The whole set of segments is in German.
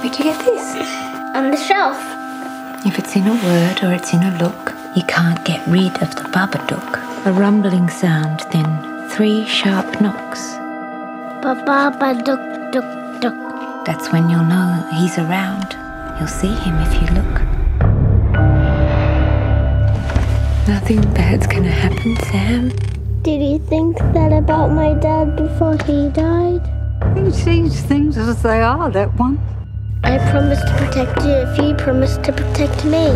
Where'd you get this? On the shelf. If it's in a word or it's in a look, you can't get rid of the Babadook. A rumbling sound, then three sharp knocks. Ba-ba-ba duck duck duck. That's when you'll know he's around. You'll see him if you look. Nothing bad's gonna happen, Sam. Did you think that about my dad before he died? He sees things as they are, that one. I promised to protect you if you promised to protect me.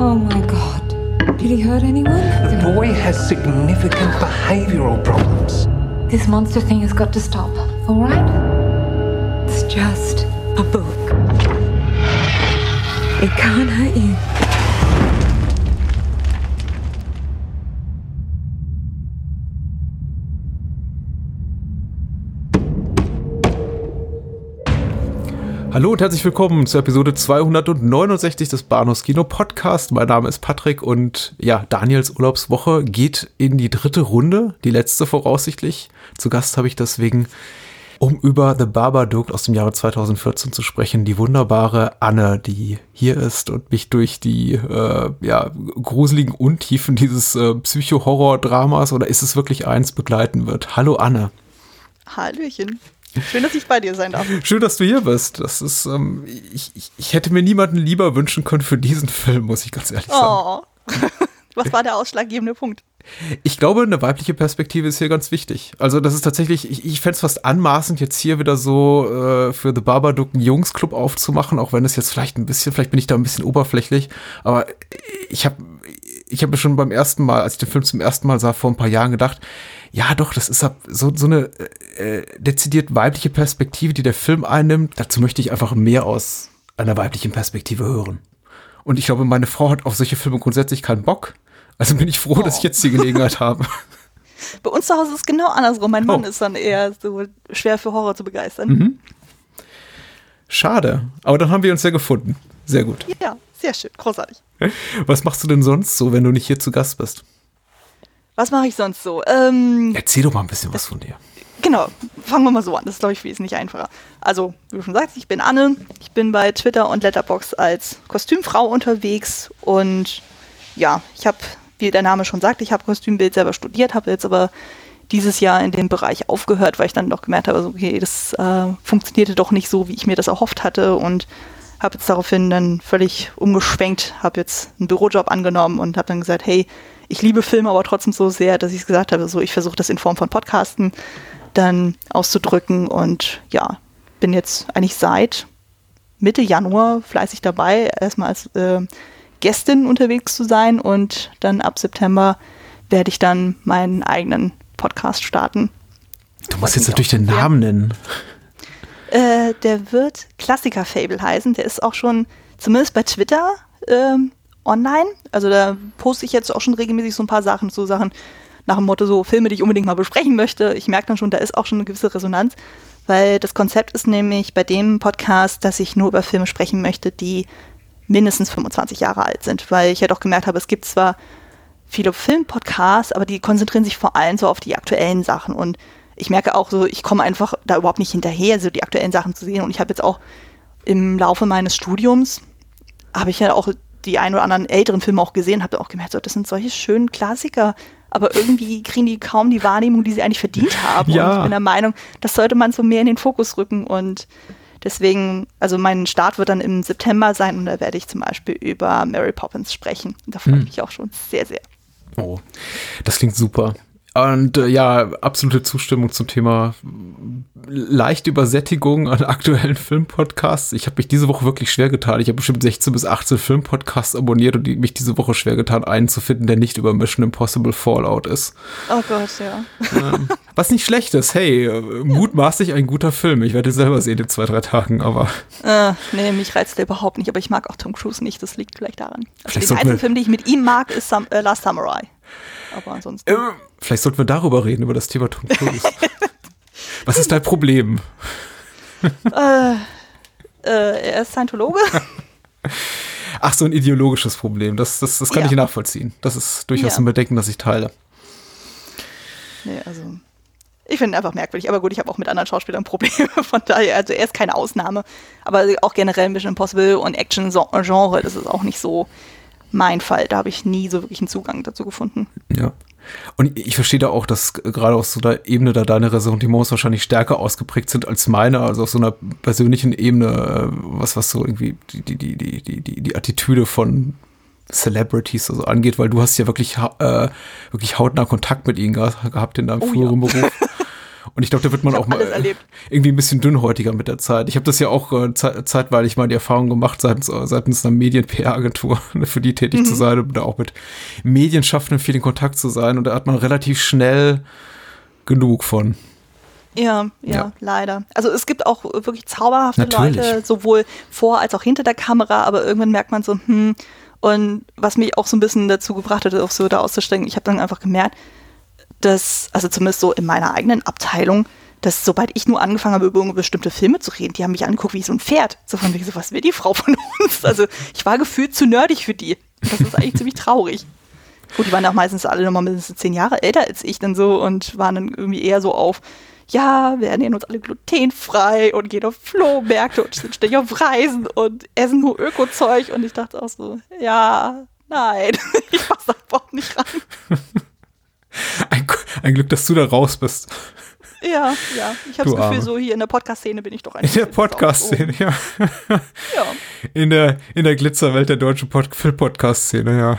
Oh my god. Did he hurt anyone? The boy has significant behavioral problems. This monster thing has got to stop, alright? It's just a book. It can't hurt you. Hallo und herzlich willkommen zur Episode 269 des Bahnhofs Kino Podcast. Mein Name ist Patrick und ja, Daniels Urlaubswoche geht in die dritte Runde, die letzte voraussichtlich. Zu Gast habe ich deswegen, um über The Babadook aus dem Jahre 2014 zu sprechen, die wunderbare Anne, die hier ist und mich durch die äh, ja, gruseligen Untiefen dieses äh, Psycho-Horror-Dramas oder ist es wirklich eins begleiten wird. Hallo Anne. Hallöchen. Schön, dass ich bei dir sein darf. Schön, dass du hier bist. Das ist, ähm, ich, ich, ich hätte mir niemanden lieber wünschen können für diesen Film, muss ich ganz ehrlich sagen. Oh. Was war der ausschlaggebende Punkt? Ich glaube, eine weibliche Perspektive ist hier ganz wichtig. Also, das ist tatsächlich, ich, ich fände es fast anmaßend, jetzt hier wieder so äh, für The Babadook einen Jungsclub aufzumachen, auch wenn es jetzt vielleicht ein bisschen, vielleicht bin ich da ein bisschen oberflächlich, aber ich habe ich habe mir schon beim ersten Mal, als ich den Film zum ersten Mal sah, vor ein paar Jahren gedacht, ja doch, das ist so, so eine äh, dezidiert weibliche Perspektive, die der Film einnimmt. Dazu möchte ich einfach mehr aus einer weiblichen Perspektive hören. Und ich glaube, meine Frau hat auf solche Filme grundsätzlich keinen Bock. Also bin ich froh, oh. dass ich jetzt die Gelegenheit habe. Bei uns zu Hause ist es genau andersrum. Mein Mann oh. ist dann eher so schwer für Horror zu begeistern. Mhm. Schade. Aber dann haben wir uns ja gefunden. Sehr gut. Ja, sehr schön. Großartig. Was machst du denn sonst so, wenn du nicht hier zu Gast bist? Was mache ich sonst so? Ähm, Erzähl doch mal ein bisschen was von dir. Genau, fangen wir mal so an. Das ist, glaube ich, wesentlich einfacher. Also, wie du schon sagst, ich bin Anne. Ich bin bei Twitter und Letterbox als Kostümfrau unterwegs. Und ja, ich habe, wie der Name schon sagt, ich habe Kostümbild selber studiert, habe jetzt aber dieses Jahr in dem Bereich aufgehört, weil ich dann doch gemerkt habe, okay, das äh, funktionierte doch nicht so, wie ich mir das erhofft hatte. Und habe jetzt daraufhin dann völlig umgeschwenkt, habe jetzt einen Bürojob angenommen und habe dann gesagt, hey, ich liebe Filme aber trotzdem so sehr, dass ich es gesagt habe, so ich versuche das in Form von Podcasten dann auszudrücken und ja, bin jetzt eigentlich seit Mitte Januar fleißig dabei, erstmal als äh, Gästin unterwegs zu sein und dann ab September werde ich dann meinen eigenen Podcast starten. Du musst jetzt natürlich den Namen nennen. Äh, der wird Klassiker-Fable heißen. Der ist auch schon, zumindest bei Twitter, ähm, online. Also da poste ich jetzt auch schon regelmäßig so ein paar Sachen, so Sachen nach dem Motto, so Filme, die ich unbedingt mal besprechen möchte. Ich merke dann schon, da ist auch schon eine gewisse Resonanz, weil das Konzept ist nämlich bei dem Podcast, dass ich nur über Filme sprechen möchte, die mindestens 25 Jahre alt sind, weil ich ja doch gemerkt habe, es gibt zwar viele Filmpodcasts, aber die konzentrieren sich vor allem so auf die aktuellen Sachen und ich merke auch so, ich komme einfach da überhaupt nicht hinterher, so die aktuellen Sachen zu sehen und ich habe jetzt auch im Laufe meines Studiums habe ich ja auch die ein oder anderen älteren Filme auch gesehen, habe auch gemerkt, so, das sind solche schönen Klassiker, aber irgendwie kriegen die kaum die Wahrnehmung, die sie eigentlich verdient haben. Ja. Und ich bin der Meinung, das sollte man so mehr in den Fokus rücken und deswegen, also mein Start wird dann im September sein und da werde ich zum Beispiel über Mary Poppins sprechen. Da freue ich hm. mich auch schon sehr, sehr. Oh, das klingt super. Und äh, ja, absolute Zustimmung zum Thema leichte Übersättigung an aktuellen Filmpodcasts. Ich habe mich diese Woche wirklich schwer getan. Ich habe bestimmt 16 bis 18 Filmpodcasts abonniert und die, mich diese Woche schwer getan, einen zu finden, der nicht über Mission Impossible Fallout ist. Oh Gott, ja. Ähm, was nicht schlecht ist. Hey, äh, mutmaßlich ein guter Film. Ich werde selber sehen in zwei, drei Tagen, aber. Äh, nee, mich reizt der überhaupt nicht, aber ich mag auch Tom Cruise nicht. Das liegt vielleicht daran. Also den einzigen Film, den ich mit ihm mag, ist Sam äh, Last Samurai. Aber ansonsten. Äh, vielleicht sollten wir darüber reden, über das Thema Tom Cruise. Was ist dein Problem? äh, äh, er ist Scientologe. Ach, so ein ideologisches Problem. Das, das, das kann ja. ich nachvollziehen. Das ist durchaus ja. ein Bedenken, das ich teile. Nee, also Ich finde ihn einfach merkwürdig, aber gut, ich habe auch mit anderen Schauspielern Probleme, von daher, also er ist keine Ausnahme, aber auch generell Mission Impossible und Action-Genre, das ist auch nicht so mein Fall, da habe ich nie so wirklich einen Zugang dazu gefunden. Ja. Und ich verstehe da auch, dass gerade auf so einer Ebene da deine Ressentiments wahrscheinlich stärker ausgeprägt sind als meine, also auf so einer persönlichen Ebene, äh, was, was so irgendwie die, die, die, die, die, die Attitüde von Celebrities also angeht, weil du hast ja wirklich, äh, wirklich hautnah Kontakt mit ihnen gehabt in deinem oh, früheren ja. Beruf. Und ich glaube, da wird man auch mal irgendwie ein bisschen dünnhäutiger mit der Zeit. Ich habe das ja auch äh, ze zeitweilig mal die Erfahrung gemacht, seitens, seitens einer Medien-PR-Agentur, für die tätig mhm. zu sein und auch mit Medienschaffenden viel in Kontakt zu sein. Und da hat man relativ schnell genug von. Ja, ja, ja, leider. Also es gibt auch wirklich zauberhafte Natürlich. Leute, sowohl vor als auch hinter der Kamera, aber irgendwann merkt man so, hm, und was mich auch so ein bisschen dazu gebracht hat, auch so da auszusteigen, ich habe dann einfach gemerkt, dass, also zumindest so in meiner eigenen Abteilung, dass sobald ich nur angefangen habe, über bestimmte Filme zu reden, die haben mich angeguckt wie so ein Pferd. So von wegen so, was will die Frau von uns? Also ich war gefühlt zu nerdig für die. Das ist eigentlich ziemlich traurig. Gut, die waren auch meistens alle nochmal mindestens zehn Jahre älter als ich dann so und waren dann irgendwie eher so auf, ja, wir ernähren uns alle glutenfrei und gehen auf Flohmärkte und sind ständig auf Reisen und essen nur Ökozeug. Und ich dachte auch so, ja, nein, ich passe da überhaupt nicht ran. Ein, Glück, dass du da raus bist. Ja, ja. Ich habe das Gefühl, Arme. so hier in der Podcast-Szene bin ich doch ein. In der Podcast-Szene, ja. ja. In der, in der Glitzerwelt der deutschen Pod Film-Podcast-Szene, ja.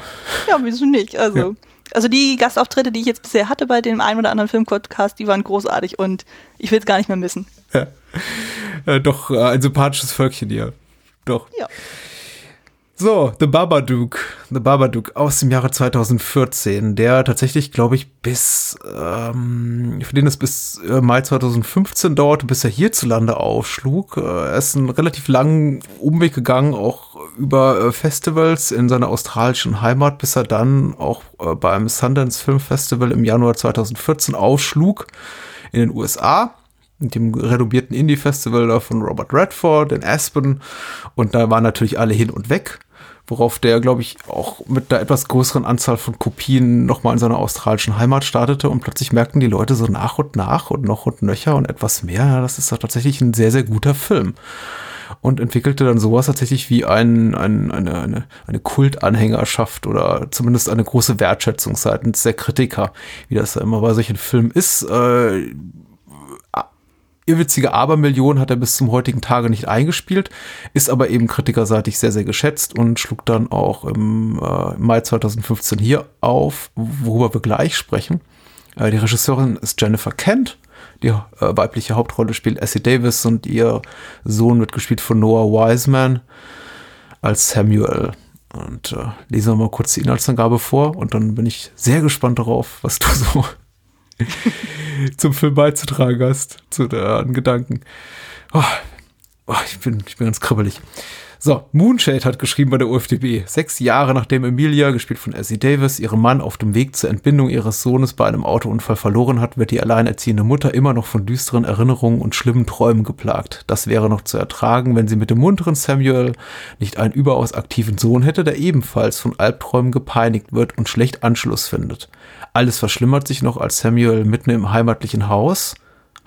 Ja, wieso nicht? Also. Ja. Also die Gastauftritte, die ich jetzt bisher hatte bei dem einen oder anderen Filmpodcast, die waren großartig und ich will es gar nicht mehr missen. Ja. ja doch äh, ein sympathisches Völkchen hier. Doch. Ja. So, The Babadook. The Babadook aus dem Jahre 2014, der tatsächlich, glaube ich, bis, ähm, für den es bis äh, Mai 2015 dauerte, bis er hierzulande aufschlug. Äh, er ist einen relativ langen Umweg gegangen, auch über äh, Festivals in seiner australischen Heimat, bis er dann auch äh, beim Sundance Film Festival im Januar 2014 aufschlug in den USA mit dem renommierten Indie-Festival von Robert Redford in Aspen. Und da waren natürlich alle hin und weg worauf der, glaube ich, auch mit einer etwas größeren Anzahl von Kopien nochmal in seiner australischen Heimat startete und plötzlich merkten die Leute so nach und nach und noch und nöcher und etwas mehr, ja, das ist doch tatsächlich ein sehr, sehr guter Film. Und entwickelte dann sowas tatsächlich wie ein, ein, eine, eine, eine Kultanhängerschaft oder zumindest eine große Wertschätzung seitens der Kritiker, wie das ja immer bei solchen Filmen ist. Äh, irrwitzige Abermillion hat er bis zum heutigen Tage nicht eingespielt, ist aber eben kritikerseitig sehr, sehr geschätzt und schlug dann auch im äh, Mai 2015 hier auf, worüber wir gleich sprechen. Äh, die Regisseurin ist Jennifer Kent. Die äh, weibliche Hauptrolle spielt Essie Davis und ihr Sohn wird gespielt von Noah Wiseman als Samuel. Und äh, lesen wir mal kurz die Inhaltsangabe vor und dann bin ich sehr gespannt darauf, was du so zum Film beizutragen hast, zu den Gedanken. Oh, oh, ich, bin, ich bin ganz kribbelig. So, Moonshade hat geschrieben bei der UFDB. Sechs Jahre nachdem Emilia, gespielt von Essie Davis, ihren Mann auf dem Weg zur Entbindung ihres Sohnes bei einem Autounfall verloren hat, wird die alleinerziehende Mutter immer noch von düsteren Erinnerungen und schlimmen Träumen geplagt. Das wäre noch zu ertragen, wenn sie mit dem munteren Samuel nicht einen überaus aktiven Sohn hätte, der ebenfalls von Albträumen gepeinigt wird und schlecht Anschluss findet. Alles verschlimmert sich noch, als Samuel mitten im heimatlichen Haus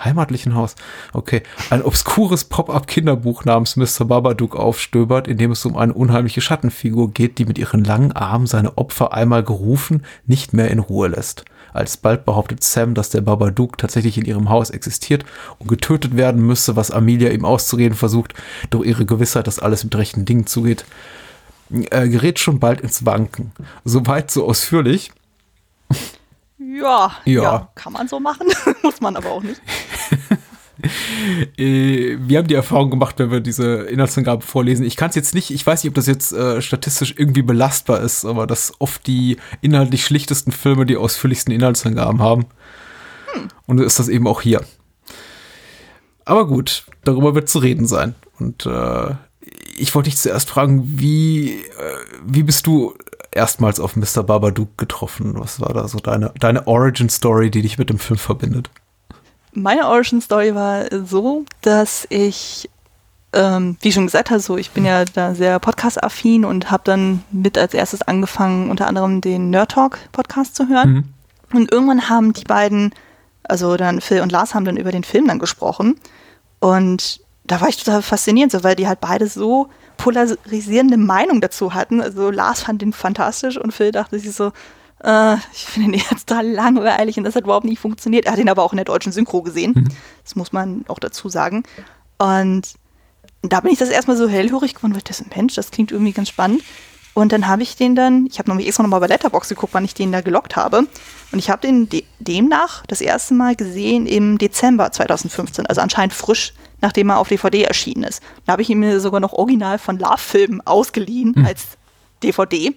heimatlichen Haus. Okay. Ein obskures Pop-up-Kinderbuch namens Mr. Babadook aufstöbert, in dem es um eine unheimliche Schattenfigur geht, die mit ihren langen Armen seine Opfer einmal gerufen nicht mehr in Ruhe lässt. Alsbald behauptet Sam, dass der Babadook tatsächlich in ihrem Haus existiert und getötet werden müsse, was Amelia ihm auszureden versucht, doch ihre Gewissheit, dass alles mit rechten Dingen zugeht, äh, gerät schon bald ins Wanken. Soweit so ausführlich. Ja, ja, ja, kann man so machen, muss man aber auch nicht. Äh, wir haben die Erfahrung gemacht, wenn wir diese Inhaltsangabe vorlesen. Ich kann es jetzt nicht, ich weiß nicht, ob das jetzt äh, statistisch irgendwie belastbar ist, aber dass oft die inhaltlich schlichtesten Filme die ausführlichsten Inhaltsangaben haben. Hm. Und ist das eben auch hier. Aber gut, darüber wird zu reden sein. Und äh, ich wollte dich zuerst fragen, wie, äh, wie bist du erstmals auf Mr. Babadook getroffen? Was war da so deine, deine Origin-Story, die dich mit dem Film verbindet? Meine Origin-Story war so, dass ich, ähm, wie schon gesagt habe, so, ich bin ja da sehr podcast-affin und habe dann mit als erstes angefangen, unter anderem den Nerd Talk Podcast zu hören. Mhm. Und irgendwann haben die beiden Also dann Phil und Lars haben dann über den Film dann gesprochen. Und da war ich total fasziniert, so, weil die halt beide so polarisierende Meinung dazu hatten. Also Lars fand den fantastisch und Phil dachte sich so, äh, ich finde den jetzt total langweilig und das hat überhaupt nicht funktioniert. Er hat ihn aber auch in der deutschen Synchro gesehen. Mhm. Das muss man auch dazu sagen. Und da bin ich das erstmal so hellhörig geworden, weil das ein Mensch, das klingt irgendwie ganz spannend. Und dann habe ich den dann, ich habe nämlich extra nochmal bei Letterbox geguckt, wann ich den da gelockt habe. Und ich habe den de demnach das erste Mal gesehen im Dezember 2015, also anscheinend frisch, nachdem er auf DVD erschienen ist. Da habe ich ihn mir sogar noch original von Love-Film ausgeliehen mhm. als DVD.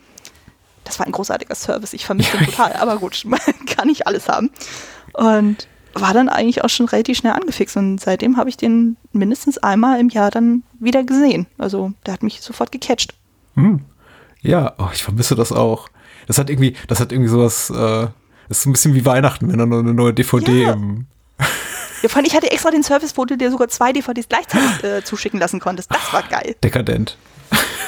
Das war ein großartiger Service, ich vermisse den total, aber gut, man kann nicht alles haben. Und war dann eigentlich auch schon relativ schnell angefixt und seitdem habe ich den mindestens einmal im Jahr dann wieder gesehen. Also der hat mich sofort gecatcht. Hm. Ja, oh, ich vermisse das auch. Das hat irgendwie, das hat irgendwie sowas, äh, das ist ein bisschen wie Weihnachten, wenn du eine neue DVD ja. im ja, vor allem, ich hatte extra den Service, wo du dir sogar zwei DVDs gleichzeitig äh, zuschicken lassen konntest. Das war geil. Dekadent.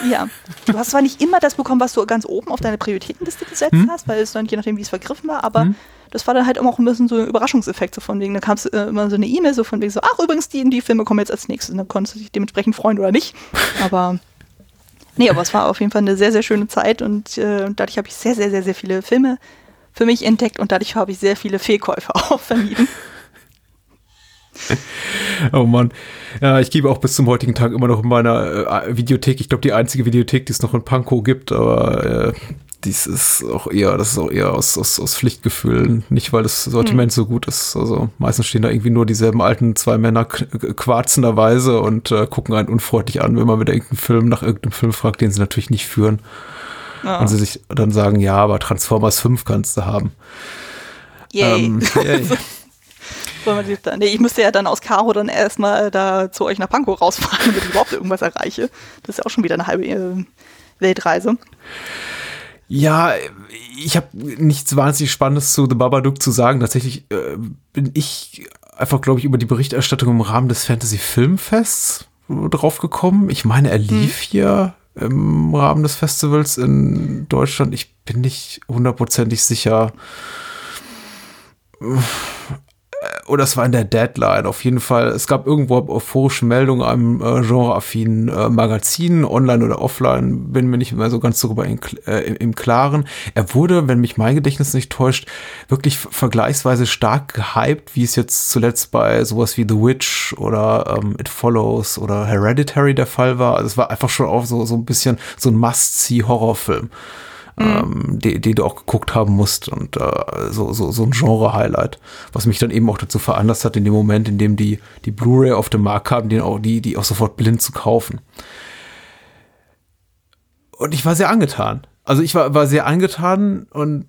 Ja. Du hast zwar nicht immer das bekommen, was du ganz oben auf deine Prioritätenliste gesetzt hm? hast, weil es dann je nachdem, wie es vergriffen war, aber hm? das war dann halt immer auch ein bisschen so ein Überraschungseffekt, so von wegen, da kam es äh, immer so eine E-Mail, so von wegen so, ach übrigens, die, die Filme kommen jetzt als nächstes. Und dann konntest du dich dementsprechend freuen oder nicht. Aber nee, aber es war auf jeden Fall eine sehr, sehr schöne Zeit und äh, dadurch habe ich sehr, sehr, sehr, sehr viele Filme für mich entdeckt und dadurch habe ich sehr viele Fehlkäufe auch vermieden. oh Mann. Ja, ich gebe auch bis zum heutigen Tag immer noch in meiner äh, Videothek, ich glaube die einzige Videothek, die es noch in Pankow gibt, aber äh, dies ist auch eher, das ist auch eher aus, aus, aus Pflichtgefühlen, nicht weil das Sortiment hm. so gut ist. Also meistens stehen da irgendwie nur dieselben alten zwei Männer quarzenderweise und äh, gucken einen unfreundlich an, wenn man mit irgendeinem Film nach irgendeinem Film fragt, den sie natürlich nicht führen. Ja. Und sie sich dann sagen, ja, aber Transformers 5 kannst du haben. Yay. Ähm, yay. Nee, ich müsste ja dann aus Karo dann erstmal da zu euch nach Pankow rausfahren, damit ich überhaupt irgendwas erreiche. Das ist ja auch schon wieder eine halbe äh, Weltreise. Ja, ich habe nichts wahnsinnig Spannendes zu The Babadook zu sagen. Tatsächlich äh, bin ich einfach, glaube ich, über die Berichterstattung im Rahmen des Fantasy Filmfests drauf gekommen. Ich meine, er lief hm. hier im Rahmen des Festivals in Deutschland. Ich bin nicht hundertprozentig sicher oder es war in der Deadline auf jeden Fall. Es gab irgendwo euphorische Meldungen einem äh, genreaffinen äh, Magazin, online oder offline, bin mir nicht mehr so ganz darüber in, äh, im Klaren. Er wurde, wenn mich mein Gedächtnis nicht täuscht, wirklich vergleichsweise stark gehypt, wie es jetzt zuletzt bei sowas wie The Witch oder ähm, It Follows oder Hereditary der Fall war. Also es war einfach schon auch so, so ein bisschen so ein Must-See-Horrorfilm mhm. ähm, die, die, du auch geguckt haben musst und äh, so, so, so ein Genre-Highlight, was mich dann eben auch dazu veranlasst hat, in dem Moment, in dem die, die Blu-ray auf dem Markt kam, den auch, die, die auch sofort blind zu kaufen. Und ich war sehr angetan. Also ich war, war sehr angetan und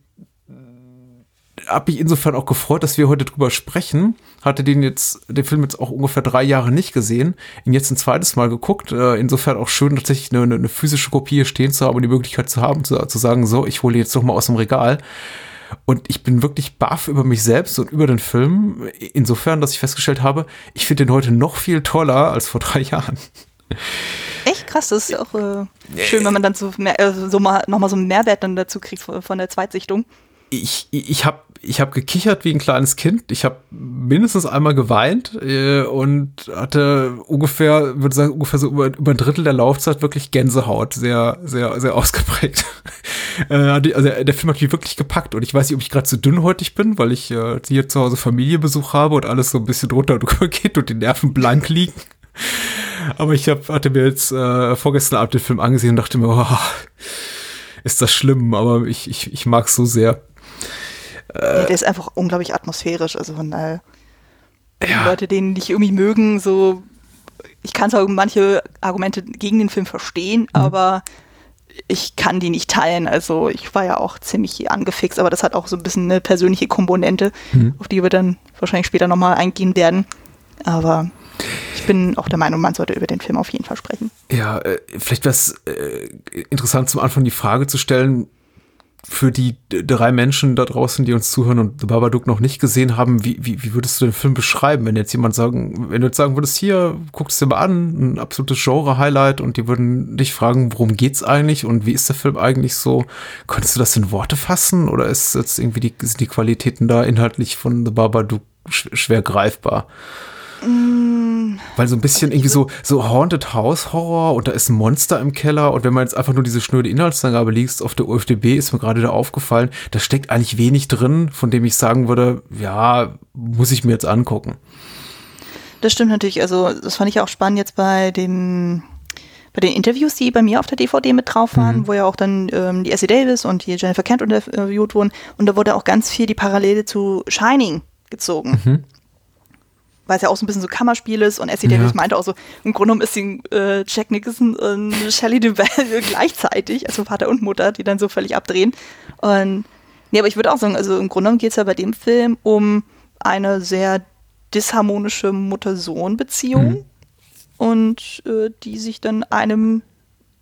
habe mich insofern auch gefreut, dass wir heute drüber sprechen. Hatte den jetzt, den Film jetzt auch ungefähr drei Jahre nicht gesehen, ihn jetzt ein zweites Mal geguckt. Äh, insofern auch schön, tatsächlich eine, eine, physische Kopie stehen zu haben und die Möglichkeit zu haben, zu, zu sagen, so, ich hole jetzt doch mal aus dem Regal. Und ich bin wirklich baff über mich selbst und über den Film. Insofern, dass ich festgestellt habe, ich finde den heute noch viel toller als vor drei Jahren. Echt krass, das ist auch äh, schön, wenn man dann so, mehr, äh, so mal, nochmal so einen Mehrwert dann dazu kriegt von, von der Zweitsichtung ich, ich habe ich hab gekichert wie ein kleines Kind. Ich habe mindestens einmal geweint äh, und hatte ungefähr, würde sagen, ungefähr so über, über ein Drittel der Laufzeit wirklich Gänsehaut. Sehr, sehr, sehr ausgeprägt. äh, also der Film hat mich wirklich gepackt und ich weiß nicht, ob ich gerade zu dünnhäutig bin, weil ich äh, hier zu Hause Familienbesuch habe und alles so ein bisschen drunter und drüber geht und die Nerven blank liegen. Aber ich hab, hatte mir jetzt äh, vorgestern Abend den Film angesehen und dachte mir, oh, ist das schlimm, aber ich, ich, ich mag es so sehr. Äh, ja, der ist einfach unglaublich atmosphärisch. Also von daher, ja. Leute, den nicht irgendwie mögen, so, ich kann zwar manche Argumente gegen den Film verstehen, mhm. aber ich kann die nicht teilen. Also ich war ja auch ziemlich angefixt, aber das hat auch so ein bisschen eine persönliche Komponente, mhm. auf die wir dann wahrscheinlich später nochmal eingehen werden. Aber ich bin auch der Meinung, man sollte über den Film auf jeden Fall sprechen. Ja, äh, vielleicht wäre es äh, interessant zum Anfang die Frage zu stellen, für die drei Menschen da draußen, die uns zuhören und The Babadook noch nicht gesehen haben, wie, wie, wie würdest du den Film beschreiben, wenn jetzt jemand sagen, wenn du jetzt sagen würdest, hier, guck es dir mal an, ein absolutes Genre-Highlight und die würden dich fragen, worum geht's eigentlich und wie ist der Film eigentlich so? Könntest du das in Worte fassen oder ist jetzt irgendwie die, sind die Qualitäten da inhaltlich von The Babadook sch schwer greifbar. Mm. Weil so ein bisschen irgendwie so, so Haunted House Horror und da ist ein Monster im Keller und wenn man jetzt einfach nur diese schnöde Inhaltsangabe liest auf der UFDB, ist mir gerade da aufgefallen, da steckt eigentlich wenig drin, von dem ich sagen würde, ja, muss ich mir jetzt angucken. Das stimmt natürlich. Also, das fand ich auch spannend jetzt bei dem bei den Interviews, die bei mir auf der DVD mit drauf waren, mhm. wo ja auch dann ähm, die Essie Davis und die Jennifer Kent interviewt wurden. Und da wurde auch ganz viel die Parallele zu Shining gezogen. Mhm. Weil es ja auch so ein bisschen so Kammerspiel ist und Essie ja. Davis meinte auch so, im Grunde genommen ist sie äh, Jack Nicholson und Shelley Duvall gleichzeitig, also Vater und Mutter, die dann so völlig abdrehen. Und nee, aber ich würde auch sagen, also im Grunde genommen geht es ja bei dem Film um eine sehr disharmonische Mutter-Sohn-Beziehung. Mhm und äh, die sich dann einem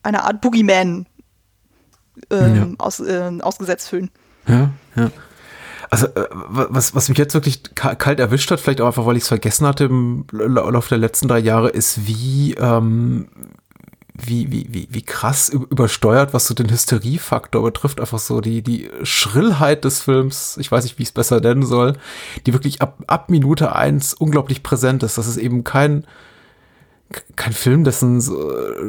einer Art Boogeyman ähm, ja. aus, äh, ausgesetzt fühlen. Ja, ja. Also, äh, was, was mich jetzt wirklich kalt erwischt hat, vielleicht auch einfach, weil ich es vergessen hatte im Laufe der letzten drei Jahre, ist, wie, ähm, wie, wie, wie, wie krass übersteuert, was so den Hysteriefaktor betrifft, einfach so die, die Schrillheit des Films, ich weiß nicht, wie ich es besser nennen soll, die wirklich ab, ab Minute eins unglaublich präsent ist. Das ist eben kein, kein Film, dessen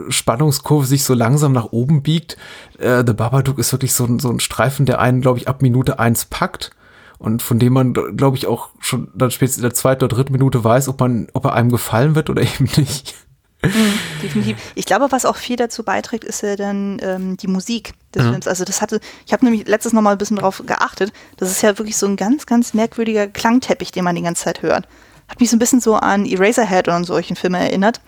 Spannungskurve sich so langsam nach oben biegt. Äh, The Babadook ist wirklich so, so ein Streifen, der einen, glaube ich, ab Minute eins packt und von dem man, glaube ich, auch schon dann spätestens in der zweiten oder dritten Minute weiß, ob man, ob er einem gefallen wird oder eben nicht. Mhm, definitiv. Ich glaube, was auch viel dazu beiträgt, ist ja dann ähm, die Musik des mhm. Films. Also das hatte, ich habe nämlich letztes noch mal ein bisschen drauf geachtet. Das ist ja wirklich so ein ganz, ganz merkwürdiger Klangteppich, den man die ganze Zeit hört hat mich so ein bisschen so an Eraserhead und solchen Filme erinnert,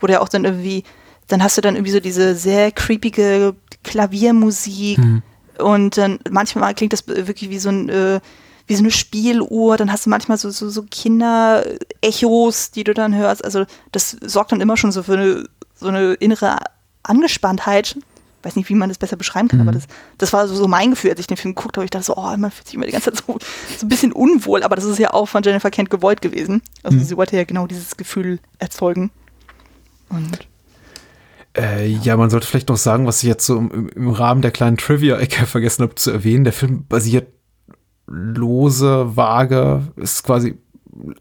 wo der auch dann irgendwie, dann hast du dann irgendwie so diese sehr creepige Klaviermusik mhm. und dann manchmal klingt das wirklich wie so ein äh, wie so eine Spieluhr, dann hast du manchmal so, so, so Kinder-Echos, die du dann hörst. Also das sorgt dann immer schon so für eine, so eine innere Angespanntheit, weiß nicht, wie man das besser beschreiben kann, mhm. aber das, das war so, so mein Gefühl, als ich den Film geguckt habe. Ich dachte so, oh, man fühlt sich immer die ganze Zeit so, so ein bisschen unwohl, aber das ist ja auch von Jennifer Kent gewollt gewesen. Also mhm. sie wollte ja genau dieses Gefühl erzeugen. Und äh, ja, man sollte vielleicht noch sagen, was ich jetzt so im, im Rahmen der kleinen Trivia-Ecke vergessen habe zu erwähnen. Der Film basiert lose, vage, ist quasi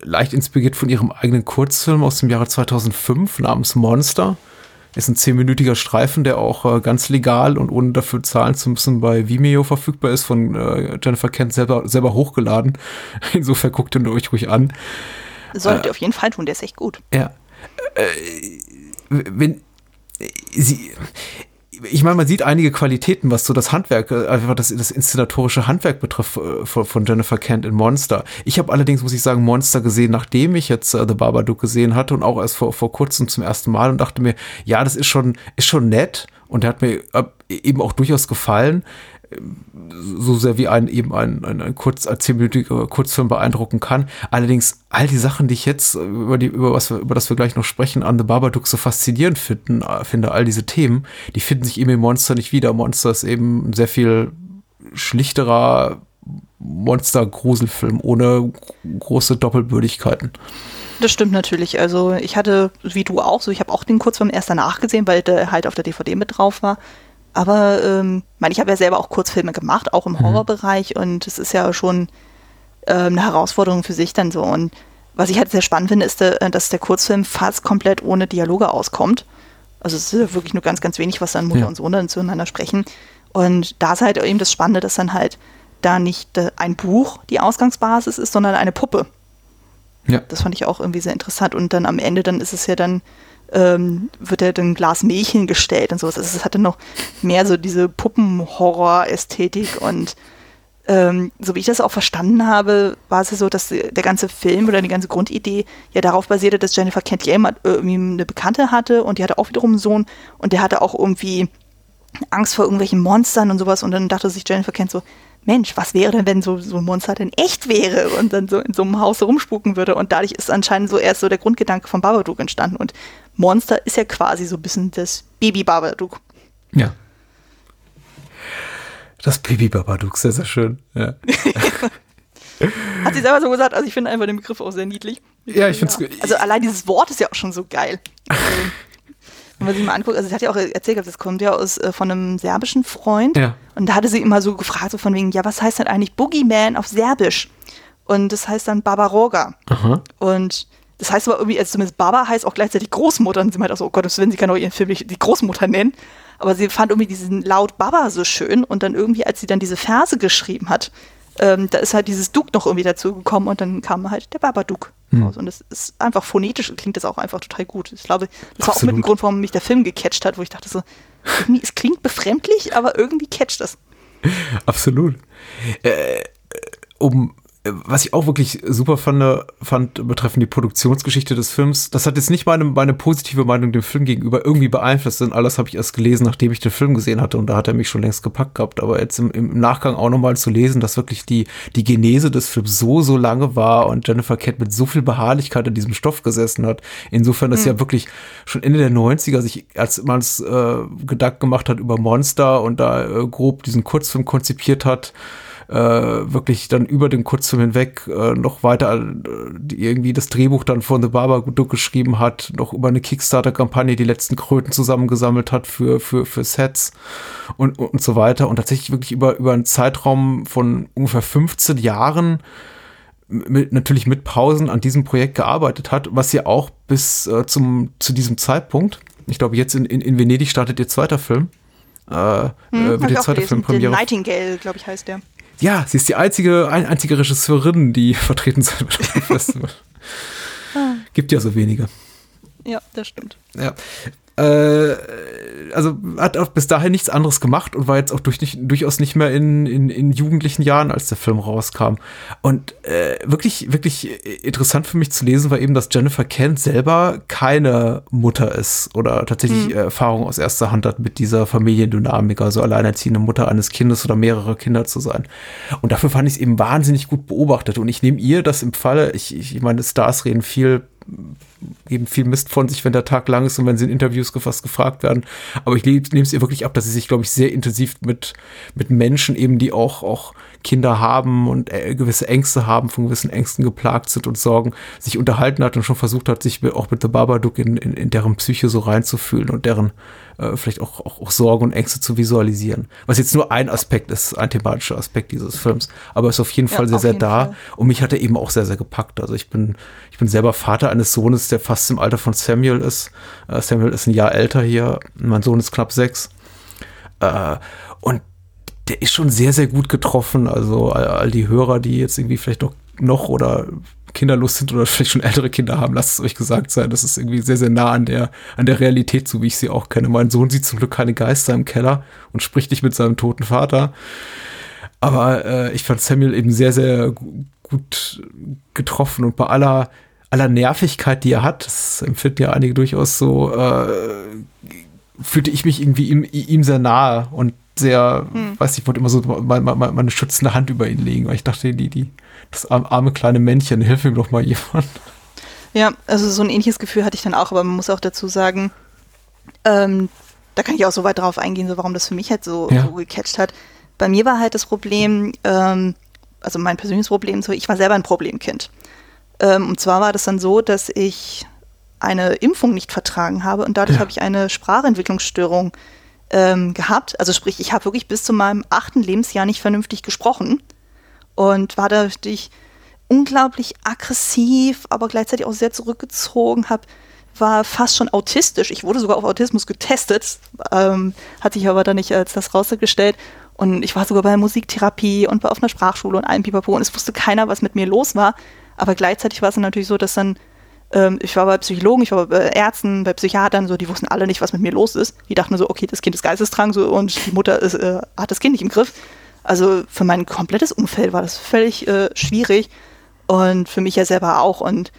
leicht inspiriert von ihrem eigenen Kurzfilm aus dem Jahre 2005 namens Monster. Ist ein zehnminütiger Streifen, der auch äh, ganz legal und ohne dafür zahlen zu müssen bei Vimeo verfügbar ist, von äh, Jennifer Kent selber, selber hochgeladen. Insofern guckt ihn euch ruhig an. Solltet äh, ihr auf jeden Fall tun, der ist echt gut. Ja. Äh, wenn sie ich meine, man sieht einige Qualitäten, was so das Handwerk, äh, einfach das, das inszenatorische Handwerk betrifft äh, von Jennifer Kent in Monster. Ich habe allerdings, muss ich sagen, Monster gesehen, nachdem ich jetzt uh, The Babadook gesehen hatte und auch erst vor, vor kurzem zum ersten Mal und dachte mir, ja, das ist schon, ist schon nett und der hat mir eben auch durchaus gefallen so sehr wie ein eben ein, ein, ein kurz ein zehnminütiger Kurzfilm beeindrucken kann. Allerdings all die Sachen, die ich jetzt über die über was wir, über das wir gleich noch sprechen, an The Babadook so faszinierend finden, finde all diese Themen, die finden sich eben im Monster nicht wieder. Monster ist eben sehr viel schlichterer Monster-Gruselfilm ohne große Doppelbürdigkeiten. Das stimmt natürlich. Also ich hatte, wie du auch, so ich habe auch den Kurzfilm erst danach gesehen, weil der halt auf der DVD mit drauf war. Aber ähm, mein, ich habe ja selber auch Kurzfilme gemacht, auch im mhm. Horrorbereich und es ist ja schon ähm, eine Herausforderung für sich dann so. Und was ich halt sehr spannend finde, ist, äh, dass der Kurzfilm fast komplett ohne Dialoge auskommt. Also es ist ja wirklich nur ganz, ganz wenig, was dann Mutter ja. und Sohn dann zueinander sprechen. Und da ist halt eben das Spannende, dass dann halt da nicht äh, ein Buch die Ausgangsbasis ist, sondern eine Puppe. Ja. Das fand ich auch irgendwie sehr interessant. Und dann am Ende, dann ist es ja dann ähm, wird er dann Glas Milch hingestellt und sowas. Also es hatte noch mehr so diese Puppenhorror-Ästhetik und ähm, so wie ich das auch verstanden habe, war es ja so, dass der ganze Film oder die ganze Grundidee ja darauf basierte, dass Jennifer Kent jemand irgendwie eine Bekannte hatte und die hatte auch wiederum einen Sohn und der hatte auch irgendwie Angst vor irgendwelchen Monstern und sowas und dann dachte sich Jennifer Kent so, Mensch, was wäre denn, wenn so, so ein Monster denn echt wäre und dann so in so einem Haus rumspuken würde und dadurch ist anscheinend so erst so der Grundgedanke von Babadook entstanden und Monster ist ja quasi so ein bisschen das Baby Babadook. Ja. Das Baby Babadook, sehr, sehr schön. Ja. Hat sie selber so gesagt, also ich finde einfach den Begriff auch sehr niedlich. Ja, ich finde es ja. Also allein dieses Wort ist ja auch schon so geil. Also, wenn man sich mal anguckt, also sie hat ja auch erzählt, das kommt ja aus äh, von einem serbischen Freund. Ja. Und da hatte sie immer so gefragt, so von wegen, ja, was heißt denn eigentlich Boogeyman auf Serbisch? Und das heißt dann Barbaroga. Aha. Und das heißt aber irgendwie, also zumindest Baba heißt auch gleichzeitig Großmutter. Und sie meint auch so, oh Gott, wenn sie kann auch ihren Film nicht die Großmutter nennen. Aber sie fand irgendwie diesen Laut Baba so schön. Und dann irgendwie, als sie dann diese Verse geschrieben hat, ähm, da ist halt dieses Duck noch irgendwie dazu gekommen und dann kam halt der Babadook Hm. Und das ist einfach phonetisch, klingt das auch einfach total gut. Ich glaube, das war auch Absolut. mit ein Grund, warum mich der Film gecatcht hat, wo ich dachte so, irgendwie, es klingt befremdlich, aber irgendwie catcht das. Absolut. Äh, um äh, was ich auch wirklich super fand, fand betreffend die Produktionsgeschichte des Films, das hat jetzt nicht meine, meine positive Meinung dem Film gegenüber irgendwie beeinflusst, denn alles habe ich erst gelesen, nachdem ich den Film gesehen hatte und da hat er mich schon längst gepackt gehabt. Aber jetzt im, im Nachgang auch nochmal zu lesen, dass wirklich die, die Genese des Films so, so lange war und Jennifer Kent mit so viel Beharrlichkeit in diesem Stoff gesessen hat. Insofern, dass ja wirklich schon Ende der 90er sich als man es äh, Gedanken gemacht hat über Monster und da äh, grob diesen Kurzfilm konzipiert hat, äh, wirklich dann über den Kurzfilm hinweg äh, noch weiter äh, irgendwie das Drehbuch dann von The Babadook geschrieben hat, noch über eine Kickstarter-Kampagne die letzten Kröten zusammengesammelt hat für, für, für Sets und, und so weiter und tatsächlich wirklich über, über einen Zeitraum von ungefähr 15 Jahren mit, natürlich mit Pausen an diesem Projekt gearbeitet hat, was ja auch bis äh, zum, zu diesem Zeitpunkt, ich glaube jetzt in, in, in Venedig startet ihr zweiter Film, äh, äh, Hm, wird hab die ich auch zweite gelesen. Filmpremiere The Nightingale, glaube ich, heißt der. Ja, sie ist die einzige, ein, einzige Regisseurin, die vertreten sein wird auf dem Festival. Gibt ja so wenige. Ja, das stimmt. Ja. Äh, also hat auch bis dahin nichts anderes gemacht und war jetzt auch durch, nicht, durchaus nicht mehr in, in, in jugendlichen Jahren, als der Film rauskam. Und äh, wirklich, wirklich interessant für mich zu lesen war eben, dass Jennifer Kent selber keine Mutter ist oder tatsächlich äh, Erfahrung aus erster Hand hat mit dieser Familiendynamik, also alleinerziehende Mutter eines Kindes oder mehrere Kinder zu sein. Und dafür fand ich es eben wahnsinnig gut beobachtet. Und ich nehme ihr das im Falle, ich, ich meine, Stars reden viel geben viel Mist von sich, wenn der Tag lang ist und wenn sie in Interviews gefasst gefragt werden. Aber ich nehme es ihr wirklich ab, dass sie sich, glaube ich, sehr intensiv mit, mit Menschen eben, die auch, auch Kinder haben und äh, gewisse Ängste haben, von gewissen Ängsten geplagt sind und Sorgen, sich unterhalten hat und schon versucht hat, sich auch mit The Babadook in, in, in deren Psyche so reinzufühlen und deren äh, vielleicht auch, auch, auch Sorgen und Ängste zu visualisieren. Was jetzt nur ein Aspekt ist, ein thematischer Aspekt dieses Films. Aber ist auf jeden Ja, Fall sehr, sehr da. Fall. Und mich hat er eben auch sehr, sehr gepackt. Also ich bin, ich bin selber Vater eines Sohnes, der fast im Alter von Samuel ist. Äh, Samuel ist ein Jahr älter hier. Mein Sohn ist knapp sechs. Äh, und der ist schon sehr, sehr gut getroffen. Also all, all die Hörer, die jetzt irgendwie vielleicht noch, noch oder kinderlos sind oder vielleicht schon ältere Kinder haben, lasst es euch gesagt sein. Das ist irgendwie sehr, sehr nah an der, an der Realität, so wie ich sie auch kenne. Mein Sohn sieht zum Glück keine Geister im Keller und spricht nicht mit seinem toten Vater. Aber äh, ich fand Samuel eben sehr, sehr gu- gut getroffen und bei aller, aller Nervigkeit, die er hat, das empfinden ja einige durchaus so, äh, fühlte ich mich irgendwie ihm, ihm sehr nahe und sehr, weiß ich, wollte immer so meine, meine, meine schützende Hand über ihn legen, weil ich dachte, die, die, das arme, kleine Männchen, hilf ihm doch mal jemand. Ja, also so ein ähnliches Gefühl hatte ich dann auch, aber man muss auch dazu sagen, ähm, da kann ich auch so weit drauf eingehen, so warum das für mich halt so, Ja. so gecatcht hat. Bei mir war halt das Problem, ähm, also mein persönliches Problem, so ich war selber ein Problemkind. Ähm, und zwar war das dann so, dass ich eine Impfung nicht vertragen habe und dadurch Ja. habe ich eine Sprachentwicklungsstörung ähm, gehabt. Also sprich, ich habe wirklich bis zu meinem achten Lebensjahr nicht vernünftig gesprochen und war dadurch unglaublich aggressiv, aber gleichzeitig auch sehr zurückgezogen, hab, war fast schon autistisch. Ich wurde sogar auf Autismus getestet, ähm, hat sich aber dann nicht als das rausgestellt. Und ich war sogar bei Musiktherapie und war auf einer Sprachschule und allem Pipapo und es wusste keiner, was mit mir los war. Aber gleichzeitig war es dann natürlich so, dass dann, ähm, ich war bei Psychologen, ich war bei Ärzten, bei Psychiatern, so, die wussten alle nicht, was mit mir los ist. Die dachten so, okay, das Kind ist geisteskrank so, und die Mutter ist, äh, hat das Kind nicht im Griff. Also für mein komplettes Umfeld war das völlig äh, schwierig und für mich ja selber auch. Und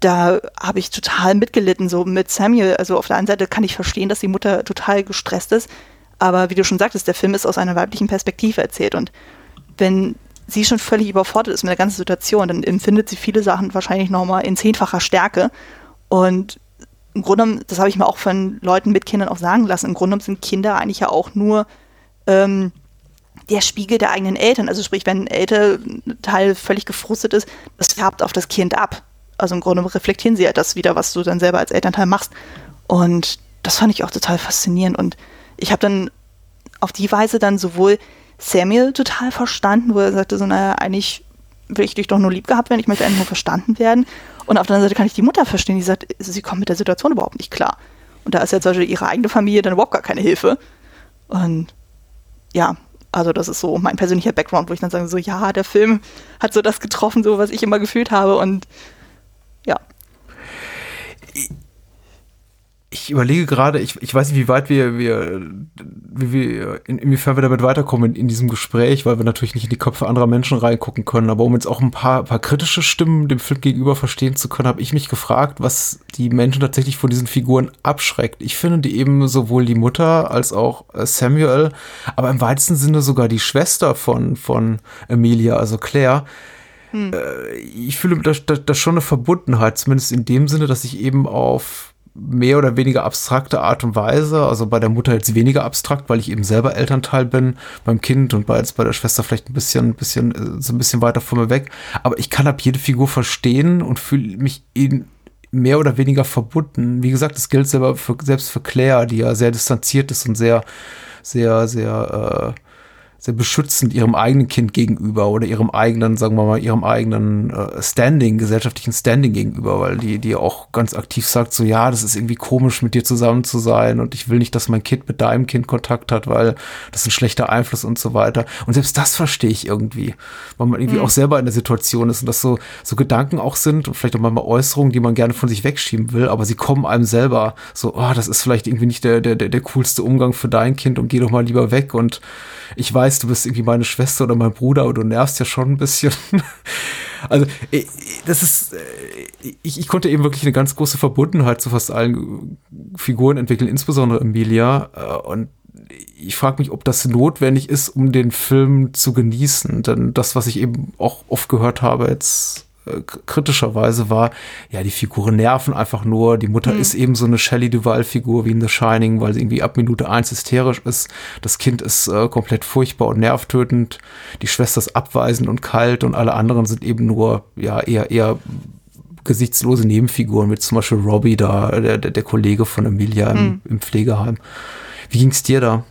da habe ich total mitgelitten, so mit Samuel. Also auf der einen Seite kann ich verstehen, dass die Mutter total gestresst ist, aber wie du schon sagtest, der Film ist aus einer weiblichen Perspektive erzählt. Und wenn sie schon völlig überfordert ist mit der ganzen Situation, dann empfindet sie viele Sachen wahrscheinlich nochmal in zehnfacher Stärke. Und im Grunde das habe ich mir auch von Leuten mit Kindern auch sagen lassen, im Grunde sind Kinder eigentlich ja auch nur ähm, der Spiegel der eigenen Eltern. Also sprich, wenn ein Elternteil völlig gefrustet ist, das färbt auf das Kind ab. Also im Grunde reflektieren sie ja das wieder, was du dann selber als Elternteil machst. Und das fand ich auch total faszinierend. Und ich habe dann auf die Weise dann sowohl Samuel total verstanden, wo er sagte, so, naja, eigentlich will ich dich doch nur lieb gehabt werden, ich möchte einfach nur verstanden werden. Und auf der anderen Seite kann ich die Mutter verstehen, die sagt, sie kommt mit der Situation überhaupt nicht klar. Und da ist ja zum Beispiel ihre eigene Familie dann überhaupt gar keine Hilfe. Und ja, also das ist so mein persönlicher Background, wo ich dann sage, so ja, der Film hat so das getroffen, so was ich immer gefühlt habe. Und ja ich überlege gerade, ich, ich weiß nicht, wie weit wir, wir, wie wir, in, inwiefern wir damit weiterkommen in, in, diesem Gespräch, weil wir natürlich nicht in die Köpfe anderer Menschen reingucken können. Aber um jetzt auch ein paar, paar kritische Stimmen dem Film gegenüber verstehen zu können, habe ich mich gefragt, was die Menschen tatsächlich von diesen Figuren abschreckt. Ich finde die eben sowohl die Mutter als auch äh, Samuel, aber im weitesten Sinne sogar die Schwester von, von Emilia, also Claire, hm. Äh, ich fühle da, da, da schon eine Verbundenheit, zumindest in dem Sinne, dass ich eben auf mehr oder weniger abstrakte Art und Weise, also bei der Mutter jetzt weniger abstrakt, weil ich eben selber Elternteil bin, beim Kind und bei, bei der Schwester vielleicht ein bisschen, ein bisschen, äh, so ein bisschen weiter von mir weg. Aber ich kann ab jede Figur verstehen und fühle mich in mehr oder weniger verbunden. Wie gesagt, das gilt selber für, selbst für Claire, die ja sehr distanziert ist und sehr, sehr, sehr, äh, sehr beschützend ihrem eigenen Kind gegenüber oder ihrem eigenen, sagen wir mal, ihrem eigenen äh, Standing, gesellschaftlichen Standing gegenüber, weil die, die auch ganz aktiv sagt, so ja, das ist irgendwie komisch, mit dir zusammen zu sein und ich will nicht, dass mein Kind mit deinem Kind Kontakt hat, weil das ist ein schlechter Einfluss und so weiter. Und selbst das verstehe ich irgendwie, weil man irgendwie mhm. auch selber in der Situation ist und das so, so Gedanken auch sind und vielleicht auch manchmal Äußerungen, die man gerne von sich wegschieben will, aber sie kommen einem selber so, oh, das ist vielleicht irgendwie nicht der, der, der, der coolste Umgang für dein Kind und geh doch mal lieber weg und ich weiß, du bist irgendwie meine Schwester oder mein Bruder, aber du nervst ja schon ein bisschen. also, äh, das ist, äh, ich, ich konnte eben wirklich eine ganz große Verbundenheit zu fast allen Figuren entwickeln, insbesondere Emilia. Äh, und ich frage mich, ob das notwendig ist, um den Film zu genießen. Denn das, was ich eben auch oft gehört habe, jetzt äh, kritischerweise war, ja, die Figuren nerven einfach nur. Die Mutter mhm. ist eben so eine Shelley Duval-Figur wie in The Shining, weil sie irgendwie ab Minute eins hysterisch ist. Das Kind ist äh, komplett furchtbar und nervtötend. Die Schwester ist abweisend und kalt und alle anderen sind eben nur, ja, eher, eher gesichtslose Nebenfiguren, mit zum Beispiel Robbie da, der, der, Kollege von Emilia im, mhm. im Pflegeheim. Wie ging's dir da?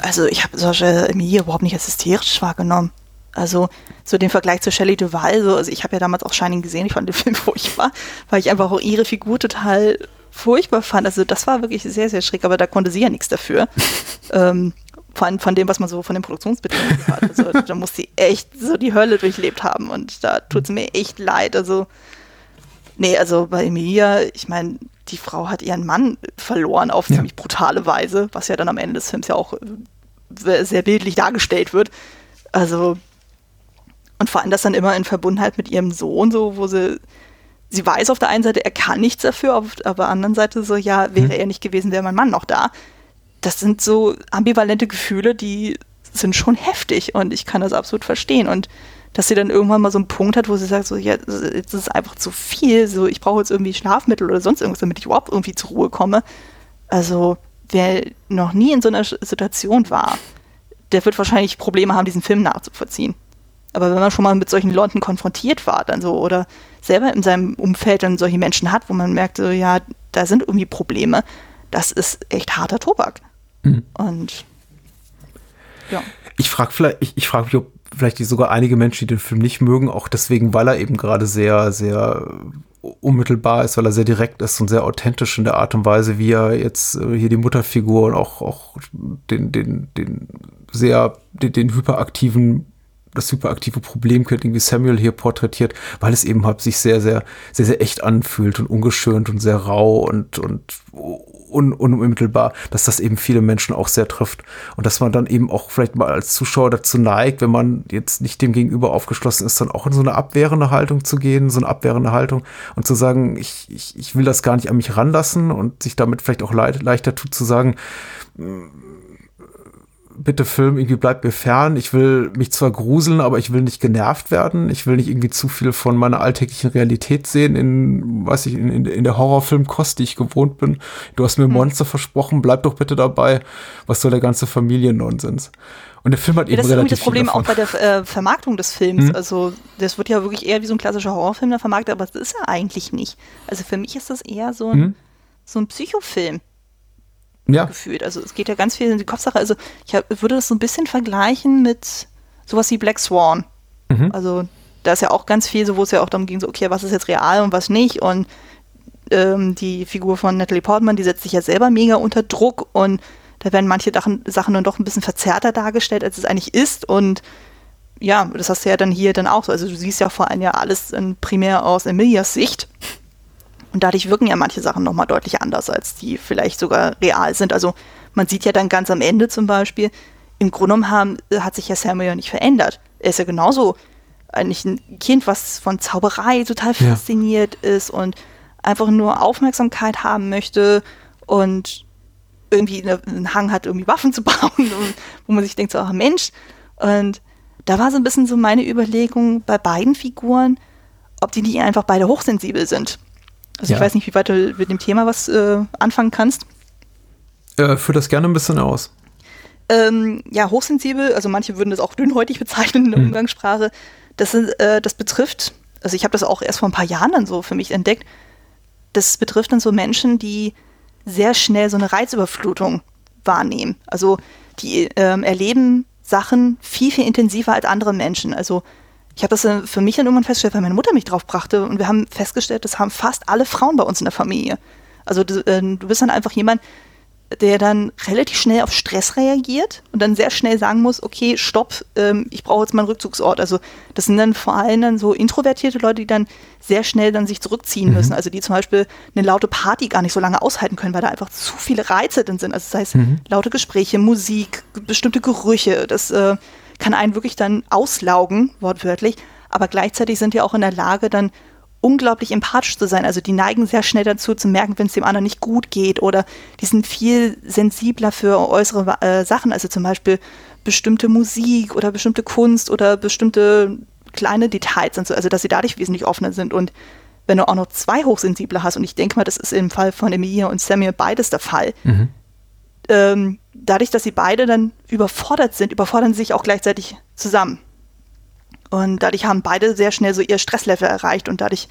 Also ich habe solche Emilia überhaupt nicht als hysterisch wahrgenommen. Also so den Vergleich zu Shelley Duval, so, also ich habe ja damals auch Shining gesehen, ich fand den Film furchtbar, weil ich einfach auch ihre Figur total furchtbar fand. Also das war wirklich sehr, sehr schräg, aber da konnte sie ja nichts dafür. ähm, von, von dem, was man so von den Produktionsbedingungen hat. Also da muss sie echt so die Hölle durchlebt haben und da tut es mir echt leid. Also, nee, also bei Emilia, ich meine, die Frau hat ihren Mann verloren auf ja. ziemlich brutale Weise, was ja dann am Ende des Films ja auch äh, sehr bildlich dargestellt wird. Also und vor allem das dann immer in Verbundenheit mit ihrem Sohn, so, wo sie, sie weiß auf der einen Seite, er kann nichts dafür, auf der anderen Seite so, ja, wäre mhm. er nicht gewesen, wäre mein Mann noch da. Das sind so ambivalente Gefühle, die sind schon heftig und ich kann das absolut verstehen. Und dass sie dann irgendwann mal so einen Punkt hat, wo sie sagt, so, ja, jetzt ist es einfach zu viel, so, ich brauche jetzt irgendwie Schlafmittel oder sonst irgendwas, damit ich überhaupt irgendwie zur Ruhe komme. Also, wer noch nie in so einer Situation war, der wird wahrscheinlich Probleme haben, diesen Film nachzuvollziehen. Aber wenn man schon mal mit solchen Leuten konfrontiert war, dann so, oder selber in seinem Umfeld dann solche Menschen hat, wo man merkt, so, ja, da sind irgendwie Probleme, das ist echt harter Tobak. Mhm. Und ja. Ich frage vielleicht, ich, ich frage mich, ob vielleicht sogar einige Menschen, die den Film nicht mögen, auch deswegen, weil er eben gerade sehr, sehr unmittelbar ist, weil er sehr direkt ist und sehr authentisch in der Art und Weise, wie er jetzt äh, hier die Mutterfigur und auch, auch den, den, den sehr, den, den hyperaktiven das hyperaktive Problemkind irgendwie Samuel hier porträtiert, weil es eben halt sich sehr, sehr, sehr, sehr echt anfühlt und ungeschönt und sehr rau und, und un, unmittelbar, dass das eben viele Menschen auch sehr trifft. Und dass man dann eben auch vielleicht mal als Zuschauer dazu neigt, wenn man jetzt nicht dem Gegenüber aufgeschlossen ist, dann auch in so eine abwehrende Haltung zu gehen, so eine abwehrende Haltung und zu sagen, ich, ich, ich will das gar nicht an mich ranlassen und sich damit vielleicht auch leid, leichter tut zu sagen, bitte Film, irgendwie bleibt mir fern. Ich will mich zwar gruseln, aber ich will nicht genervt werden. Ich will nicht irgendwie zu viel von meiner alltäglichen Realität sehen in, weiß ich, in, in, in der Horrorfilmkost, die ich gewohnt bin. Du hast mir hm. Monster versprochen, bleib doch bitte dabei. Was soll der ganze Familiennonsens? Und der Film hat ja, eben das relativ ist das Problem auch bei der äh, Vermarktung des Films. Hm. Also das wird ja wirklich eher wie so ein klassischer Horrorfilm der vermarktet, aber das ist er eigentlich nicht. Also für mich ist das eher so ein, hm. so ein Psychofilm ja. gefühlt. Also es geht ja ganz viel in die Kopfsache. Also ich hab, würde das so ein bisschen vergleichen mit sowas wie Black Swan. Mhm. Also da ist ja auch ganz viel so, wo es ja auch darum ging, so, okay, was ist jetzt real und was nicht. Und ähm, die Figur von Natalie Portman, die setzt sich ja selber mega unter Druck und da werden manche Sachen, Sachen dann doch ein bisschen verzerrter dargestellt, als es eigentlich ist. Und ja, das hast du ja dann hier dann auch so. Also du siehst ja vor allem ja alles primär aus Emilias Sicht. Und dadurch wirken ja manche Sachen nochmal deutlich anders, als die vielleicht sogar real sind. Also man sieht ja dann ganz am Ende zum Beispiel, im Grunde genommen haben, hat sich ja Samuel ja nicht verändert. Er ist ja genauso eigentlich ein Kind, was von Zauberei total ja. fasziniert ist und einfach nur Aufmerksamkeit haben möchte und irgendwie einen Hang hat, irgendwie Waffen zu bauen, und, wo man sich denkt, so, ach Mensch. Und da war so ein bisschen so meine Überlegung bei beiden Figuren, ob die nicht einfach beide hochsensibel sind. Also ja. ich weiß nicht, wie weit du mit dem Thema was äh, anfangen kannst. Äh, führ das gerne ein bisschen aus. Ähm, ja, hochsensibel, also manche würden das auch dünnhäutig bezeichnen in der hm. Umgangssprache. Das, äh, das betrifft, also ich habe das auch erst vor ein paar Jahren dann so für mich entdeckt, das betrifft dann so Menschen, die sehr schnell so eine Reizüberflutung wahrnehmen. Also die ähm, erleben Sachen viel, viel intensiver als andere Menschen. Also ich habe das äh, für mich dann irgendwann festgestellt, weil meine Mutter mich drauf brachte und wir haben festgestellt, das haben fast alle Frauen bei uns in der Familie. Also du, äh, du bist dann einfach jemand, der dann relativ schnell auf Stress reagiert und dann sehr schnell sagen muss, okay, stopp, ähm, ich brauche jetzt meinen Rückzugsort. Also das sind dann vor allem dann so introvertierte Leute, die dann sehr schnell dann sich zurückziehen mhm. müssen. Also die zum Beispiel eine laute Party gar nicht so lange aushalten können, weil da einfach zu viele Reize drin sind. Also das heißt, mhm. laute Gespräche, Musik, bestimmte Gerüche, das äh, kann einen wirklich dann auslaugen, wortwörtlich. Aber gleichzeitig sind die auch in der Lage, dann unglaublich empathisch zu sein. Also die neigen sehr schnell dazu zu merken, wenn es dem anderen nicht gut geht oder die sind viel sensibler für äußere äh, Sachen, also zum Beispiel bestimmte Musik oder bestimmte Kunst oder bestimmte kleine Details und so, also dass sie dadurch wesentlich offener sind und wenn du auch noch zwei Hochsensible hast, und ich denke mal, das ist im Fall von Emilia und Samuel beides der Fall, mhm. Ähm, dadurch, dass sie beide dann überfordert sind, überfordern sie sich auch gleichzeitig zusammen. Und dadurch haben beide sehr schnell so ihr Stresslevel erreicht und dadurch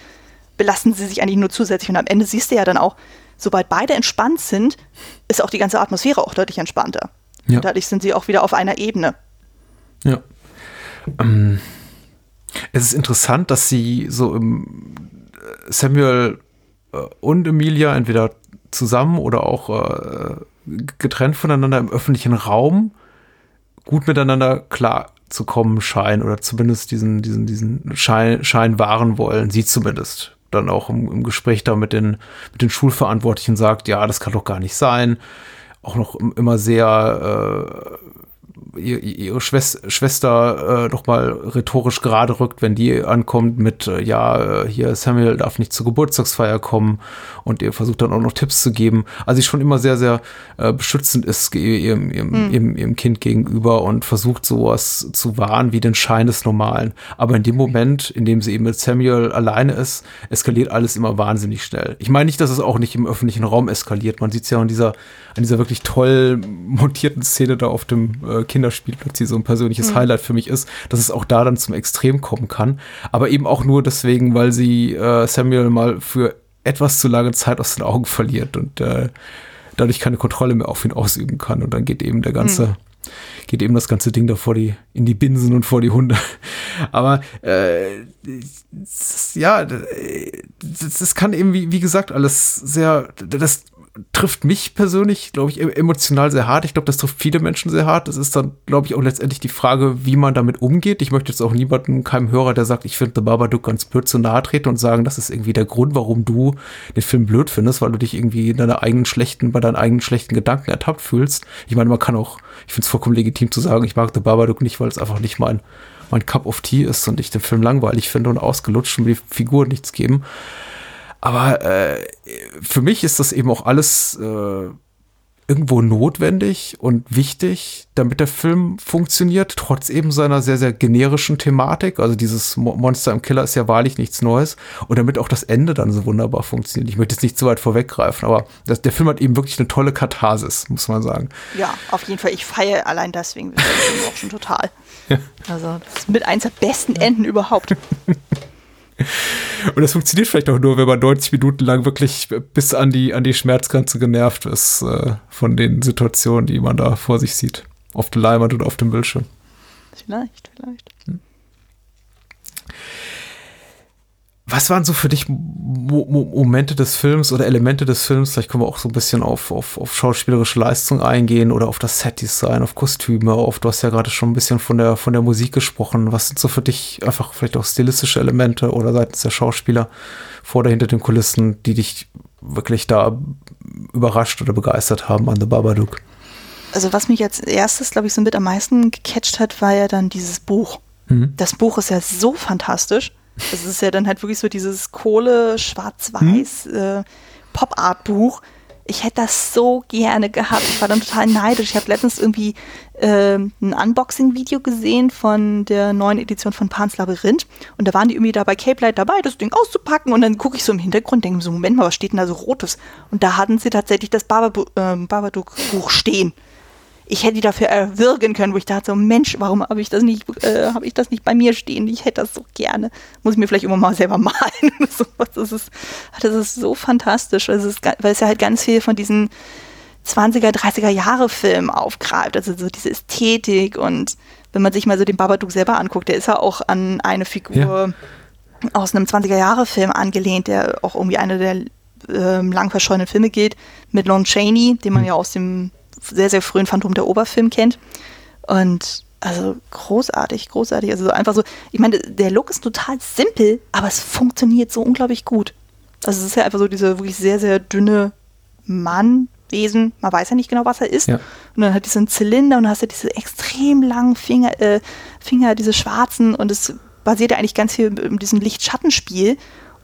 belasten sie sich eigentlich nur zusätzlich. Und am Ende siehst du ja dann auch, sobald beide entspannt sind, ist auch die ganze Atmosphäre auch deutlich entspannter. Ja. Und dadurch sind sie auch wieder auf einer Ebene. Ja. Ähm, es ist interessant, dass sie so im äh, Samuel äh, und Emilia entweder zusammen oder auch äh, getrennt voneinander im öffentlichen Raum gut miteinander klar zu kommen scheinen oder zumindest diesen, diesen, diesen Schein, Schein wahren wollen, sie zumindest. Dann auch im, im Gespräch da mit den, mit den Schulverantwortlichen sagt, ja, das kann doch gar nicht sein. Auch noch immer sehr äh, ihre Schwester äh, nochmal rhetorisch gerade rückt, wenn die ankommt mit, äh, ja, äh, hier Samuel darf nicht zur Geburtstagsfeier kommen und ihr versucht dann auch noch Tipps zu geben. Also sie schon immer sehr, sehr äh, beschützend ist ihrem, ihrem, mhm. ihrem, ihrem Kind gegenüber und versucht sowas zu wahren wie den Schein des Normalen. Aber in dem Moment, in dem sie eben mit Samuel alleine ist, eskaliert alles immer wahnsinnig schnell. Ich meine nicht, dass es auch nicht im öffentlichen Raum eskaliert. Man sieht es ja an dieser, an dieser wirklich toll montierten Szene da auf dem äh, Kinderspielplatz, die so ein persönliches mhm. Highlight für mich ist, dass es auch da dann zum Extrem kommen kann. Aber eben auch nur deswegen, weil sie äh, Samuel mal für etwas zu lange Zeit aus den Augen verliert und äh, dadurch keine Kontrolle mehr auf ihn ausüben kann. Und dann geht eben der ganze, mhm. geht eben das ganze Ding da vor die, in die Binsen und vor die Hunde. Aber äh, das, ja, das, das kann eben, wie, wie gesagt, alles sehr, das trifft mich persönlich, glaube ich, emotional sehr hart. Ich glaube, das trifft viele Menschen sehr hart. Das ist dann, glaube ich, auch letztendlich die Frage, wie man damit umgeht. Ich möchte jetzt auch niemandem, keinem Hörer, der sagt, ich finde The Babadook ganz blöd zu nahe treten und sagen, das ist irgendwie der Grund, warum du den Film blöd findest, weil du dich irgendwie in deiner eigenen schlechten, bei deinen eigenen schlechten Gedanken ertappt fühlst. Ich meine, man kann auch, ich finde es vollkommen legitim zu sagen, ich mag The Babadook nicht, weil es einfach nicht mein, mein Cup of Tea ist und ich den Film langweilig finde und ausgelutscht und mir die Figur nichts geben. Aber äh, für mich ist das eben auch alles äh, irgendwo notwendig und wichtig, damit der Film funktioniert, trotz eben seiner sehr, sehr generischen Thematik. Also dieses Monster im Killer ist ja wahrlich nichts Neues. Und damit auch das Ende dann so wunderbar funktioniert. Ich möchte jetzt nicht zu weit vorweggreifen, aber das, der Film hat eben wirklich eine tolle Katharsis, muss man sagen. Ja, auf jeden Fall. Ich feiere allein deswegen auch schon total. Ja. Also, das ist mit eins der besten Enden überhaupt. Und das funktioniert vielleicht auch nur, wenn man 90 Minuten lang wirklich bis an die, an die Schmerzgrenze genervt ist äh, von den Situationen, die man da vor sich sieht. Auf der Leinwand oder auf dem Bildschirm. Vielleicht, vielleicht. Hm. Was waren so für dich Mo Mo Momente des Films oder Elemente des Films? Vielleicht können wir auch so ein bisschen auf, auf, auf schauspielerische Leistung eingehen oder auf das Setdesign, auf Kostüme, auf, du hast ja gerade schon ein bisschen von der, von der Musik gesprochen. Was sind so für dich einfach vielleicht auch stilistische Elemente oder seitens der Schauspieler vor oder hinter den Kulissen, die dich wirklich da überrascht oder begeistert haben an The Babadook? Also was mich als erstes, glaube ich, so mit am meisten gecatcht hat, war ja dann dieses Buch. Mhm. Das Buch ist ja so fantastisch. Es ist ja dann halt wirklich so dieses Kohle, Schwarz-Weiß, hm? äh, Pop-Art-Buch. Ich hätte das so gerne gehabt. Ich war dann total neidisch. Ich habe letztens irgendwie äh, ein Unboxing-Video gesehen von der neuen Edition von Pans Labyrinth. Und da waren die irgendwie da bei Cape Light dabei, das Ding auszupacken. Und dann gucke ich so im Hintergrund, denke mir so, Moment mal, was steht denn da so Rotes? Und da hatten sie tatsächlich das ähm, Babadook-Buch stehen ich hätte die dafür erwürgen können, wo ich dachte so, Mensch, warum habe ich das nicht, äh, habe ich das nicht bei mir stehen? Ich hätte das so gerne. Muss ich mir vielleicht immer mal selber malen. das, ist, das ist so fantastisch, weil es, ist, weil es ja halt ganz viel von diesen 20er, 30er Jahre Filmen aufgreift. Also so diese Ästhetik und wenn man sich mal so den Babadook selber anguckt, der ist ja auch an eine Figur ja. aus einem 20er Jahre Film angelehnt, der auch irgendwie eine der ähm, lang verschollenen Filme geht, mit Lon Chaney, den man hm. ja aus dem sehr, sehr frühen Phantom der Oberfilm kennt. Und also großartig, großartig. Also einfach so, ich meine, der Look ist total simpel, aber es funktioniert so unglaublich gut. Also es ist ja einfach so diese wirklich sehr, sehr dünne Mannwesen. Man weiß ja nicht genau, was er ist. Ja. Und dann hat diesen Zylinder und dann hast du diese extrem langen Finger, äh, Finger, diese schwarzen und es basiert ja eigentlich ganz viel in diesem Licht-Schattenspiel.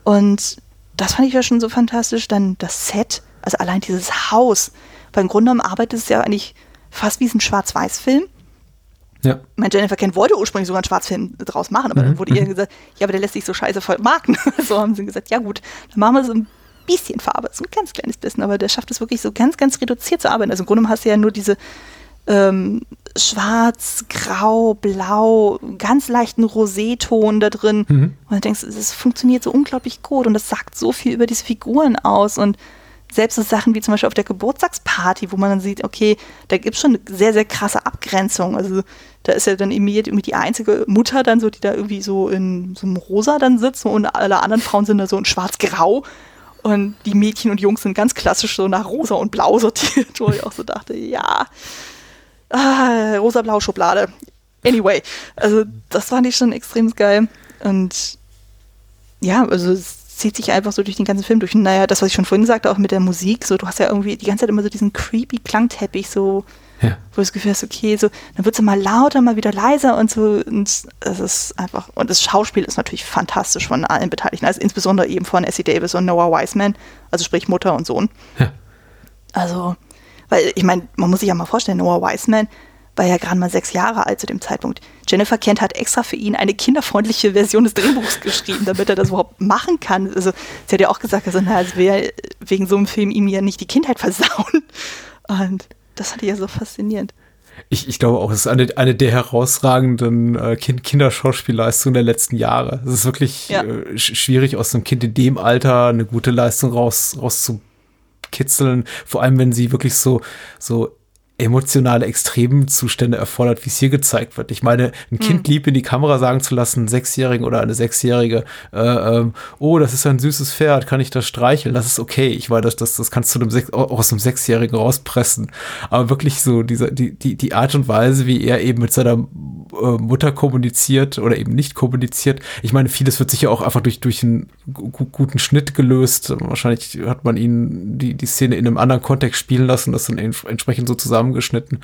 Und das fand ich ja schon so fantastisch. Dann das Set, also allein dieses Haus, weil im Grunde genommen arbeitet es ja eigentlich fast wie ein Schwarz-Weiß-Film. Ja. Mein Jennifer Kent wollte ursprünglich sogar einen Schwarzfilm draus machen, aber mhm. dann wurde ihr gesagt, ja, aber der lässt sich so scheiße vermarkten. so haben sie gesagt, ja gut, dann machen wir so ein bisschen Farbe, so ein ganz kleines bisschen, aber der schafft es wirklich so ganz, ganz reduziert zu arbeiten. Also im Grunde genommen hast du ja nur diese ähm, schwarz, grau, blau, ganz leichten Roséton da drin. Mhm. Und du denkst, es funktioniert so unglaublich gut und das sagt so viel über diese Figuren aus und selbst so Sachen wie zum Beispiel auf der Geburtstagsparty, wo man dann sieht, okay, da gibt es schon eine sehr, sehr krasse Abgrenzung. Also da ist ja dann Emilie irgendwie die einzige Mutter dann so, die da irgendwie so in so einem Rosa dann sitzt und alle anderen Frauen sind da so in schwarz-grau. Und die Mädchen und Jungs sind ganz klassisch so nach rosa und blau sortiert, wo ich auch so dachte, ja, ah, rosa-blau Schublade. Anyway, also das fand ich schon extrem geil. Und ja, also es zieht sich einfach so durch den ganzen Film durch. Und naja, das, was ich schon vorhin sagte, auch mit der Musik, so du hast ja irgendwie die ganze Zeit immer so diesen creepy Klangteppich, so, ja. wo du das Gefühl hast, okay, so, dann wird es mal lauter, mal wieder leiser und so. Und es ist einfach, und das Schauspiel ist natürlich fantastisch von allen Beteiligten, also insbesondere eben von Essie Davis und Noah Wiseman, also sprich Mutter und Sohn. Ja. Also, weil ich meine, man muss sich ja mal vorstellen, Noah Wiseman, war ja gerade mal sechs Jahre alt zu dem Zeitpunkt. Jennifer Kent hat extra für ihn eine kinderfreundliche Version des Drehbuchs geschrieben, damit er das überhaupt machen kann. Also sie hat ja auch gesagt, also, na, als wäre wegen so einem Film ihm ja nicht die Kindheit versauen. Und das fand ich ja so faszinierend. Ich, ich glaube auch, es ist eine, eine der herausragenden äh, kind Kinderschauspielleistungen der letzten Jahre. Es ist wirklich ja. äh, schwierig, aus einem Kind in dem Alter eine gute Leistung raus, rauszukitzeln. Vor allem, wenn sie wirklich so, so emotionale Extremzustände erfordert, wie es hier gezeigt wird. Ich meine, ein Kind hm. lieb in die Kamera sagen zu lassen, einen Sechsjährigen oder eine Sechsjährige, äh, ähm, oh, das ist ein süßes Pferd, kann ich das streicheln? Das ist okay. Ich weiß, das, das, das kannst du einem Sech aus einem Sechsjährigen rauspressen. Aber wirklich so diese, die, die, die Art und Weise, wie er eben mit seiner äh, Mutter kommuniziert oder eben nicht kommuniziert. Ich meine, vieles wird sicher auch einfach durch, durch einen guten Schnitt gelöst. Wahrscheinlich hat man ihn die, die Szene in einem anderen Kontext spielen lassen, das dann entsprechend so zusammen zusammengeschnitten.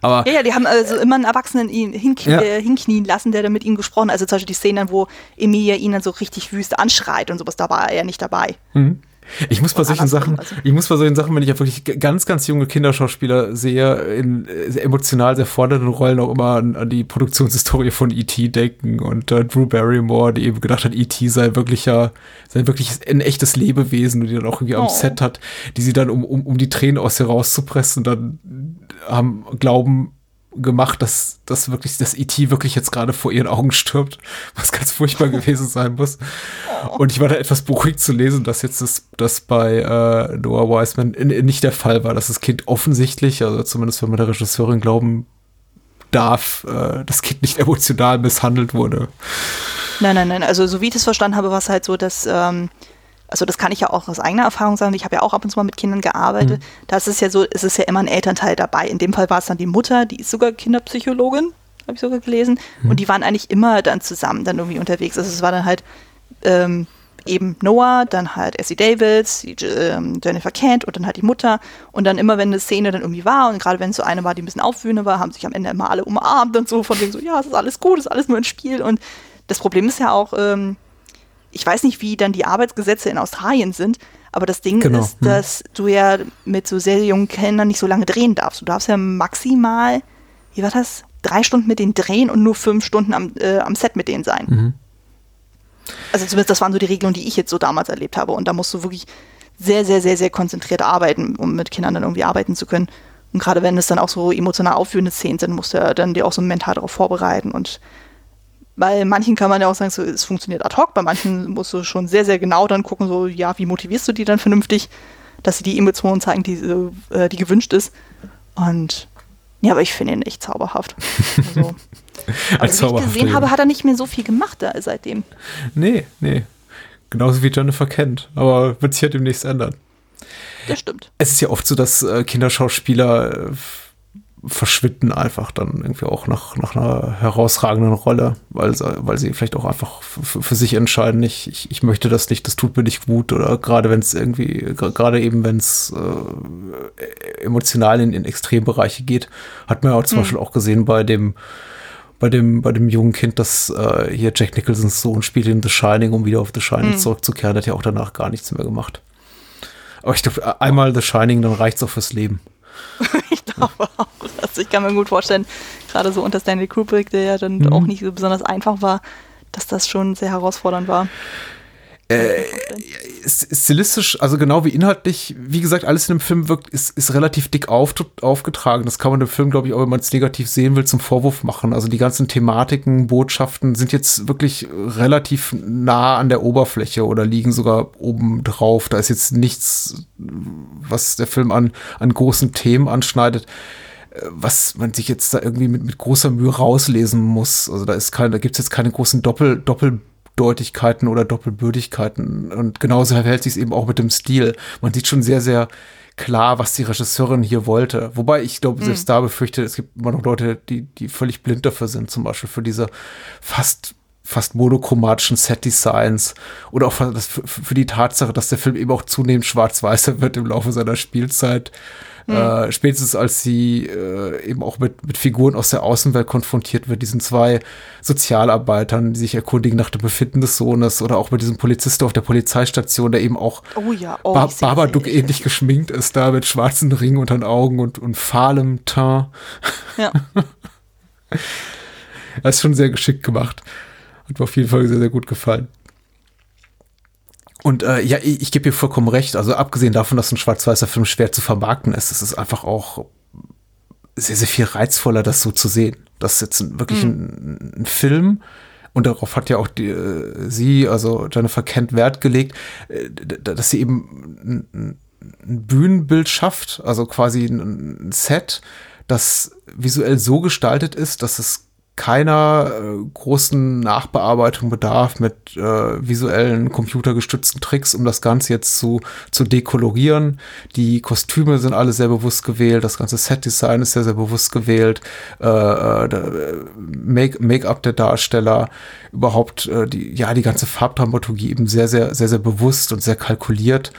Aber ja, ja, die haben also immer einen Erwachsenen ihn hinkn ja. äh, hinknien lassen, der dann mit ihm gesprochen hat. Also zum Beispiel die Szenen, wo Emilia ihn dann so richtig wüst anschreit und sowas, da war er ja nicht dabei. Mhm. Ich muss bei solchen Sachen, also. ich muss bei solchen Sachen, wenn ich ja wirklich ganz, ganz junge Kinderschauspieler sehe, in sehr emotional sehr fordernden Rollen auch immer an, an die Produktionshistorie von E.T. denken und äh, Drew Barrymore, die eben gedacht hat, E.T. sei wirklich ja, sei wirklich ein echtes Lebewesen und die dann auch irgendwie oh. am Set hat, die sie dann, um, um, um die Tränen aus ihr rauszupressen, dann haben, glauben, gemacht, dass das wirklich, das E.T. wirklich jetzt gerade vor ihren Augen stirbt, was ganz furchtbar gewesen sein muss. Und ich war da etwas beruhigt zu lesen, dass jetzt das, das bei äh, Noah Wiseman nicht der Fall war, dass das Kind offensichtlich, also zumindest wenn man der Regisseurin glauben darf, äh, das Kind nicht emotional misshandelt wurde. Nein, nein, nein. Also so wie ich das verstanden habe, war es halt so, dass, ähm, also das kann ich ja auch aus eigener Erfahrung sagen, ich habe ja auch ab und zu mal mit Kindern gearbeitet. Mhm. Da ist es ja so, es ist ja immer ein Elternteil dabei. In dem Fall war es dann die Mutter, die ist sogar Kinderpsychologin, habe ich sogar gelesen. Mhm. Und die waren eigentlich immer dann zusammen dann irgendwie unterwegs. Also es war dann halt ähm, eben Noah, dann halt Essie Davids, die, ähm, Jennifer Kent und dann halt die Mutter. Und dann immer, wenn eine Szene dann irgendwie war und gerade wenn es so eine war, die ein bisschen aufwühlender war, haben sich am Ende immer alle umarmt und so von wegen so, ja, es ist alles gut, es ist alles nur ein Spiel. Und das Problem ist ja auch, ähm, ich weiß nicht, wie dann die Arbeitsgesetze in Australien sind, aber das Ding genau. ist, hm. dass du ja mit so sehr jungen Kindern nicht so lange drehen darfst. Du darfst ja maximal, wie war das, drei Stunden mit denen drehen und nur fünf Stunden am, äh, am Set mit denen sein. Mhm. Also zumindest das waren so die Regelungen, die ich jetzt so damals erlebt habe. Und da musst du wirklich sehr, sehr, sehr, sehr konzentriert arbeiten, um mit Kindern dann irgendwie arbeiten zu können. Und gerade wenn es dann auch so emotional aufführende Szenen sind, musst du ja dann dir auch so mental darauf vorbereiten. Und bei manchen kann man ja auch sagen, so, es funktioniert ad hoc, bei manchen musst du schon sehr, sehr genau dann gucken, so, ja, wie motivierst du die dann vernünftig, dass sie die Emotionen zeigen, die, äh, die gewünscht ist. Und ja, aber ich finde ihn echt zauberhaft. Also, Als wie ich gesehen habe, hat er nicht mehr so viel gemacht da seitdem. Nee, nee. Genauso wie Jennifer kennt. Aber wird sich ja demnächst ändern. Das stimmt. Es ist ja oft so, dass äh, Kinderschauspieler äh, verschwinden einfach dann irgendwie auch nach, nach einer herausragenden Rolle, weil, weil sie vielleicht auch einfach für sich entscheiden, ich, ich, ich möchte das nicht, das tut mir nicht gut oder gerade wenn es irgendwie, gerade eben wenn es äh, emotional in, in Extrembereiche geht, hat man ja auch zum mhm. Beispiel auch gesehen bei dem bei dem, bei dem jungen Kind, das äh, hier Jack Nicholsons Sohn spielt in The Shining, um wieder auf The Shining mhm. zurückzukehren, hat ja auch danach gar nichts mehr gemacht. Aber ich glaube, einmal The Shining, dann reicht es auch fürs Leben. ich glaube auch. Also ich kann mir gut vorstellen, gerade so unter Stanley Kubrick, der ja dann mhm. auch nicht so besonders einfach war, dass das schon sehr herausfordernd war. Äh, stilistisch, also genau wie inhaltlich, wie gesagt, alles in dem Film wirkt, ist, ist relativ dick auf, aufgetragen. Das kann man dem Film, glaube ich, auch wenn man es negativ sehen will, zum Vorwurf machen. Also die ganzen Thematiken, Botschaften sind jetzt wirklich relativ nah an der Oberfläche oder liegen sogar oben drauf. Da ist jetzt nichts, was der Film an, an großen Themen anschneidet was man sich jetzt da irgendwie mit, mit großer Mühe rauslesen muss. Also da ist keine, da gibt es jetzt keine großen Doppel, Doppel Doppeldeutigkeiten oder Doppelbürdigkeiten. Und genauso verhält sich es eben auch mit dem Stil. Man sieht schon sehr, sehr klar, was die Regisseurin hier wollte. Wobei ich glaube, selbst mhm. da befürchte, es gibt immer noch Leute, die, die völlig blind dafür sind, zum Beispiel für diese fast fast monochromatischen Set-Designs oder auch für, für die Tatsache, dass der Film eben auch zunehmend schwarz-weißer wird im Laufe seiner Spielzeit. Mhm. Äh, spätestens als sie äh, eben auch mit, mit Figuren aus der Außenwelt konfrontiert wird, diesen zwei Sozialarbeitern, die sich erkundigen nach dem Befinden des Sohnes oder auch mit diesem Polizisten auf der Polizeistation, der eben auch oh ja, oh, ba Babadook ähnlich geschminkt ist, da mit schwarzen Ringen unter den Augen und, und fahlem Teint. Ja. das ist schon sehr geschickt gemacht. Hat mir auf jeden Fall sehr, sehr gut gefallen. Und äh, ja, ich, ich gebe dir vollkommen recht. Also abgesehen davon, dass ein schwarz-weißer Film schwer zu vermarkten ist, ist es einfach auch sehr, sehr viel reizvoller, das so zu sehen. Das ist jetzt wirklich mhm. ein, ein, Film und darauf hat ja auch die, äh, sie, also Jennifer Kent, Wert gelegt, äh, dass sie eben ein, ein Bühnenbild schafft, also quasi ein, ein Set, das visuell so gestaltet ist, dass es keiner äh, großen Nachbearbeitung bedarf mit äh, visuellen computergestützten Tricks, um das Ganze jetzt zu, zu dekolorieren. Die Kostüme sind alle sehr bewusst gewählt, das ganze Set-Design ist sehr, sehr bewusst gewählt, äh, äh Make-up der Darsteller, überhaupt äh, die, ja, die ganze Farbdramaturgie eben sehr, sehr, sehr, sehr bewusst und sehr kalkuliert.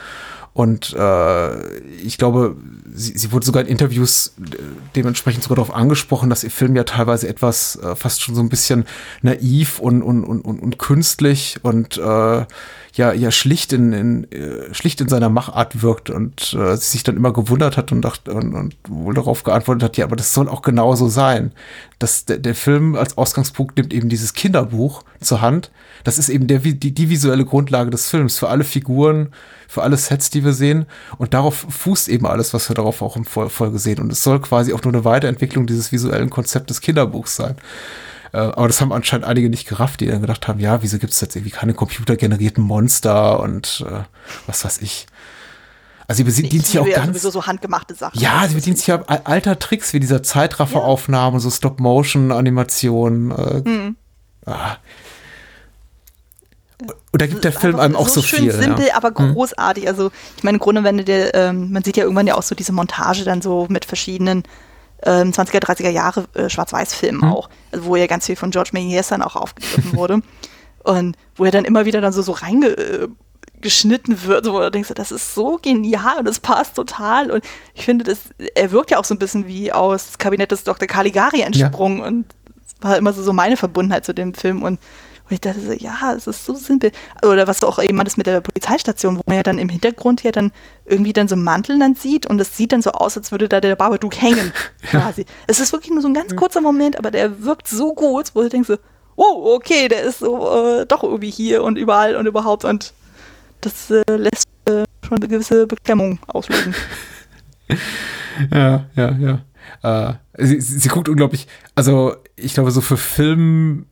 Und äh, ich glaube, sie, sie wurde sogar in Interviews äh, dementsprechend sogar darauf angesprochen, dass ihr Film ja teilweise etwas äh, fast schon so ein bisschen naiv und, und, und, und, und künstlich und äh, ja, ja schlicht in, in äh, schlicht in seiner Machart wirkt und äh, sie sich dann immer gewundert hat und dachte und, und wohl darauf geantwortet hat, ja, aber das soll auch genauso sein. Dass der, der Film als Ausgangspunkt nimmt eben dieses Kinderbuch zur Hand. Das ist eben der, die, die visuelle Grundlage des Films für alle Figuren, für alle Sets, die wir sehen. Und darauf fußt eben alles, was wir darauf auch im Folge sehen. Und es soll quasi auch nur eine Weiterentwicklung dieses visuellen Konzeptes Kinderbuchs sein. Äh, aber das haben anscheinend einige nicht gerafft, die dann gedacht haben, ja, wieso gibt es jetzt irgendwie keine computergenerierten Monster und äh, was weiß ich. Also sie bedient sich auch ja ganz so handgemachte Sachen. Ja, sie bedient sich ja alter Tricks wie dieser Zeitrafferaufnahmen, ja. so Stop-Motion-Animationen. Äh, mhm. ah, Und da gibt der Film einem auch so, schön viel. simpel, ja. aber großartig. Also ich meine, im Grunde, wenn du dir, ähm, man sieht ja irgendwann ja auch so diese Montage dann so mit verschiedenen ähm, 20er, 30er Jahre äh, Schwarz-Weiß-Filmen Mhm. auch, also wo ja ganz viel von George Méliès dann auch aufgegriffen wurde und wo er dann immer wieder dann so, so reingeschnitten wird, wo du denkst, das ist so genial und das passt total und ich finde, das, er wirkt ja auch so ein bisschen wie aus Kabinett des Dr. Caligari entsprungen und es war immer so, so meine Verbundenheit zu dem Film und und ich dachte so, ja, es ist so simpel. Oder was du auch eben das mit der Polizeistation, wo man ja dann im Hintergrund ja dann irgendwie dann so einen Mantel dann sieht und es sieht dann so aus, als würde da der Babadook hängen, quasi. Es ist wirklich nur so ein ganz kurzer Moment, aber der wirkt so gut, wo du denkst so, oh, okay, der ist so äh, doch irgendwie hier und überall und überhaupt und das äh, lässt äh, schon eine gewisse Beklemmung auslösen. Ja, ja, ja. Äh, sie, sie, sie guckt unglaublich, also ich glaube, so für Film.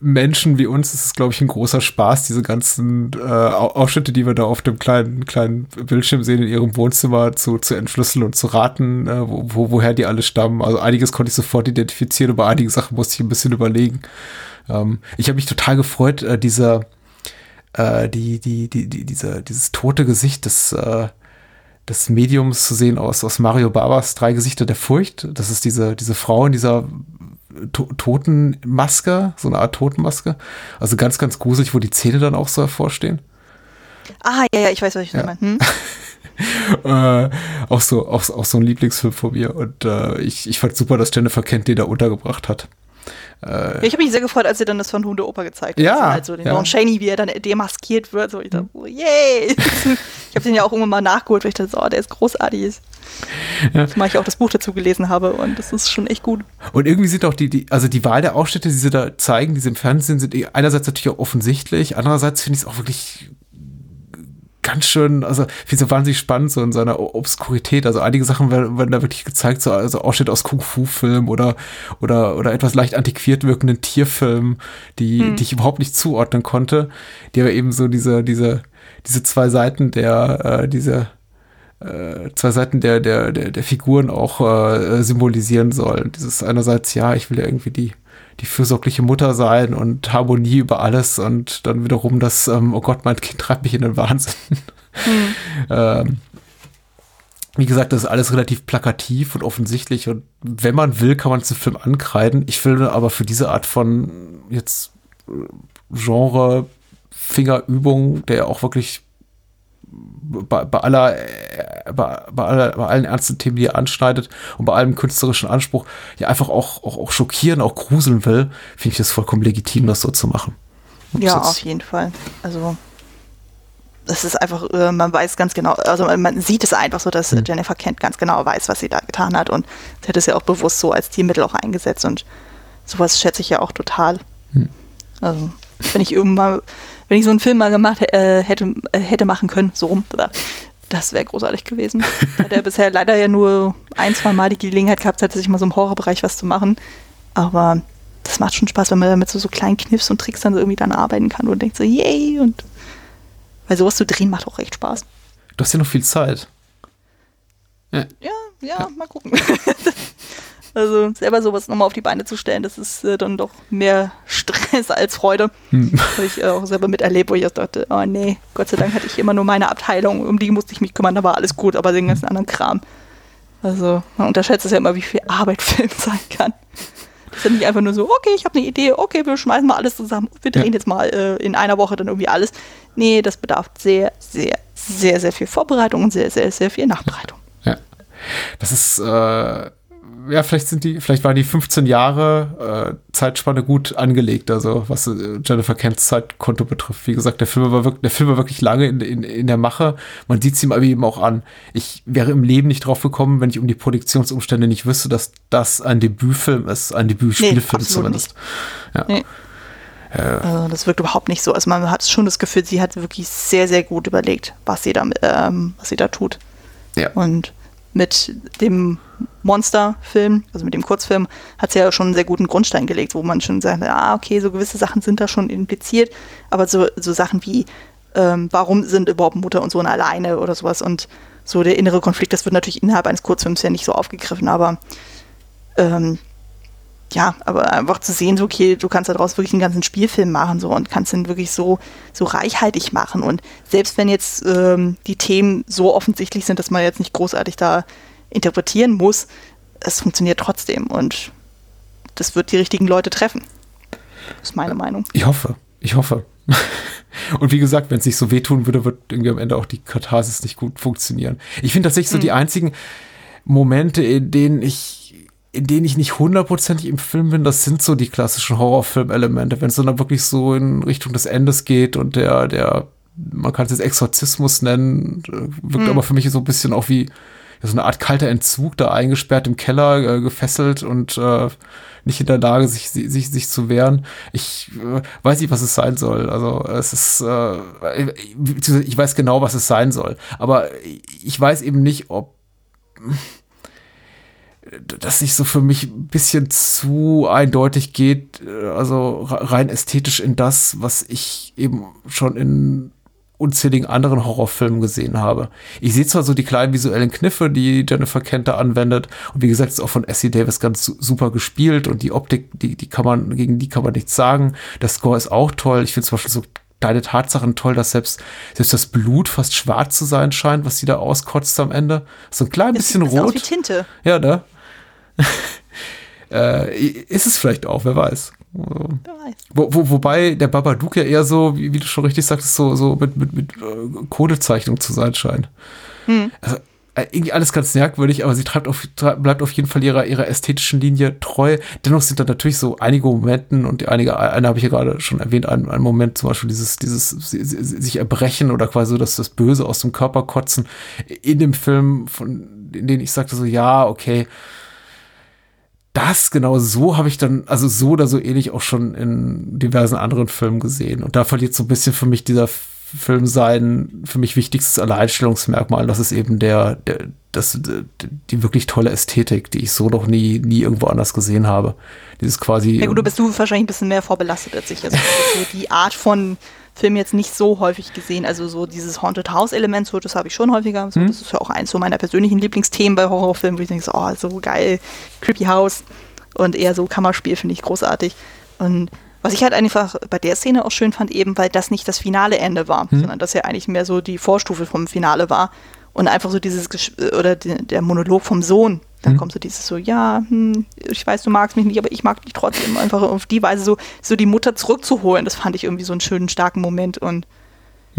Menschen wie uns ist es, glaube ich, ein großer Spaß, diese ganzen äh, Au- Ausschnitte, die wir da auf dem kleinen, kleinen Bildschirm sehen, in ihrem Wohnzimmer zu, zu entschlüsseln und zu raten, äh, wo, wo, woher die alle stammen. Also einiges konnte ich sofort identifizieren, aber einige Sachen musste ich ein bisschen überlegen. Ähm, ich habe mich total gefreut, äh, dieser, äh, die, die, die, die, dieser, dieses tote Gesicht des, äh, des Mediums zu sehen aus, aus Mario Barbas Drei Gesichter der Furcht. Das ist diese, diese Frau in dieser to Totenmaske, so eine Art Totenmaske. Also ganz, ganz gruselig, wo die Zähne dann auch so hervorstehen. Ah, ja, ja, ich weiß, was ich Ja. meine. Hm? Äh, auch, so, auch, auch so ein Lieblingsfilm von mir. Und äh, ich, ich fand super, dass Jennifer Kent den da untergebracht hat. Ja, ich habe mich sehr gefreut, als sie dann das von Hunde Oper gezeigt Ja, haben. Also den ja. Lon Chaney, wie er dann demaskiert wird. So, ich dachte, oh, yay! ich habe den ja auch irgendwann mal nachgeholt, weil ich dachte, so, oh, der ist großartig. Zumal ich auch das Buch dazu gelesen habe und das ist schon echt gut. Und irgendwie sind auch die, die, also die Wahl der Ausschnitte, die sie da zeigen, die sie im Fernsehen sind, einerseits natürlich auch offensichtlich, andererseits finde ich es auch wirklich ganz schön, also finde so wahnsinnig spannend, so in seiner Obskurität. Also einige Sachen werden, werden da wirklich gezeigt, so also Ausschnitte aus Kung-Fu-Filmen oder, oder, oder etwas leicht antiquiert wirkenden Tierfilmen, die, die ich überhaupt nicht zuordnen konnte, die aber eben so diese, diese, diese zwei Seiten der, äh, diese, äh, zwei Seiten der, der, der, der Figuren auch äh, symbolisieren sollen. Dieses einerseits, ja, ich will ja irgendwie die, die fürsorgliche Mutter sein und Harmonie über alles und dann wiederum das, ähm, oh Gott, mein Kind treibt mich in den Wahnsinn. ähm, wie gesagt, das ist alles relativ plakativ und offensichtlich und wenn man will, kann man es im Film ankreiden. Ich finde aber für diese Art von jetzt äh, Genre Fingerübung, der auch wirklich bei, bei aller, äh, bei, bei, aller, bei allen ernsten Themen, die er anschneidet und bei allem künstlerischen Anspruch, ja einfach auch, auch, auch schockieren, auch gruseln will, finde ich das vollkommen legitim, das so zu machen. Ob Ja, auf jeden Fall. Also es ist einfach, äh, man weiß ganz genau, also man, sieht es einfach so, dass äh, Jennifer Kent ganz genau weiß, was sie da getan hat und sie hat es ja auch bewusst so als Tiermittel auch eingesetzt und sowas schätze ich ja auch total. Also wenn ich irgendwann mal, wenn ich so einen Film mal gemacht äh, hätte, äh, hätte machen können, so rum, das wäre großartig gewesen. Hat er bisher leider ja nur ein, zwei Mal die Gelegenheit gehabt, hat sich mal so im Horrorbereich was zu machen. Aber das macht schon Spaß, wenn man damit so, so kleinen Kniffs und Tricks dann so irgendwie dann arbeiten kann und denkt so, yay! Und weil sowas zu drehen macht auch echt Spaß. Du hast ja noch viel Zeit. Ja, ja, mal gucken. also selber sowas nochmal auf die Beine zu stellen, das ist äh, dann doch mehr Stress als Freude. Habe ich äh, auch selber miterlebt, wo ich auch dachte, oh nee, Gott sei Dank hatte ich immer nur meine Abteilung, um die musste ich mich kümmern, da war alles gut, aber den ganzen anderen Kram. Also man unterschätzt es ja immer, wie viel Arbeit Film sein kann. Das ist ja nicht einfach nur so, okay, ich habe eine Idee, okay, wir schmeißen mal alles zusammen, wir drehen Ja. jetzt mal äh, in einer Woche dann irgendwie alles. Nee, das bedarf sehr, sehr, sehr, sehr viel Vorbereitung und sehr, sehr, sehr viel Nachbereitung. Ja. Das ist, äh, ja, vielleicht sind die, vielleicht waren die 15 Jahre äh, Zeitspanne gut angelegt, also was äh, Jennifer Kents Zeitkonto betrifft. Wie gesagt, der Film war wirklich, der Film war wirklich lange in, in, in der Mache. Man sieht es ihm aber eben auch an. Ich wäre im Leben nicht drauf gekommen, wenn ich um die Produktionsumstände nicht wüsste, dass das ein Debütfilm ist, ein Debütspielfilm absolut zumindest. Ja. Nee. Also das wirkt überhaupt nicht so. Also man hat schon das Gefühl, sie hat wirklich sehr, sehr gut überlegt, was sie da, ähm, was sie da tut. Ja. Und mit dem Monster-Film, also mit dem Kurzfilm, hat sie ja schon einen sehr guten Grundstein gelegt, wo man schon sagt, ah, okay, so gewisse Sachen sind da schon impliziert, aber so, so Sachen wie, ähm, warum sind überhaupt Mutter und Sohn alleine oder sowas und so der innere Konflikt, das wird natürlich innerhalb eines Kurzfilms ja nicht so aufgegriffen, aber ähm, ja, aber einfach zu sehen, so, okay, du kannst daraus wirklich einen ganzen Spielfilm machen so und kannst ihn wirklich so, so reichhaltig machen. Und selbst wenn jetzt ähm, die Themen so offensichtlich sind, dass man jetzt nicht großartig da interpretieren muss, es funktioniert trotzdem und das wird die richtigen Leute treffen. Das ist meine Meinung. Ich hoffe, ich hoffe. Und wie gesagt, wenn es nicht so wehtun würde, wird irgendwie am Ende auch die Katharsis nicht gut funktionieren. Ich finde tatsächlich so die einzigen Momente, in denen ich, in denen ich nicht hundertprozentig im Film bin, das sind so die klassischen Horrorfilm-Elemente, wenn es dann wirklich so in Richtung des Endes geht und der, der, man kann es jetzt Exorzismus nennen, äh, wirkt aber für mich so ein bisschen auch wie so eine Art kalter Entzug, da eingesperrt im Keller, äh, gefesselt und äh, nicht in der Lage, sich, sich, sich zu wehren. Ich äh, weiß nicht, was es sein soll. Also es ist, äh, ich weiß genau, was es sein soll. Aber ich weiß eben nicht, ob das sich so für mich ein bisschen zu eindeutig geht, äh, also rein ästhetisch in das, was ich eben schon in unzähligen anderen Horrorfilmen gesehen habe. Ich sehe zwar so die kleinen visuellen Kniffe, die Jennifer Kenter anwendet, und wie gesagt, ist auch von Essie Davis ganz super gespielt und die Optik, die, die kann man, gegen die kann man nichts sagen. Der Score ist auch toll. Ich finde zum Beispiel so kleine Tatsachen toll, dass selbst, selbst das Blut fast schwarz zu sein scheint, was sie da auskotzt am Ende. So ein klein bisschen das rot. Aus wie Tinte. Ja, ne? äh, ist es vielleicht auch, wer weiß. Wo, wo, wobei der Babadook ja eher so, wie, wie, du schon richtig sagtest, so, so mit, mit, mit äh, Codezeichnung zu sein scheint. Hm. Also, äh, irgendwie alles ganz merkwürdig, aber sie auf, bleibt auf jeden Fall ihrer, ihrer ästhetischen Linie treu. Dennoch sind da natürlich so einige Momenten und einige, eine habe ich ja gerade schon erwähnt, ein, ein Moment zum Beispiel dieses, dieses sich erbrechen oder quasi so, dass das Böse aus dem Körper kotzen in dem Film, von in dem ich sagte so, ja, okay, das genau so habe ich dann, also so oder so ähnlich auch schon in diversen anderen Filmen gesehen. Und da verliert so ein bisschen für mich dieser Film sein, für mich wichtigstes Alleinstellungsmerkmal. Das ist eben der, der, das, die wirklich tolle Ästhetik, die ich so noch nie, nie irgendwo anders gesehen habe. Dieses quasi. Ja gut, du bist du wahrscheinlich ein bisschen mehr vorbelastet als ich. Also so die Art von Film jetzt nicht so häufig gesehen. Also so dieses Haunted House Element, so das habe ich schon häufiger. So, hm. Das ist ja auch eins so meiner persönlichen Lieblingsthemen bei Horrorfilmen, wo ich denke, so, oh, so geil, Creepy House und eher so Kammerspiel finde ich großartig. Und was ich halt einfach bei der Szene auch schön fand, eben weil das nicht das finale Ende war, hm. sondern das ja eigentlich mehr so die Vorstufe vom Finale war und einfach so dieses Gesch oder der Monolog vom Sohn. Dann hm. kommt so dieses so, ja, hm, ich weiß, du magst mich nicht, aber ich mag dich trotzdem. Einfach auf die Weise so, so die Mutter zurückzuholen, das fand ich irgendwie so einen schönen, starken Moment und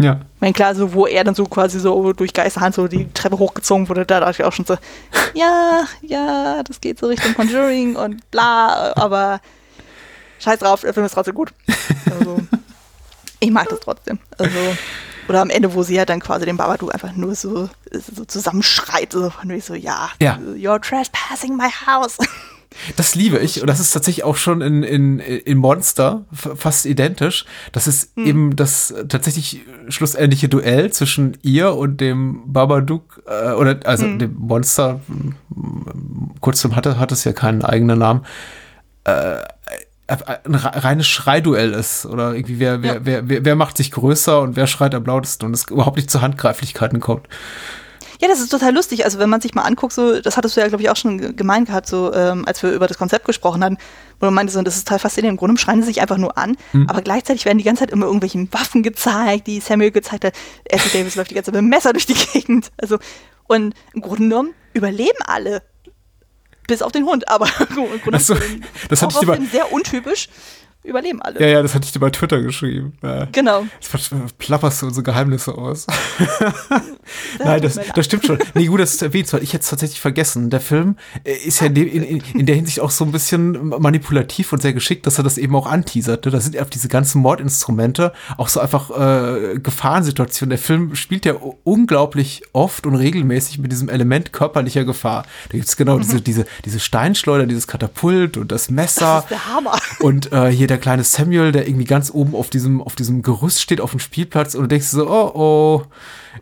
ja. Ich meine, klar, so, wo er dann so quasi so durch Geisterhand so die Treppe hochgezogen wurde, da dachte ich auch schon so, ja, ja, das geht so Richtung Conjuring und bla, aber scheiß drauf, der Film ist trotzdem gut. Also, ich mag das trotzdem. Also, oder am Ende, wo sie ja dann quasi den Babadook einfach nur so, so zusammenschreit, so von so, ja, ja, you're trespassing my house. Das liebe ich und das ist tatsächlich auch schon in, in, in Monster fast identisch. Das ist hm. eben das tatsächlich schlussendliche Duell zwischen ihr und dem Babadook äh, oder also hm. dem Monster. Kurzum hatte hat es ja keinen eigenen Namen. Äh, ein reines Schreiduell ist oder irgendwie wer, wer, ja. wer, wer, wer macht sich größer und wer schreit am lautesten und es überhaupt nicht zu Handgreiflichkeiten kommt. Ja, das ist total lustig. Also wenn man sich mal anguckt, so, das hattest du ja, glaube ich, auch schon gemeint gehabt, so, ähm, als wir über das Konzept gesprochen hatten, wo du meintest, so, das ist total faszinierend. Im Grunde schreien sie sich einfach nur an, hm. aber gleichzeitig werden die ganze Zeit immer irgendwelche Waffen gezeigt, die Samuel gezeigt hat. Ashley Davis läuft die ganze Zeit mit dem Messer durch die Gegend. Also, und im Grunde genommen überleben alle. Bis auf den Hund, aber im Grunde so, das hatte ich sehr untypisch überleben alle. Ja, ja, das hatte ich dir bei Twitter geschrieben. Ja. Genau. Jetzt plapperst du unsere Geheimnisse aus. Nein, das, das stimmt schon. Nee, gut, dass du es erwähnst, weil ich hätte es tatsächlich vergessen. Der Film ist ja in, in, in, der Hinsicht auch so ein bisschen manipulativ und sehr geschickt, dass er das eben auch anteasert. Ne? Da sind auf diese ganzen Mordinstrumente auch so einfach äh, Gefahrensituationen. Der Film spielt ja unglaublich oft und regelmäßig mit diesem Element körperlicher Gefahr. Da gibt es genau mhm. diese, diese, diese Steinschleuder, dieses Katapult und das Messer. Das ist der Hammer. Und äh, hier der kleine Samuel, der irgendwie ganz oben auf diesem, auf diesem Gerüst steht, auf dem Spielplatz und du denkst so, oh, oh,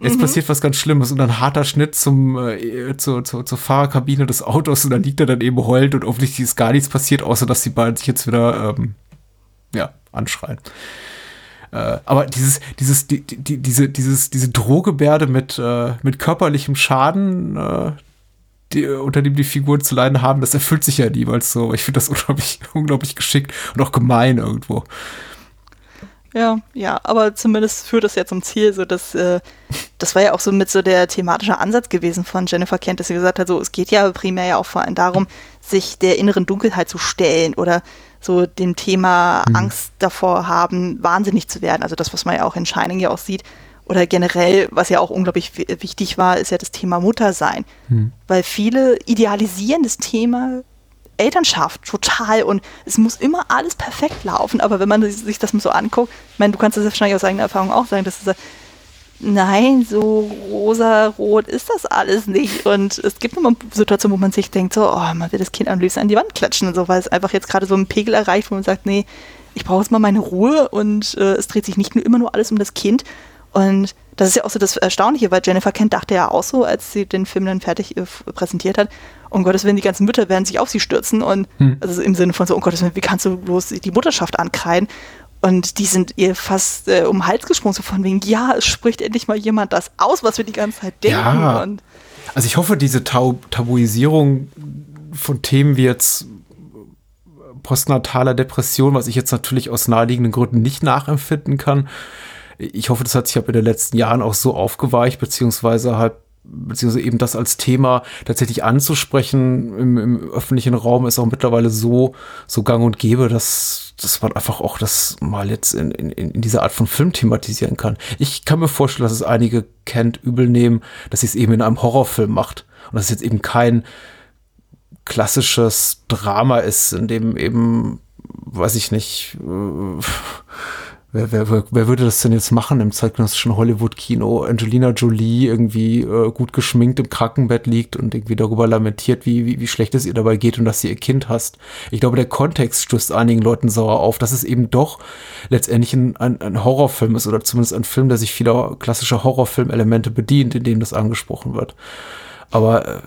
jetzt mhm. passiert was ganz Schlimmes und dann harter Schnitt zum, äh, zur, zur, zur Fahrerkabine des Autos und dann liegt er dann eben heult und offensichtlich ist gar nichts passiert, außer dass die beiden sich jetzt wieder, ähm, ja, anschreien. Äh, aber dieses, dieses, die, die, diese, dieses, diese Drohgebärde mit, äh, mit körperlichem Schaden, äh, die, unter dem die Figuren zu leiden haben, das erfüllt sich ja niemals so. Ich finde das unglaublich, unglaublich geschickt und auch gemein irgendwo. Ja, ja, aber zumindest führt das ja zum Ziel, so dass äh, das war ja auch so mit so der thematische Ansatz gewesen von Jennifer Kent, dass sie gesagt hat, so es geht ja primär ja auch vor allem darum, sich der inneren Dunkelheit zu stellen oder so dem Thema mhm. Angst davor haben, wahnsinnig zu werden. Also das, was man ja auch in Shining ja auch sieht. Oder generell, was ja auch unglaublich wichtig war, ist ja das Thema Muttersein. Mhm. Weil viele idealisieren das Thema Elternschaft total und es muss immer alles perfekt laufen. Aber wenn man sich das mal so anguckt, ich meine, du kannst das wahrscheinlich aus eigener Erfahrung auch sagen, dass es nein, so rosa-rot ist das alles nicht. Und es gibt immer Situationen, wo man sich denkt, so, oh, man will das Kind am liebsten an die Wand klatschen und so, weil es einfach jetzt gerade so einen Pegel erreicht, wo man sagt, nee, ich brauche jetzt mal meine Ruhe und äh, es dreht sich nicht nur immer nur alles um das Kind. Und das ist ja auch so das Erstaunliche, weil Jennifer Kent dachte ja auch so, als sie den Film dann fertig äh, präsentiert hat, um Gottes Willen, die ganzen Mütter werden sich auf sie stürzen und hm. also im Sinne von so, um Gottes Willen, wie kannst du bloß die Mutterschaft ankreiden? Und die sind ihr fast äh, um den Hals gesprungen, so von wegen, ja, es spricht endlich mal jemand das aus, was wir die ganze Zeit denken. Ja. Also ich hoffe, diese Tab Tabuisierung von Themen wie jetzt postnataler Depression, was ich jetzt natürlich aus naheliegenden Gründen nicht nachempfinden kann. Ich hoffe, das hat sich ab in den letzten Jahren auch so aufgeweicht, beziehungsweise halt beziehungsweise eben das als Thema tatsächlich anzusprechen im, im, öffentlichen Raum ist auch mittlerweile so, so gang und gäbe, dass, dass man einfach auch das mal jetzt in, in, in dieser Art von Film thematisieren kann. Ich kann mir vorstellen, dass es einige kennt, übel nehmen, dass sie es eben in einem Horrorfilm macht. Und dass es jetzt eben kein klassisches Drama ist, in dem eben, weiß ich nicht, äh, Wer, wer, wer würde das denn jetzt machen im zeitgenössischen Hollywood-Kino? Angelina Jolie irgendwie äh, gut geschminkt im Krankenbett liegt und irgendwie darüber lamentiert, wie, wie, wie schlecht es ihr dabei geht und dass sie ihr Kind hasst. Ich glaube, der Kontext stößt einigen Leuten sauer auf, dass es eben doch letztendlich ein, ein, ein Horrorfilm ist oder zumindest ein Film, der sich vieler klassischer Horrorfilmelemente bedient, in dem das angesprochen wird. Aber äh,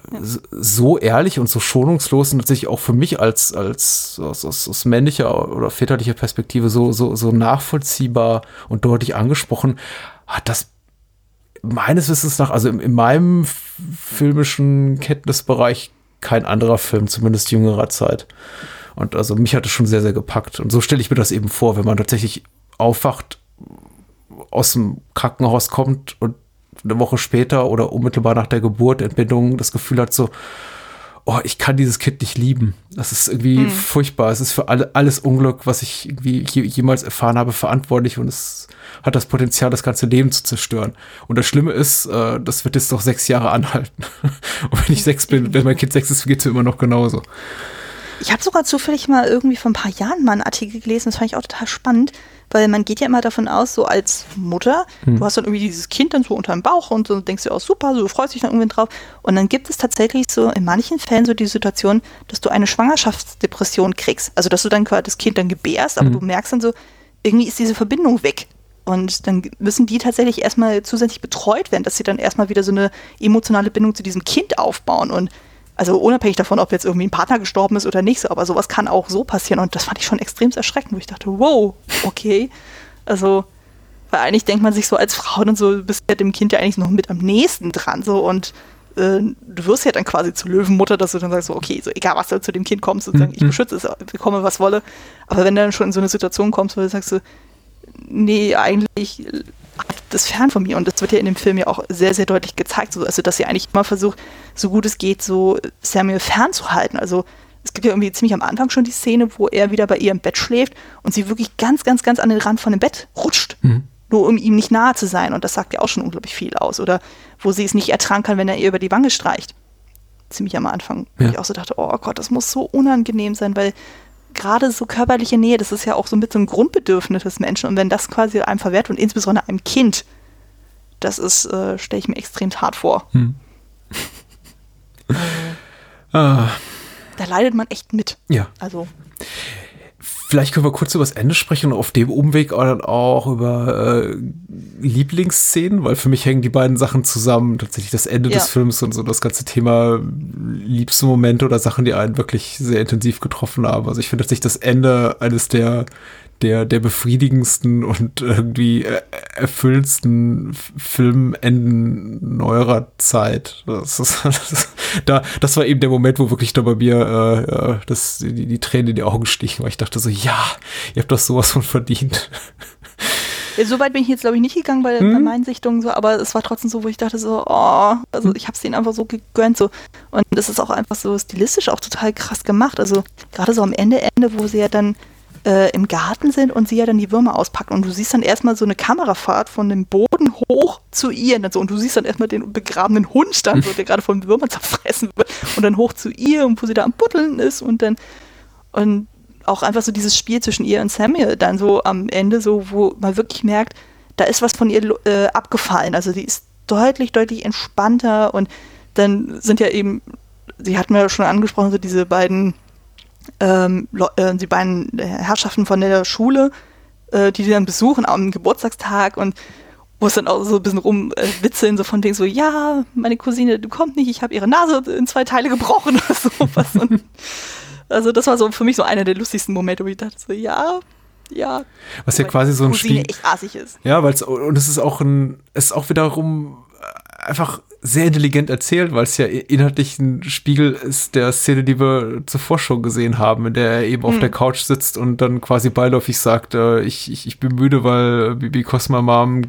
so ehrlich und so schonungslos und tatsächlich auch für mich als, als aus, aus, aus männlicher oder väterlicher Perspektive so, so, so nachvollziehbar und deutlich angesprochen, hat das meines Wissens nach, also in, in meinem filmischen Kenntnisbereich kein anderer Film, zumindest jüngerer Zeit. Und also mich hat es schon sehr, sehr gepackt. Und so stelle ich mir das eben vor, wenn man tatsächlich aufwacht, aus dem Krankenhaus kommt und eine Woche später oder unmittelbar nach der Geburt, Entbindung, das Gefühl hat so, oh, ich kann dieses Kind nicht lieben. Das ist irgendwie mhm. furchtbar. Es ist für alle, alles Unglück, was ich irgendwie jemals erfahren habe, verantwortlich und es hat das Potenzial, das ganze Leben zu zerstören. Und das Schlimme ist, äh, das wird jetzt noch sechs Jahre anhalten. und wenn ich sechs bin, wenn mein Kind sechs ist, geht es immer noch genauso. Ich habe sogar zufällig mal irgendwie vor ein paar Jahren mal einen Artikel gelesen, das fand ich auch total spannend, weil man geht ja immer davon aus, so als Mutter, hm. du hast dann irgendwie dieses Kind dann so unter dem Bauch und so denkst dir, oh super, so du freust dich dann irgendwie drauf. Und dann gibt es tatsächlich so in manchen Fällen so die Situation, dass du eine Schwangerschaftsdepression kriegst. Also dass du dann quasi das Kind dann gebärst, aber hm. du merkst dann so, irgendwie ist diese Verbindung weg. Und dann müssen die tatsächlich erstmal zusätzlich betreut werden, dass sie dann erstmal wieder so eine emotionale Bindung zu diesem Kind aufbauen. Und also unabhängig davon, ob jetzt irgendwie ein Partner gestorben ist oder nicht, so, aber sowas kann auch so passieren. Und das fand ich schon extrem erschreckend, wo ich dachte, wow, okay. Also, weil eigentlich denkt man sich so als Frau dann so, du bist ja dem Kind ja eigentlich noch mit am nächsten dran, so und äh, du wirst ja dann quasi zur Löwenmutter, dass du dann sagst, so, okay, so egal was da zu dem Kind kommt, sozusagen, ich mhm. beschütze es, bekomme was wolle. Aber wenn du dann schon in so eine Situation kommst, wo du sagst, so, nee, eigentlich das fern von mir. Und das wird ja in dem Film ja auch sehr, sehr deutlich gezeigt. So, also, dass sie eigentlich immer versucht, so gut es geht, so Samuel fernzuhalten. Also, es gibt ja irgendwie ziemlich am Anfang schon die Szene, wo er wieder bei ihr im Bett schläft und sie wirklich ganz, ganz, ganz an den Rand von dem Bett rutscht. Mhm. Nur um ihm nicht nahe zu sein. Und das sagt ja auch schon unglaublich viel aus. Oder wo sie es nicht ertragen kann, wenn er ihr über die Wange streicht. Ziemlich am Anfang. Ja. Wo ich auch so dachte, oh Gott, das muss so unangenehm sein, weil gerade so körperliche Nähe, das ist ja auch so mit so einem Grundbedürfnis des Menschen. Und wenn das quasi einem verwehrt und insbesondere einem Kind, das ist, äh, stelle ich mir extrem hart vor. Hm. ah. Da leidet man echt mit. Ja. Also. Vielleicht können wir kurz über das Ende sprechen und auf dem Umweg auch über äh, Lieblingsszenen, weil für mich hängen die beiden Sachen zusammen. Tatsächlich das Ende ja. des Films und so das ganze Thema liebste Momente oder Sachen, die einen wirklich sehr intensiv getroffen haben. Also ich finde tatsächlich das Ende eines der der, der befriedigendsten und irgendwie erfüllendsten Filmenden neuerer Zeit. Das, ist, das, da, das war eben der Moment, wo wirklich da bei mir äh, das, die, die Tränen in die Augen stichen, weil ich dachte so, ja, ihr habt das sowas von verdient. Ja, so weit bin ich jetzt, glaube ich, nicht gegangen bei, hm? bei meinen Sichtungen, so, aber es war trotzdem so, wo ich dachte so, oh, also hm? ich habe es denen einfach so gegönnt. So. Und das ist auch einfach so stilistisch auch total krass gemacht. Also gerade so am Ende, Ende, wo sie ja dann äh, im Garten sind und sie ja dann die Würmer auspacken und du siehst dann erstmal so eine Kamerafahrt von dem Boden hoch zu ihr. Und, so, und du siehst dann erstmal den begrabenen Hund dann, so, der gerade von Würmern zerfressen wird. Und dann hoch zu ihr und wo sie da am Buddeln ist. Und dann und auch einfach so dieses Spiel zwischen ihr und Samuel dann so am Ende so, wo man wirklich merkt, da ist was von ihr äh, abgefallen. Also die ist deutlich, deutlich entspannter. Und dann sind ja eben, sie hatten ja schon angesprochen, so diese beiden, ähm, äh, die beiden Herrschaften von der Schule, äh, die die dann besuchen am Geburtstagstag und wo es dann auch so ein bisschen rumwitzeln, so von wegen so, ja, meine Cousine, du kommst nicht, ich habe ihre Nase in zwei Teile gebrochen oder sowas. und also das war so für mich so einer der lustigsten Momente, wo ich dachte so, ja, ja. Was ja quasi so ein Spiel echt assig ist. Ja, weil es und es ist auch ein es ist auch wiederum einfach sehr intelligent erzählt, weil es ja inhaltlich ein Spiegel ist der Szene, die wir zuvor schon gesehen haben, in der er eben hm. auf der Couch sitzt und dann quasi beiläufig sagt, äh, ich, ich, ich bin müde, weil because my mom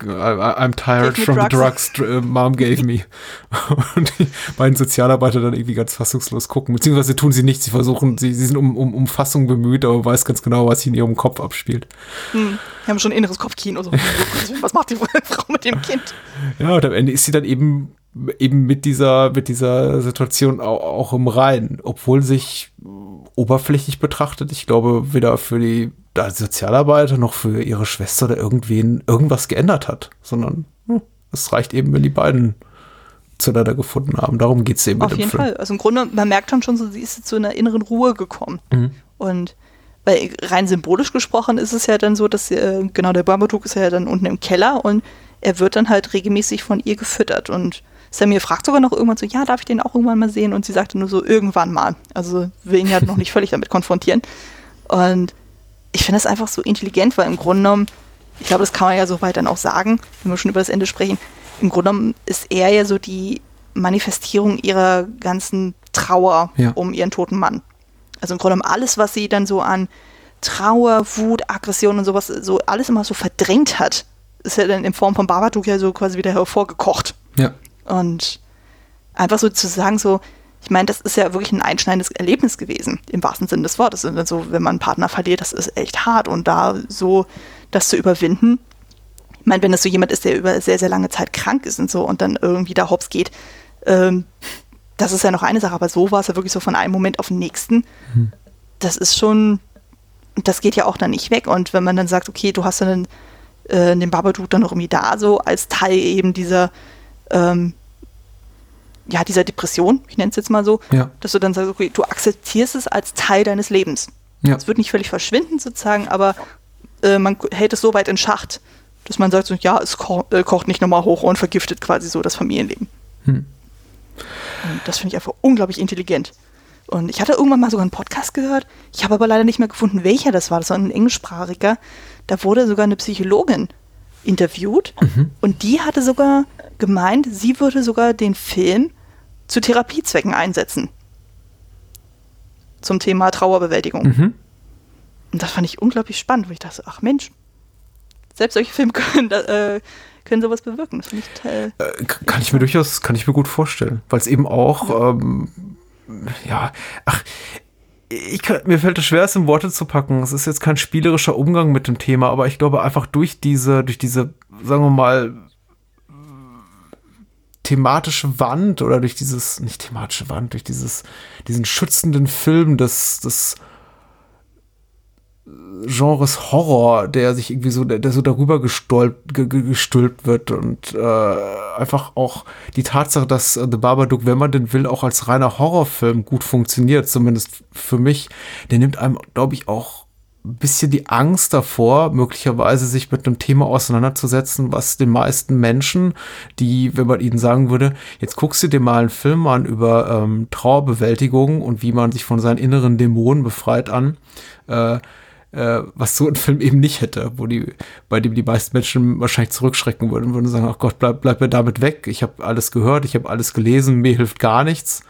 I'm tired from drugs. the drugs uh, mom gave me. Und die beiden Sozialarbeiter dann irgendwie ganz fassungslos gucken. Beziehungsweise tun sie nichts. Sie versuchen, sie, sie sind um, um, um Fassung bemüht, aber weiß ganz genau, was sich in ihrem Kopf abspielt. Hm. Die haben schon ein inneres Kopfkino. So. was macht die Frau mit dem Kind? Ja, und am Ende ist sie dann eben eben mit dieser, mit dieser Situation auch, auch im Reinen, obwohl sich oberflächlich betrachtet, ich glaube, weder für die Sozialarbeiter noch für ihre Schwester oder irgendwen irgendwas geändert hat, sondern hm, es reicht eben, wenn die beiden zueinander gefunden haben. Darum geht es eben Auf jeden Film. Fall. Also im Grunde, man merkt dann schon so, sie ist zu einer inneren Ruhe gekommen. Mhm. Und weil rein symbolisch gesprochen ist es ja dann so, dass äh, genau der Babadook ist ja dann unten im Keller und er wird dann halt regelmäßig von ihr gefüttert und Samir fragt sogar noch irgendwann so, ja, darf ich den auch irgendwann mal sehen? Und sie sagte nur so, irgendwann mal. Also will ihn ja noch nicht völlig damit konfrontieren. Und ich finde das einfach so intelligent, weil im Grunde genommen, ich glaube, das kann man ja soweit dann auch sagen, wenn wir schon über das Ende sprechen, im Grunde genommen ist er ja so die Manifestierung ihrer ganzen Trauer ja. um ihren toten Mann. Also im Grunde genommen alles, was sie dann so an Trauer, Wut, Aggression und sowas, so alles immer so verdrängt hat, ist ja dann in Form von Babadook ja so quasi wieder hervorgekocht. Ja. Und einfach so zu sagen, so, ich meine, das ist ja wirklich ein einschneidendes Erlebnis gewesen, im wahrsten Sinne des Wortes. Und so, wenn man einen Partner verliert, das ist echt hart. Und da so das zu überwinden, ich meine, wenn das so jemand ist, der über sehr, sehr lange Zeit krank ist und so und dann irgendwie da hops geht, ähm, das ist ja noch eine Sache, aber so war es ja wirklich so von einem Moment auf den nächsten. Mhm. Das ist schon, das geht ja auch dann nicht weg. Und wenn man dann sagt, okay, du hast dann äh, den Babadook dann noch irgendwie da, so als Teil eben dieser ähm, ja, dieser Depression, ich nenne es jetzt mal so, ja. dass du dann sagst, okay, du akzeptierst es als Teil deines Lebens. Ja. Es wird nicht völlig verschwinden sozusagen, aber äh, man hält es so weit in Schacht, dass man sagt, so, ja, es ko äh, kocht nicht nochmal hoch und vergiftet quasi so das Familienleben. Hm. Das finde ich einfach unglaublich intelligent. Und ich hatte irgendwann mal sogar einen Podcast gehört, ich habe aber leider nicht mehr gefunden, welcher das war. Das war ein englischsprachiger. Da wurde sogar eine Psychologin interviewt mhm. und die hatte sogar gemeint, sie würde sogar den Film zu Therapiezwecken einsetzen. Zum Thema Trauerbewältigung. Mhm. Und das fand ich unglaublich spannend, wo ich dachte, ach Mensch, selbst solche Filme können, äh, können sowas bewirken. Das ich total, äh, kann ich mir durchaus, kann ich mir gut vorstellen, weil es eben auch, ähm, ja, ach, ich kann, mir fällt es schwer, es in Worte zu packen. Es ist jetzt kein spielerischer Umgang mit dem Thema, aber ich glaube einfach durch diese, durch diese, sagen wir mal, thematische Wand oder durch dieses, nicht thematische Wand, durch dieses, diesen schützenden Film des, des Genres Horror, der sich irgendwie so, der, so darüber gestolpt, gestülpt wird und äh, einfach auch die Tatsache, dass äh, The Babadook, wenn man den will, auch als reiner Horrorfilm gut funktioniert, zumindest für mich, der nimmt einem, glaube ich, auch bisschen die Angst davor, möglicherweise sich mit einem Thema auseinanderzusetzen, was den meisten Menschen, die, wenn man ihnen sagen würde, jetzt guckst du dir mal einen Film an über ähm, Trauerbewältigung und wie man sich von seinen inneren Dämonen befreit an, äh, äh, was so ein Film eben nicht hätte, wo die, bei dem die meisten Menschen wahrscheinlich zurückschrecken würden, würden sagen, ach Gott, bleib, bleib mir damit weg. Ich habe alles gehört, ich habe alles gelesen, mir hilft gar nichts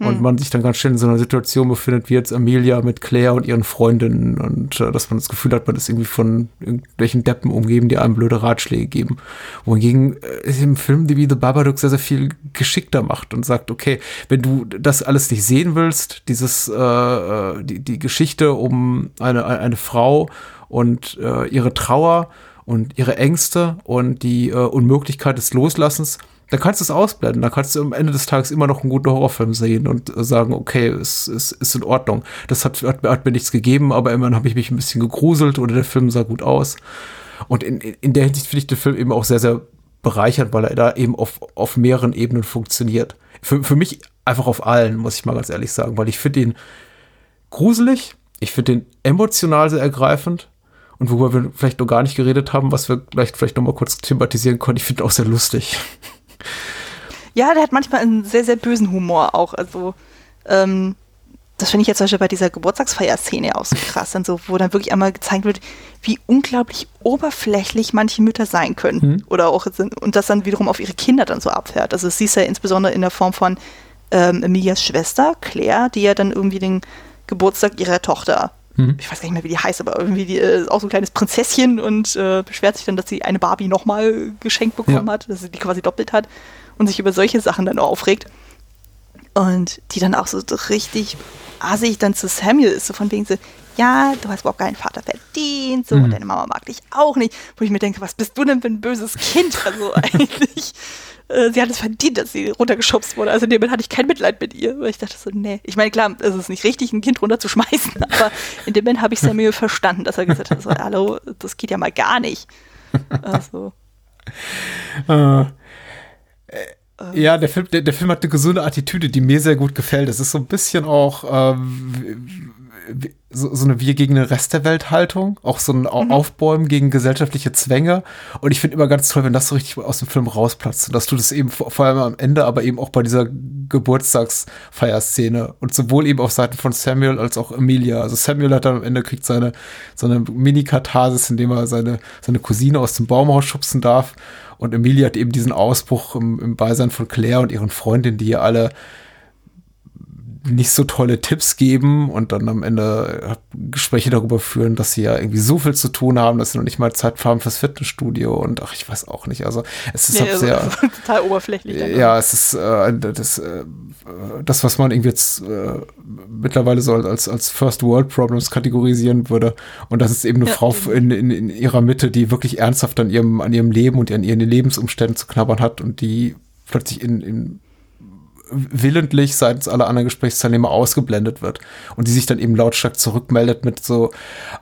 und hm. man sich dann ganz schnell in so einer Situation befindet, wie jetzt Amelia mit Claire und ihren Freundinnen und äh, dass man das Gefühl hat, man ist irgendwie von irgendwelchen Deppen umgeben, die einem blöde Ratschläge geben. Wohingegen äh, im Film wie The Babadook sehr, sehr viel geschickter macht und sagt, okay, wenn du das alles nicht sehen willst, dieses, äh, äh die, die Geschichte um eine, eine Frau und äh, ihre Trauer und ihre Ängste und die äh, Unmöglichkeit des Loslassens, dann kannst du es ausblenden. Dann kannst du am Ende des Tages immer noch einen guten Horrorfilm sehen und sagen, okay, es ist, ist in Ordnung. Das hat, hat, hat, mir nichts gegeben, aber immerhin habe ich mich ein bisschen gegruselt oder der Film sah gut aus. Und in, in der Hinsicht finde ich den Film eben auch sehr, sehr bereichernd, weil er da eben auf, auf mehreren Ebenen funktioniert. Für, für mich einfach auf allen, muss ich mal ganz ehrlich sagen, weil ich finde ihn gruselig, ich finde ihn emotional sehr ergreifend und worüber wir vielleicht noch gar nicht geredet haben, was wir vielleicht, vielleicht noch mal kurz thematisieren können, ich finde ihn auch sehr lustig. Ja, der hat manchmal einen sehr, sehr bösen Humor auch. Also, ähm, das finde ich jetzt zum Beispiel bei dieser Geburtstagsfeierszene auch so krass, dann so, wo dann wirklich einmal gezeigt wird, wie unglaublich oberflächlich manche Mütter sein können. Mhm. Oder auch, und das dann wiederum auf ihre Kinder dann so abfährt. Also, das siehst du ja insbesondere in der Form von ähm, Emilias Schwester, Claire, die ja dann irgendwie den Geburtstag ihrer Tochter mhm. ich weiß gar nicht mehr, wie die heißt, aber irgendwie die, äh, auch so ein kleines Prinzesschen und äh, beschwert sich dann, dass sie eine Barbie nochmal geschenkt bekommen ja. hat, dass sie die quasi doppelt hat und sich über solche Sachen dann aufregt. Und die dann auch so richtig assig dann zu Samuel ist, so von wegen so, ja, du hast überhaupt keinen Vater verdient, so, mhm. und deine Mama mag dich auch nicht. Wo ich mir denke, was bist du denn für ein böses Kind? Also eigentlich äh, sie hat es verdient, dass sie runtergeschubst wurde. Also in dem Moment hatte ich kein Mitleid mit ihr, weil ich dachte so, nee. Ich meine, klar, es ist nicht richtig, ein Kind runterzuschmeißen, aber in dem Moment habe ich Samuel verstanden, dass er gesagt hat, so, hallo, das geht ja mal gar nicht. Also. Äh, ja, der Film, der, der, Film hat eine gesunde Attitüde, die mir sehr gut gefällt. Es ist so ein bisschen auch ähm, so, so eine Wir gegen den Rest der Welt Haltung, auch so ein mhm. Aufbäumen gegen gesellschaftliche Zwänge. Und ich finde immer ganz toll, wenn das so richtig aus dem Film rausplatzt. Und das tut es eben vor, vor allem am Ende, aber eben auch bei dieser Geburtstagsfeierszene. Und sowohl eben auf Seiten von Samuel als auch Emilia. Also Samuel hat dann am Ende kriegt seine, seine Mini-Katharsis, indem er seine, seine Cousine aus dem Baumhaus schubsen darf. Und Emilia hat eben diesen Ausbruch im, im Beisein von Claire und ihren Freundinnen, die hier alle nicht so tolle Tipps geben und dann am Ende Gespräche darüber führen, dass sie ja irgendwie so viel zu tun haben, dass sie noch nicht mal Zeit haben fürs Fitnessstudio und ach, ich weiß auch nicht. Also es ist nee, halt also, sehr total oberflächlich. Ja, es ist äh, das, äh, das, was man irgendwie jetzt äh, mittlerweile so als, als First World Problems kategorisieren würde. Und das ist eben eine ja, Frau in, in, in ihrer Mitte, die wirklich ernsthaft an ihrem, an ihrem Leben und an ihren Lebensumständen zu knabbern hat und die plötzlich in, in willentlich seitens aller anderen Gesprächsteilnehmer ausgeblendet wird und die sich dann eben lautstark zurückmeldet mit so,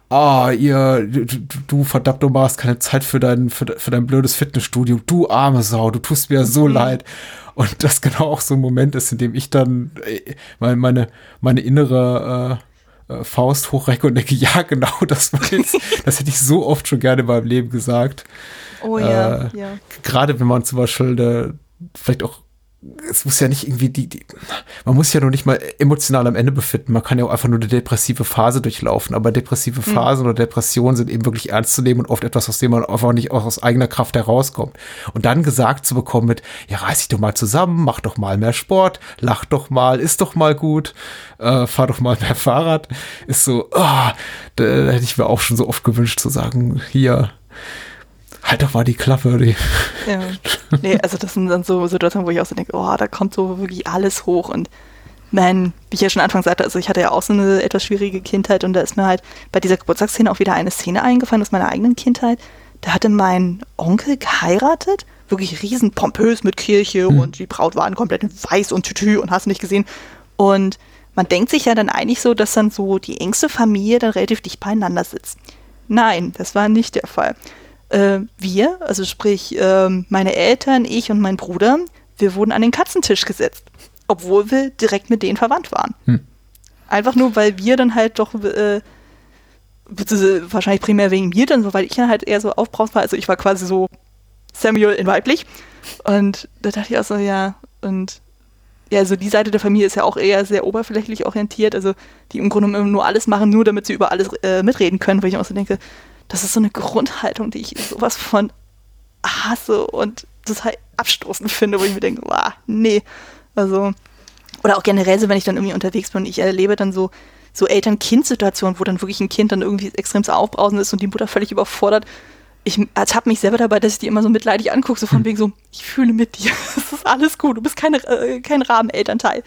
ah, ihr, du, du verdammt, du machst keine Zeit für dein, für, für dein blödes Fitnessstudio, du arme Sau, du tust mir so mhm. leid. Und das genau auch so ein Moment ist, in dem ich dann äh, meine, meine, meine innere äh, äh, Faust hochrecke und denke, ja, genau, das war jetzt, das hätte ich so oft schon gerne in meinem Leben gesagt. Oh ja, äh, ja. Gerade wenn man zum Beispiel äh, vielleicht auch es muss ja nicht irgendwie die, die, man muss ja noch nicht mal emotional am Ende befinden. Man kann ja auch einfach nur eine depressive Phase durchlaufen. Aber depressive hm. Phasen mhm. oder Depressionen sind eben wirklich ernst zu nehmen und oft etwas, aus dem man einfach nicht auch aus eigener Kraft herauskommt. Und dann gesagt zu bekommen mit, ja, reiß dich doch mal zusammen, mach doch mal mehr Sport, lach doch mal, ist doch mal gut, äh, fahr doch mal mehr Fahrrad, ist so, oh, da, da hätte ich mir auch schon so oft gewünscht zu sagen, hier, halt doch mal die Klappe. Die. Ja. Nee, also das sind dann so Situationen, wo ich auch so denke, oh, da kommt so wirklich alles hoch und man, wie ich ja schon anfangs sagte, also ich hatte ja auch so eine etwas schwierige Kindheit und da ist mir halt bei dieser Geburtstagsszene auch wieder eine Szene eingefallen aus meiner eigenen Kindheit. Da hatte mein Onkel geheiratet, wirklich riesen pompös mit Kirche hm. und die Braut waren komplett in weiß und Tütü und hast nicht gesehen. Und man denkt sich ja dann eigentlich so, dass dann so die engste Familie dann relativ dicht beieinander sitzt. Nein, das war nicht der Fall äh, wir, also sprich äh, meine Eltern, ich und mein Bruder, wir wurden an den Katzentisch gesetzt, obwohl wir direkt mit denen verwandt waren. Hm. Einfach nur, weil wir dann halt doch, äh, wahrscheinlich primär wegen mir dann so, weil ich dann halt eher so aufbraust war. Also ich war quasi so Samuel in weiblich. Und da dachte ich auch so, ja, und ja, also die Seite der Familie ist ja auch eher sehr oberflächlich orientiert, also die im Grunde genommen nur alles machen, nur damit sie über alles äh, mitreden können, wo ich auch so denke, das ist so eine Grundhaltung, die ich sowas von hasse und total abstoßend finde, wo ich mir denke, wow, nee. Also, oder auch generell so, wenn ich dann irgendwie unterwegs bin und ich erlebe dann so, so Eltern-Kind-Situationen, wo dann wirklich ein Kind dann irgendwie extrem zu aufbrausend ist und die Mutter völlig überfordert. Ich ertappe mich selber dabei, dass ich die immer so mitleidig angucke, so von hm. wegen so, ich fühle mit dir, es ist alles gut, du bist keine, äh, kein Rahmenelternteil.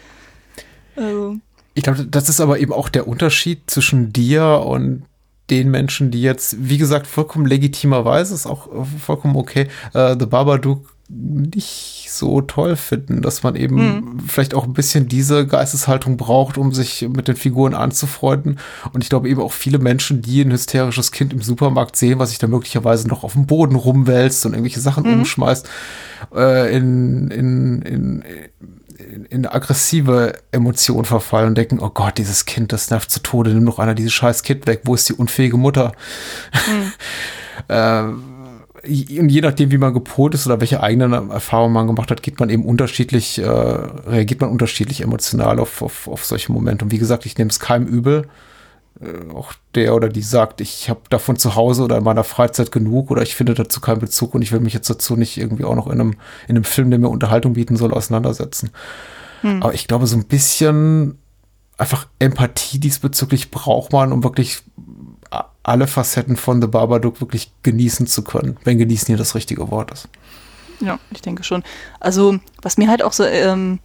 Also. Ich glaube, das ist aber eben auch der Unterschied zwischen dir und den Menschen, die jetzt, wie gesagt, vollkommen legitimerweise, ist auch vollkommen okay, äh, The Babadook nicht so toll finden, dass man eben mhm. vielleicht auch ein bisschen diese Geisteshaltung braucht, um sich mit den Figuren anzufreunden. Und ich glaube eben auch viele Menschen, die ein hysterisches Kind im Supermarkt sehen, was sich da möglicherweise noch auf dem Boden rumwälzt und irgendwelche Sachen mhm. umschmeißt, äh, in, in, in, in, in aggressive Emotionen verfallen und denken, oh Gott, dieses Kind, das nervt zu Tode, nimm doch einer dieses scheiß Kind weg, wo ist die unfähige Mutter? Mhm. äh, und je nachdem, wie man gepolt ist oder welche eigenen Erfahrungen man gemacht hat, geht man eben unterschiedlich, äh, reagiert man unterschiedlich emotional auf, auf, auf solche Momente. Und wie gesagt, ich nehme es keinem übel. Äh, auch der oder die sagt, ich habe davon zu Hause oder in meiner Freizeit genug oder ich finde dazu keinen Bezug und ich will mich jetzt dazu nicht irgendwie auch noch in einem, in einem Film, der mir Unterhaltung bieten soll, auseinandersetzen. Hm. Aber ich glaube, so ein bisschen einfach Empathie diesbezüglich braucht man, um wirklich alle Facetten von The Babadook wirklich genießen zu können, wenn genießen hier das richtige Wort ist. Ja, ich denke schon. Also, was mir halt auch so ähm,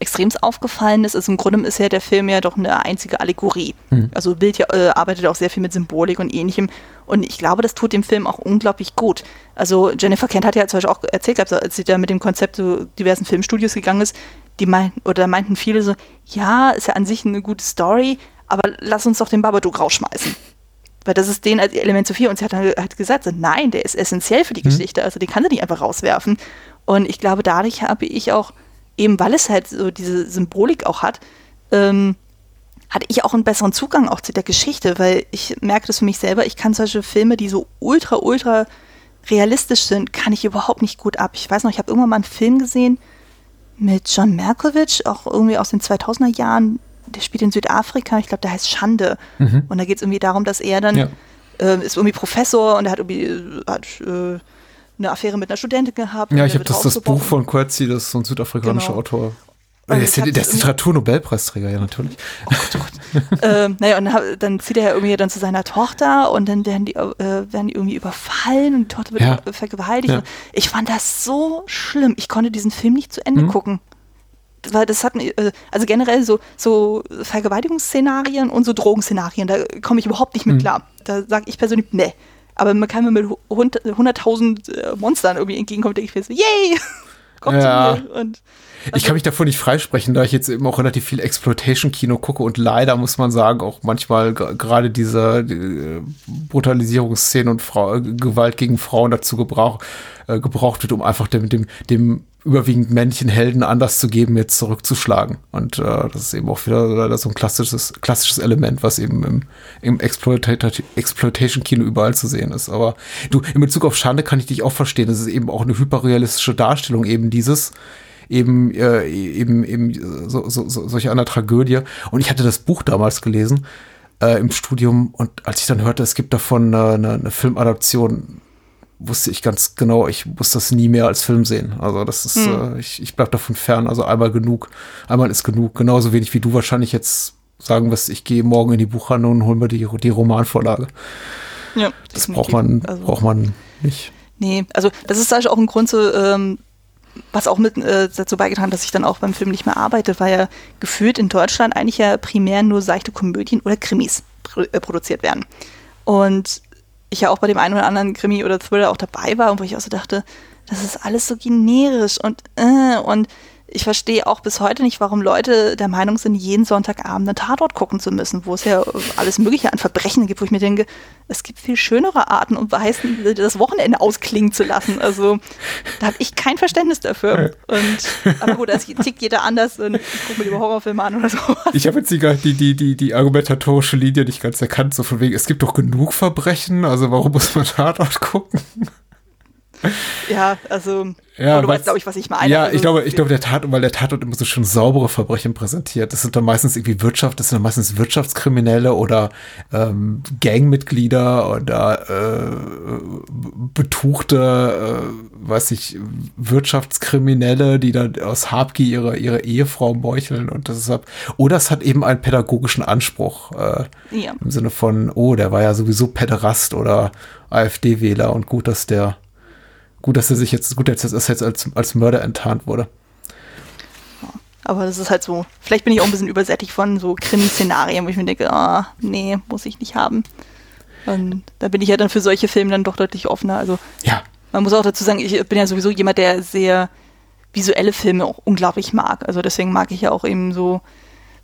extremst aufgefallen ist, ist im Grunde ist ja der Film ja doch eine einzige Allegorie. Mhm. Also Bild ja, äh, arbeitet auch sehr viel mit Symbolik und ähnlichem. Und ich glaube, das tut dem Film auch unglaublich gut. Also Jennifer Kent hat ja zum Beispiel auch erzählt, als sie da mit dem Konzept zu diversen Filmstudios gegangen ist, die meinten, oder meinten viele so, ja, ist ja an sich eine gute Story, aber lass uns doch den Babadook rausschmeißen. Weil das ist den als Element zu viel. Und sie hat dann halt gesagt, so, nein, der ist essentiell für die mhm. Geschichte. Also den kann sie nicht einfach rauswerfen. Und ich glaube, dadurch habe ich auch eben weil es halt so diese Symbolik auch hat, ähm, hatte ich auch einen besseren Zugang auch zu der Geschichte, weil ich merke das für mich selber, ich kann solche Filme, die so ultra, ultra realistisch sind, kann ich überhaupt nicht gut ab. Ich weiß noch, ich habe irgendwann mal einen Film gesehen mit John Malkovich, auch irgendwie aus den 2000er Jahren, der spielt in Südafrika, ich glaube, der heißt Schande. Mhm. Und da geht es irgendwie darum, dass er dann ja. äh, ist irgendwie Professor und er hat irgendwie hat, äh, eine Affäre mit einer Studentin gehabt. Ja, ich habe das, das Buch von Quercy, das ist so ein südafrikanischer genau. Autor. Der ist, der ist Literaturnobelpreisträger, ja, natürlich. Oh Gott, oh Gott. ähm, naja, und dann zieht er ja irgendwie dann zu seiner Tochter und dann werden die, äh, werden die irgendwie überfallen und die Tochter wird ja. vergewaltigt. Ja. Ich fand das so schlimm. Ich konnte diesen Film nicht zu Ende mhm. gucken. Weil das hat, äh, also generell so, so Vergewaltigungsszenarien und so Drogenszenarien, da komme ich überhaupt nicht mit mhm. klar. Da sage ich persönlich, nee, aber man kann mir mit 100.000 äh, Monstern irgendwie entgegenkommen, denke ich mir so, yay! Kommt ja. zu mir. Und, also, ich kann mich davon nicht freisprechen, da ich jetzt eben auch relativ viel Exploitation-Kino gucke und leider muss man sagen, auch manchmal gerade diese die äh, Brutalisierungsszenen und Frau, Gewalt gegen Frauen dazu gebrauch, äh, gebraucht wird, um einfach dem, dem, dem überwiegend männlichen Helden anders zu geben, jetzt zurückzuschlagen. Und äh, das ist eben auch wieder so ein klassisches, klassisches Element, was eben im, im Exploitation-Kino überall zu sehen ist. Aber du, in Bezug auf Schande kann ich dich auch verstehen. Das ist eben auch eine hyperrealistische Darstellung eben dieses, eben, äh, eben, eben so, so, so, solche einer Tragödie. Und ich hatte das Buch damals gelesen äh, im Studium und als ich dann hörte, es gibt davon äh, eine, eine Filmadaption, wusste ich ganz genau, ich muss das nie mehr als Film sehen. Also das ist, hm. äh, ich, ich bleib davon fern. Also einmal genug, einmal ist genug. Genauso wenig wie du wahrscheinlich jetzt sagen wirst, ich gehe morgen in die Buchhandlung und hol mir die, die Romanvorlage. Ja, das braucht man, also, braucht man nicht. Nee, also das ist auch ein Grund, so, ähm, was auch mit äh, dazu beigetragen, dass ich dann auch beim Film nicht mehr arbeite, weil ja gefühlt in Deutschland eigentlich ja primär nur seichte Komödien oder Krimis pr äh, produziert werden. Und ich ja auch bei dem einen oder anderen Krimi oder Thriller auch dabei war und wo ich auch so dachte, das ist alles so generisch und äh, und ich verstehe auch bis heute nicht, warum Leute der Meinung sind, jeden Sonntagabend einen Tatort gucken zu müssen, wo es ja alles Mögliche an Verbrechen gibt, wo ich mir denke, es gibt viel schönere Arten und Weisen, das Wochenende ausklingen zu lassen. Also da habe ich kein Verständnis dafür. Und, aber gut, das tickt jeder anders und ich gucke mir lieber Horrorfilme an oder sowas. Ich habe jetzt die, die, die, die argumentatorische Linie nicht ganz erkannt, so von wegen, es gibt doch genug Verbrechen, also warum muss man Tatort gucken? Ja, also Ja, du weißt, glaube ich, was ich meine. Ja, Also, ich glaube, ich glaube, der Tat, weil der Tatort immer so schön saubere Verbrechen präsentiert. Das sind dann meistens irgendwie Wirtschaft, das sind dann meistens Wirtschaftskriminelle oder ähm, Gangmitglieder oder äh, betuchte, äh, weiß ich, Wirtschaftskriminelle, die dann aus Habgier ihre, ihre Ehefrau meucheln und das ist oder es hat eben einen pädagogischen Anspruch äh, Ja. im Sinne von, oh, der war ja sowieso Päderast oder AfD-Wähler und gut, dass der Gut, dass er sich jetzt, gut, dass er jetzt als, als Mörder enttarnt wurde. Aber das ist halt so, vielleicht bin ich auch ein bisschen übersättigt von so Krimi-Szenarien, wo ich mir denke, ah, nee, muss ich nicht haben. Und da bin ich ja dann für solche Filme dann doch deutlich offener. Also Ja. man muss auch dazu sagen, ich bin ja sowieso jemand, der sehr visuelle Filme auch unglaublich mag. Also deswegen mag ich ja auch eben so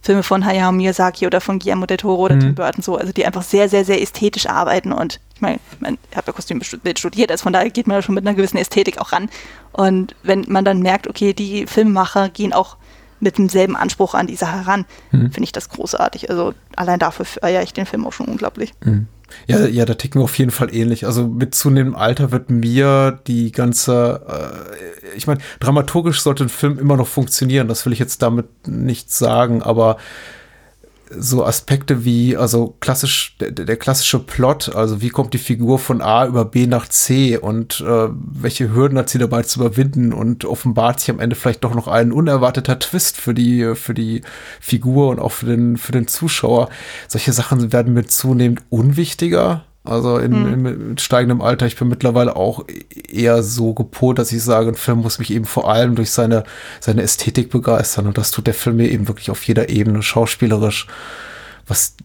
Filme von Hayao Miyazaki oder von Guillermo del Toro oder Mhm. Tim Burton so, also die einfach sehr, sehr, sehr ästhetisch arbeiten und ich meine, man, ich habe ja Kostümbild studiert, also von daher geht man da schon mit einer gewissen Ästhetik auch ran. Und wenn man dann merkt, okay, die Filmemacher gehen auch mit demselben Anspruch an die Sache ran, Mhm. finde ich das großartig. Also allein dafür feiere ich den Film auch schon unglaublich. Ja, ja, da ticken wir auf jeden Fall ähnlich. Also mit zunehmendem Alter wird mir die ganze, äh, ich meine, dramaturgisch sollte ein Film immer noch funktionieren, das will ich jetzt damit nicht sagen, aber so Aspekte wie, also klassisch, der, der klassische Plot, also wie kommt die Figur von A über B nach C und äh, welche Hürden hat sie dabei zu überwinden und offenbart sich am Ende vielleicht doch noch ein unerwarteter Twist für die, für die Figur und auch für den, für den Zuschauer. Solche Sachen werden mir zunehmend unwichtiger. Also in, in, mit steigendem Alter, ich bin mittlerweile auch eher so gepolt, dass ich sage, ein Film muss mich eben vor allem durch seine, seine Ästhetik begeistern. Und das tut der Film mir eben wirklich auf jeder Ebene, schauspielerisch, was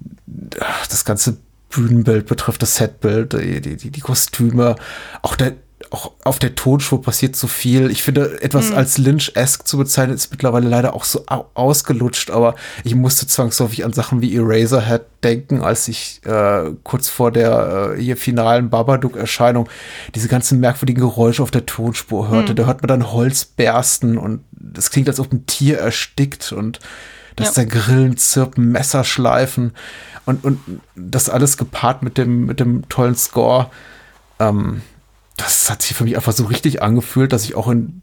das ganze Bühnenbild betrifft, das Setbild, die, die, die Kostüme, auch der auch auf der Tonspur passiert so viel. Ich finde, etwas als Lynch-esque zu bezeichnen, ist mittlerweile leider auch so au ausgelutscht, aber ich musste zwangsläufig an Sachen wie Eraserhead denken, als ich äh, kurz vor der äh, hier finalen Babadook-Erscheinung diese ganzen merkwürdigen Geräusche auf der Tonspur hörte. Da hört man dann Holz bersten und es klingt, als ob ein Tier erstickt und das Ja. der Grillen zirpen, Messer schleifen und, und das alles gepaart mit dem, mit dem tollen Score. Ähm, das hat sich für mich einfach so richtig angefühlt, dass ich auch in,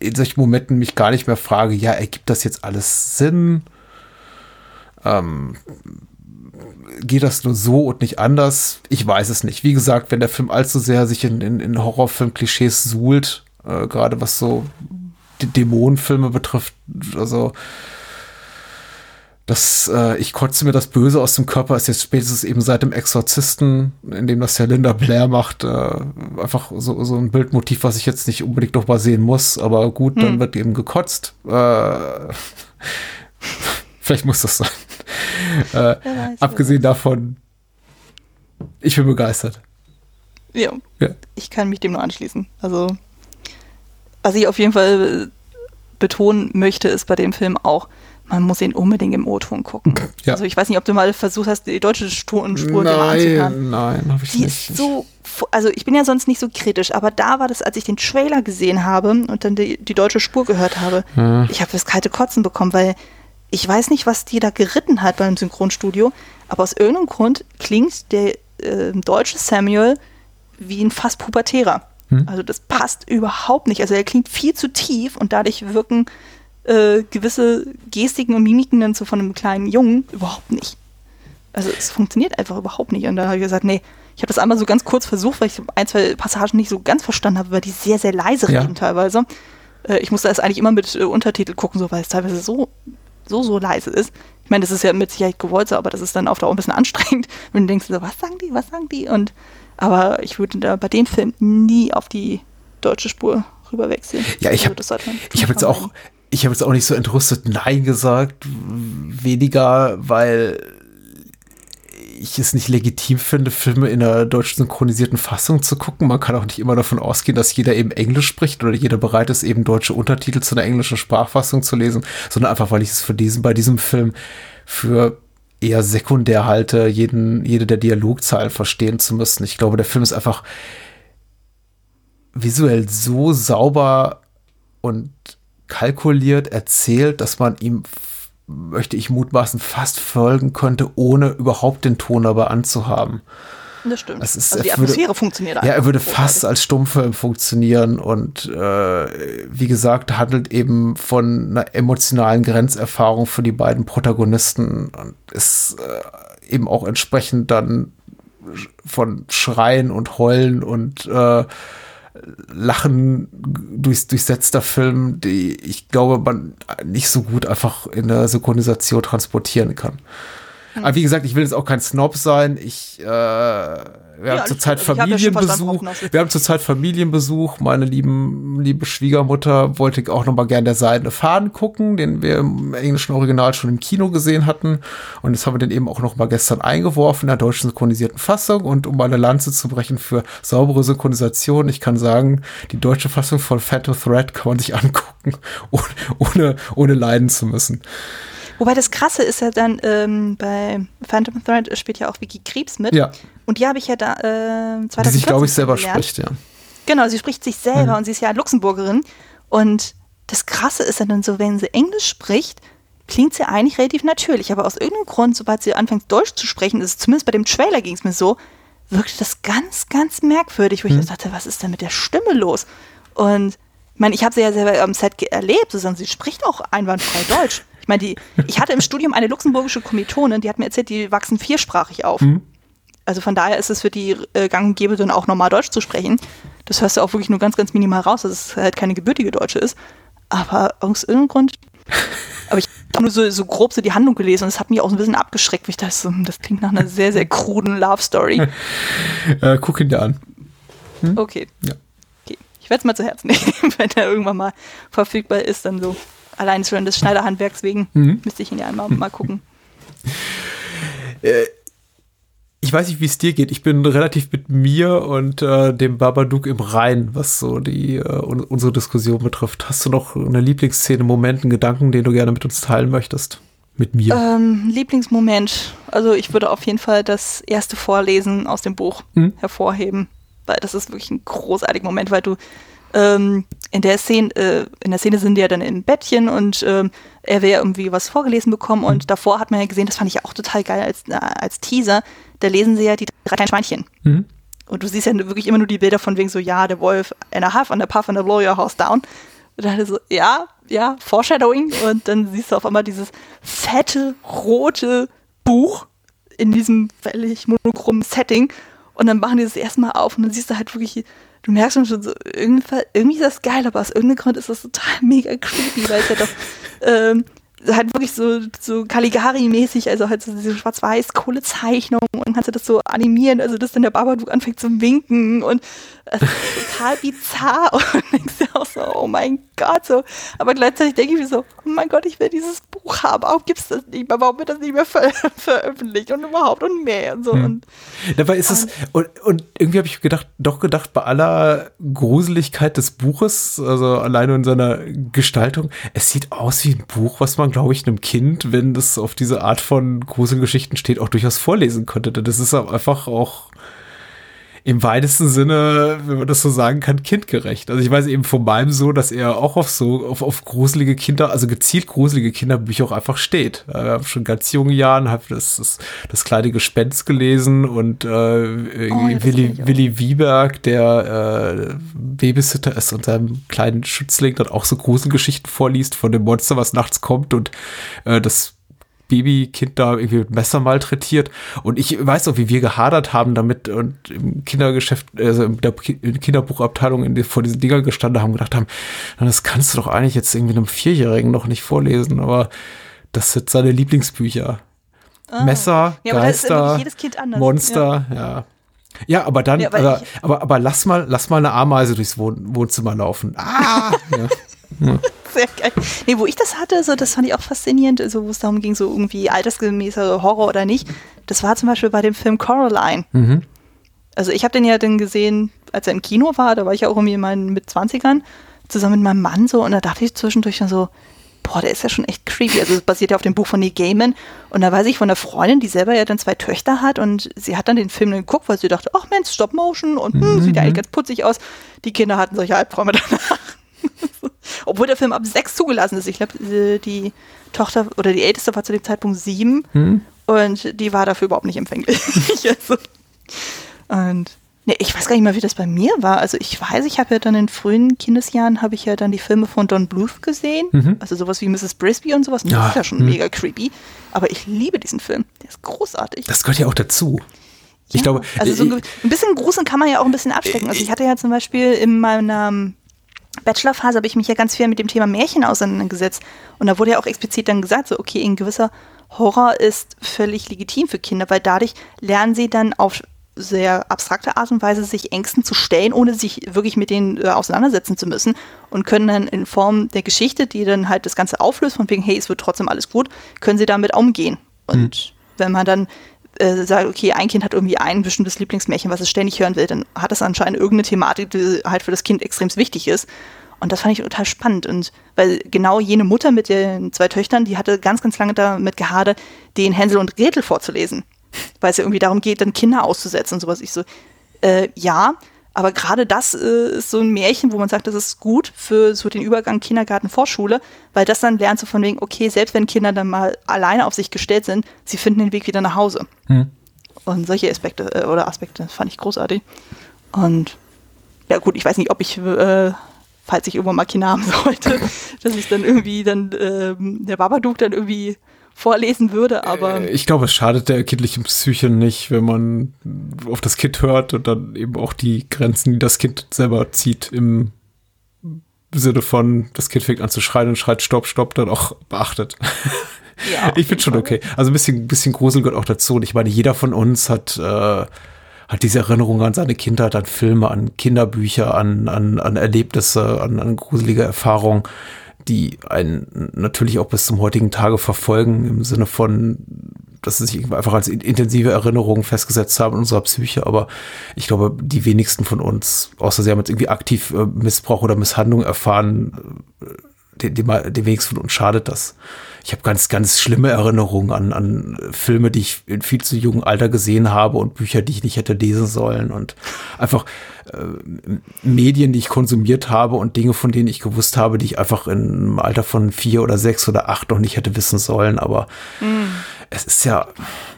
in solchen Momenten mich gar nicht mehr frage, ja, ergibt das jetzt alles Sinn? Ähm, geht das nur so und nicht anders? Ich weiß es nicht. Wie gesagt, wenn der Film allzu sehr sich in, in, in Horrorfilm-Klischees suhlt, äh, gerade was so Dämonenfilme betrifft, also das, äh, ich kotze mir das Böse aus dem Körper, ist jetzt spätestens eben seit dem Exorzisten, in dem das ja Linda Blair macht, äh, einfach so, so ein Bildmotiv, was ich jetzt nicht unbedingt noch mal sehen muss, aber gut, dann wird eben gekotzt. Äh, vielleicht muss das sein. Äh, abgesehen davon, ich bin begeistert. Ja, Ja. ich kann mich dem nur anschließen. Also, was ich auf jeden Fall betonen möchte, ist bei dem Film auch, man muss ihn unbedingt im O-Ton gucken. Ja. Also ich weiß nicht, ob du mal versucht hast, die deutsche Tonspur mal anzuhören. Nein, nein, habe ich Die nicht. ist so, also ich bin ja sonst nicht so kritisch, aber da war das, als ich den Trailer gesehen habe und dann die, die deutsche Spur gehört habe, ich habe das kalte Kotzen bekommen, weil ich weiß nicht, was die da geritten hat beim Synchronstudio, aber aus irgendeinem Grund klingt der äh, deutsche Samuel wie ein fast Pubertärer. Also das passt überhaupt nicht. Also er klingt viel zu tief und dadurch wirken äh, gewisse Gestiken und Mimiken dann so von einem kleinen Jungen überhaupt nicht. Also es funktioniert einfach überhaupt nicht. Und da habe ich gesagt, nee, ich habe das einmal so ganz kurz versucht, weil ich ein, zwei Passagen nicht so ganz verstanden habe, weil die sehr, sehr leise Ja. reden teilweise. Äh, ich musste das eigentlich immer mit äh, Untertitel gucken, so, weil es teilweise so, so, so leise ist. Ich meine, das ist ja mit Sicherheit gewollt so, aber das ist dann auf Dauer ein bisschen anstrengend, wenn du denkst, so, was sagen die, was sagen die? Und aber ich würde da bei dem Film nie auf die deutsche Spur rüber wechseln. Ja, ich Also habe habe jetzt auch. Ich habe jetzt auch nicht so entrüstet nein gesagt, weniger, weil ich es nicht legitim finde, Filme in einer deutsch synchronisierten Fassung zu gucken. Man kann auch nicht immer davon ausgehen, dass jeder eben Englisch spricht oder jeder bereit ist, eben deutsche Untertitel zu einer englischen Sprachfassung zu lesen, sondern einfach, weil ich es für diesen, bei diesem Film für eher sekundär halte, jeden, jede der Dialogzeilen verstehen zu müssen. Ich glaube, der Film ist einfach visuell so sauber und kalkuliert erzählt, dass man ihm, möchte ich mutmaßen, fast folgen könnte, ohne überhaupt den Ton aber anzuhaben. Das stimmt. Es ist, also die er würde- Atmosphäre funktioniert Ja, er würde fast als Stummfilm funktionieren und äh, wie gesagt, handelt eben von einer emotionalen Grenzerfahrung für die beiden Protagonisten und ist äh, eben auch entsprechend dann von Schreien und Heulen und äh, Lachen durchs, durchsetzter Film, die ich glaube, man nicht so gut einfach in der Synchronisation transportieren kann. Hm. Aber wie gesagt, ich will jetzt auch kein Snob sein. Ich, äh, wir haben zurzeit ja schon verstanden, Familienbesuch. Wir haben zurzeit Familienbesuch. Meine lieben, liebe Schwiegermutter wollte auch noch mal gern der Seidene Faden gucken, den wir im englischen Original schon im Kino gesehen hatten. Und jetzt haben wir den eben auch noch mal gestern eingeworfen in der deutschen synchronisierten Fassung. Und um eine Lanze zu brechen für saubere Synchronisation, ich kann sagen, die deutsche Fassung von Phantom Thread kann man sich angucken, ohne, ohne, ohne leiden zu müssen. Wobei das Krasse ist ja dann, ähm, bei Phantom Thread spielt ja auch Vicky Krebs mit. Ja, Und die habe ich ja da äh, 2014 die sich, glaube ich, selber kennengelernt. spricht, ja. Genau, sie spricht sich selber und sie ist ja Luxemburgerin. Und das Krasse ist ja dann so, wenn sie Englisch spricht, klingt sie eigentlich relativ natürlich. Aber aus irgendeinem Grund, sobald sie anfängt, Deutsch zu sprechen, ist es zumindest bei dem Trailer ging es mir so, wirkte das ganz, ganz merkwürdig, wo ich dachte, was ist denn mit der Stimme los? Und ich meine, ich habe sie ja selber am Set erlebt, sondern sie spricht auch einwandfrei Deutsch. Ich meine, die, ich hatte im Studium eine luxemburgische Kommilitonin, die hat mir erzählt, die wachsen viersprachig auf. Also von daher ist es für die äh, gang und gäbe, dann auch normal Deutsch zu sprechen. Das hörst du auch wirklich nur ganz, ganz minimal raus, dass es halt keine gebürtige Deutsche ist. Aber aus irgendeinem Grund. Aber ich habe nur so, so grob so die Handlung gelesen und es hat mich auch so ein bisschen abgeschreckt, weil ich dachte, so, hm, das klingt nach einer sehr, sehr kruden Love Story. Äh, guck ihn dir an. Okay. Ja. okay. Ich werde es mal zu Herzen nehmen, wenn er irgendwann mal verfügbar ist, dann so. Allein schon des Schneiderhandwerks wegen müsste ich ihn ja einmal mal gucken. ich weiß nicht, wie es dir geht. Ich bin relativ mit mir und äh, dem Babadook im Rein, was so die äh, un unsere Diskussion betrifft. Hast du noch eine Lieblingsszene, Moment, einen Gedanken, den du gerne mit uns teilen möchtest? Mit mir. Ähm, Lieblingsmoment. Also ich würde auf jeden Fall das erste Vorlesen aus dem Buch Mhm. hervorheben, weil das ist wirklich ein großartiger Moment, weil du ähm, in der Szene, äh, in der Szene sind die ja dann im Bettchen und ähm, er will ja irgendwie was vorgelesen bekommen und davor hat man ja gesehen, das fand ich ja auch total geil als, äh, als Teaser, da lesen sie ja die drei kleinen Schweinchen. Mhm. Und du siehst ja wirklich immer nur die Bilder von wegen so, ja, der Wolf and a half and a puff and a blow your house down. Und dann so, ja, ja, Foreshadowing. Und dann siehst du auf einmal dieses fette, rote Buch in diesem völlig monochromen Setting. Und dann machen die das erstmal auf und dann siehst du halt wirklich, du merkst schon so, irgendwie, irgendwie ist das geil, aber aus irgendeinem Grund ist das total mega creepy, weil es ja doch ähm, halt wirklich so, so Caligari-mäßig, also halt so diese Schwarz-Weiß-Kohle-Zeichnung und dann kannst du das so animieren, also dass dann der Babadook anfängt zu winken und ist total bizarr und denkst dir auch so, oh mein Gott, so. Aber gleichzeitig denke ich mir so, oh mein Gott, ich will dieses Buch haben, warum gibt es das nicht mehr, warum wird das nicht mehr ver veröffentlicht und überhaupt und mehr und so. Und Dabei ist es, und, und irgendwie habe ich gedacht, doch gedacht, bei aller Gruseligkeit des Buches, also alleine in seiner Gestaltung, es sieht aus wie ein Buch, was man, glaube ich, einem Kind, wenn das auf diese Art von Gruselgeschichten steht, auch durchaus vorlesen könnte. Denn das ist einfach auch im weitesten Sinne, wenn man das so sagen kann, kindgerecht. Also ich weiß eben von meinem so, dass er auch auf so, auf, auf gruselige Kinder, also gezielt gruselige Kinderbücher auch einfach steht. Äh, Ich habe schon ganz jungen Jahren hab das, das, das kleine Gespenst gelesen und äh, ja, das Willi. Willi Wieberg, der äh, Babysitter ist und seinem kleinen Schützling dann auch so Gruselgeschichten vorliest von dem Monster, was nachts kommt und äh, das Babykind da irgendwie mit Messer malträtiert. Und ich weiß auch, wie wir gehadert haben damit und im Kindergeschäft, also in der Ki- in Kinderbuchabteilung in die, vor diesen Dingern gestanden haben und gedacht haben, das kannst du doch eigentlich jetzt irgendwie einem Vierjährigen noch nicht vorlesen, aber das sind seine Lieblingsbücher. Messer, Ah. Ja, das ist Geister, wirklich jedes Kind anders. Monster, ja. ja. aber dann, Ja, aber aber, ich- aber, aber lass mal, lass mal eine Ameise durchs Wohn Wohnzimmer laufen. Ah! ja. Sehr geil. Nee, wo ich das hatte, so, das fand ich auch faszinierend, so, wo es darum ging, so irgendwie altersgemäßer Horror oder nicht. Das war zum Beispiel bei dem Film Coraline. Mhm. Also ich habe den ja dann gesehen, als er im Kino war, da war ich ja auch irgendwie in meinen mit 20ern, zusammen mit meinem Mann so, und da dachte ich zwischendurch dann so, boah, der ist ja schon echt creepy. Also es basiert ja auf dem Buch von Neil Gaiman. Und da weiß ich von einer Freundin, die selber ja dann zwei Töchter hat und sie hat dann den Film dann geguckt, weil sie dachte, ach Mensch, Stop Motion und hm, sieht ja eigentlich ganz putzig aus. Die Kinder hatten solche Albträume danach. Obwohl der Film ab sechs zugelassen ist. Ich glaube, äh, die Tochter oder die Älteste war zu dem Zeitpunkt sieben und die war dafür überhaupt nicht empfänglich. also, Und nee, ich weiß gar nicht mal, wie das bei mir war. Also ich weiß, ich habe ja dann in frühen Kindesjahren habe ich ja dann die Filme von Don Bluth gesehen. Mhm. Also sowas wie Mrs. Brisby und sowas. Das Ja, ist ja schon mhm. mega creepy. Aber ich liebe diesen Film. Der ist großartig. Das gehört ja auch dazu. Ich Ja, glaube, also so äh, ein, ein bisschen Gruseln kann man ja auch ein bisschen abstecken. Also ich hatte ja zum Beispiel in meiner ähm, Bachelorphase habe ich mich ja ganz viel mit dem Thema Märchen auseinandergesetzt. Und da wurde ja auch explizit dann gesagt, so okay, ein gewisser Horror ist völlig legitim für Kinder, weil dadurch lernen sie dann auf sehr abstrakte Art und Weise sich Ängsten zu stellen, ohne sich wirklich mit denen äh, auseinandersetzen zu müssen und können dann in Form der Geschichte, die dann halt das Ganze auflöst, von wegen, hey, es wird trotzdem alles gut, können sie damit umgehen. Und wenn man dann äh, sagt, okay, ein Kind hat irgendwie ein bestimmtes Lieblingsmärchen, was es ständig hören will, dann hat das anscheinend irgendeine Thematik, die halt für das Kind extrem wichtig ist. Und das fand ich total spannend. Und weil genau jene Mutter mit den zwei Töchtern, die hatte ganz, ganz lange damit gehadert, den Hänsel und Gretel vorzulesen. Weil es ja irgendwie darum geht, dann Kinder auszusetzen und sowas. Ich so, äh, ja, aber gerade das äh, ist so ein Märchen, wo man sagt, das ist gut für so den Übergang Kindergarten, Vorschule, weil das dann lernt so von wegen, okay, selbst wenn Kinder dann mal alleine auf sich gestellt sind, sie finden den Weg wieder nach Hause. Hm. Und solche Aspekte äh, oder Aspekte fand ich großartig. Und ja gut, ich weiß nicht, ob ich, äh, falls ich irgendwann mal Kinder haben sollte, dass ich dann irgendwie dann ähm, der Babadook dann irgendwie vorlesen würde, aber Äh, Ich glaube, es schadet der kindlichen Psyche nicht, wenn man auf das Kind hört und dann eben auch die Grenzen, die das Kind selber zieht, im Sinne von, das Kind fängt an zu schreien und schreit Stopp, Stopp, dann auch beachtet. ja, ich jeden schon okay. Also ein bisschen, bisschen Grusel gehört auch dazu. Und ich meine, jeder von uns hat, äh, hat diese Erinnerung an seine Kindheit, an Filme, an Kinderbücher, an, an, an Erlebnisse, an, an gruselige Erfahrungen, die einen natürlich auch bis zum heutigen Tage verfolgen, im Sinne von, dass sie sich einfach als in- intensive Erinnerungen festgesetzt haben in unserer Psyche. Aber ich glaube, die wenigsten von uns, außer sie haben jetzt irgendwie aktiv äh, Missbrauch oder Misshandlung erfahren, den, den, den wenigsten von uns schadet das. Ich habe ganz, ganz schlimme Erinnerungen an, an Filme, die ich in viel zu jungem Alter gesehen habe und Bücher, die ich nicht hätte lesen sollen und einfach äh, Medien, die ich konsumiert habe und Dinge, von denen ich gewusst habe, die ich einfach im Alter von vier oder sechs oder acht noch nicht hätte wissen sollen. Aber es ist ja,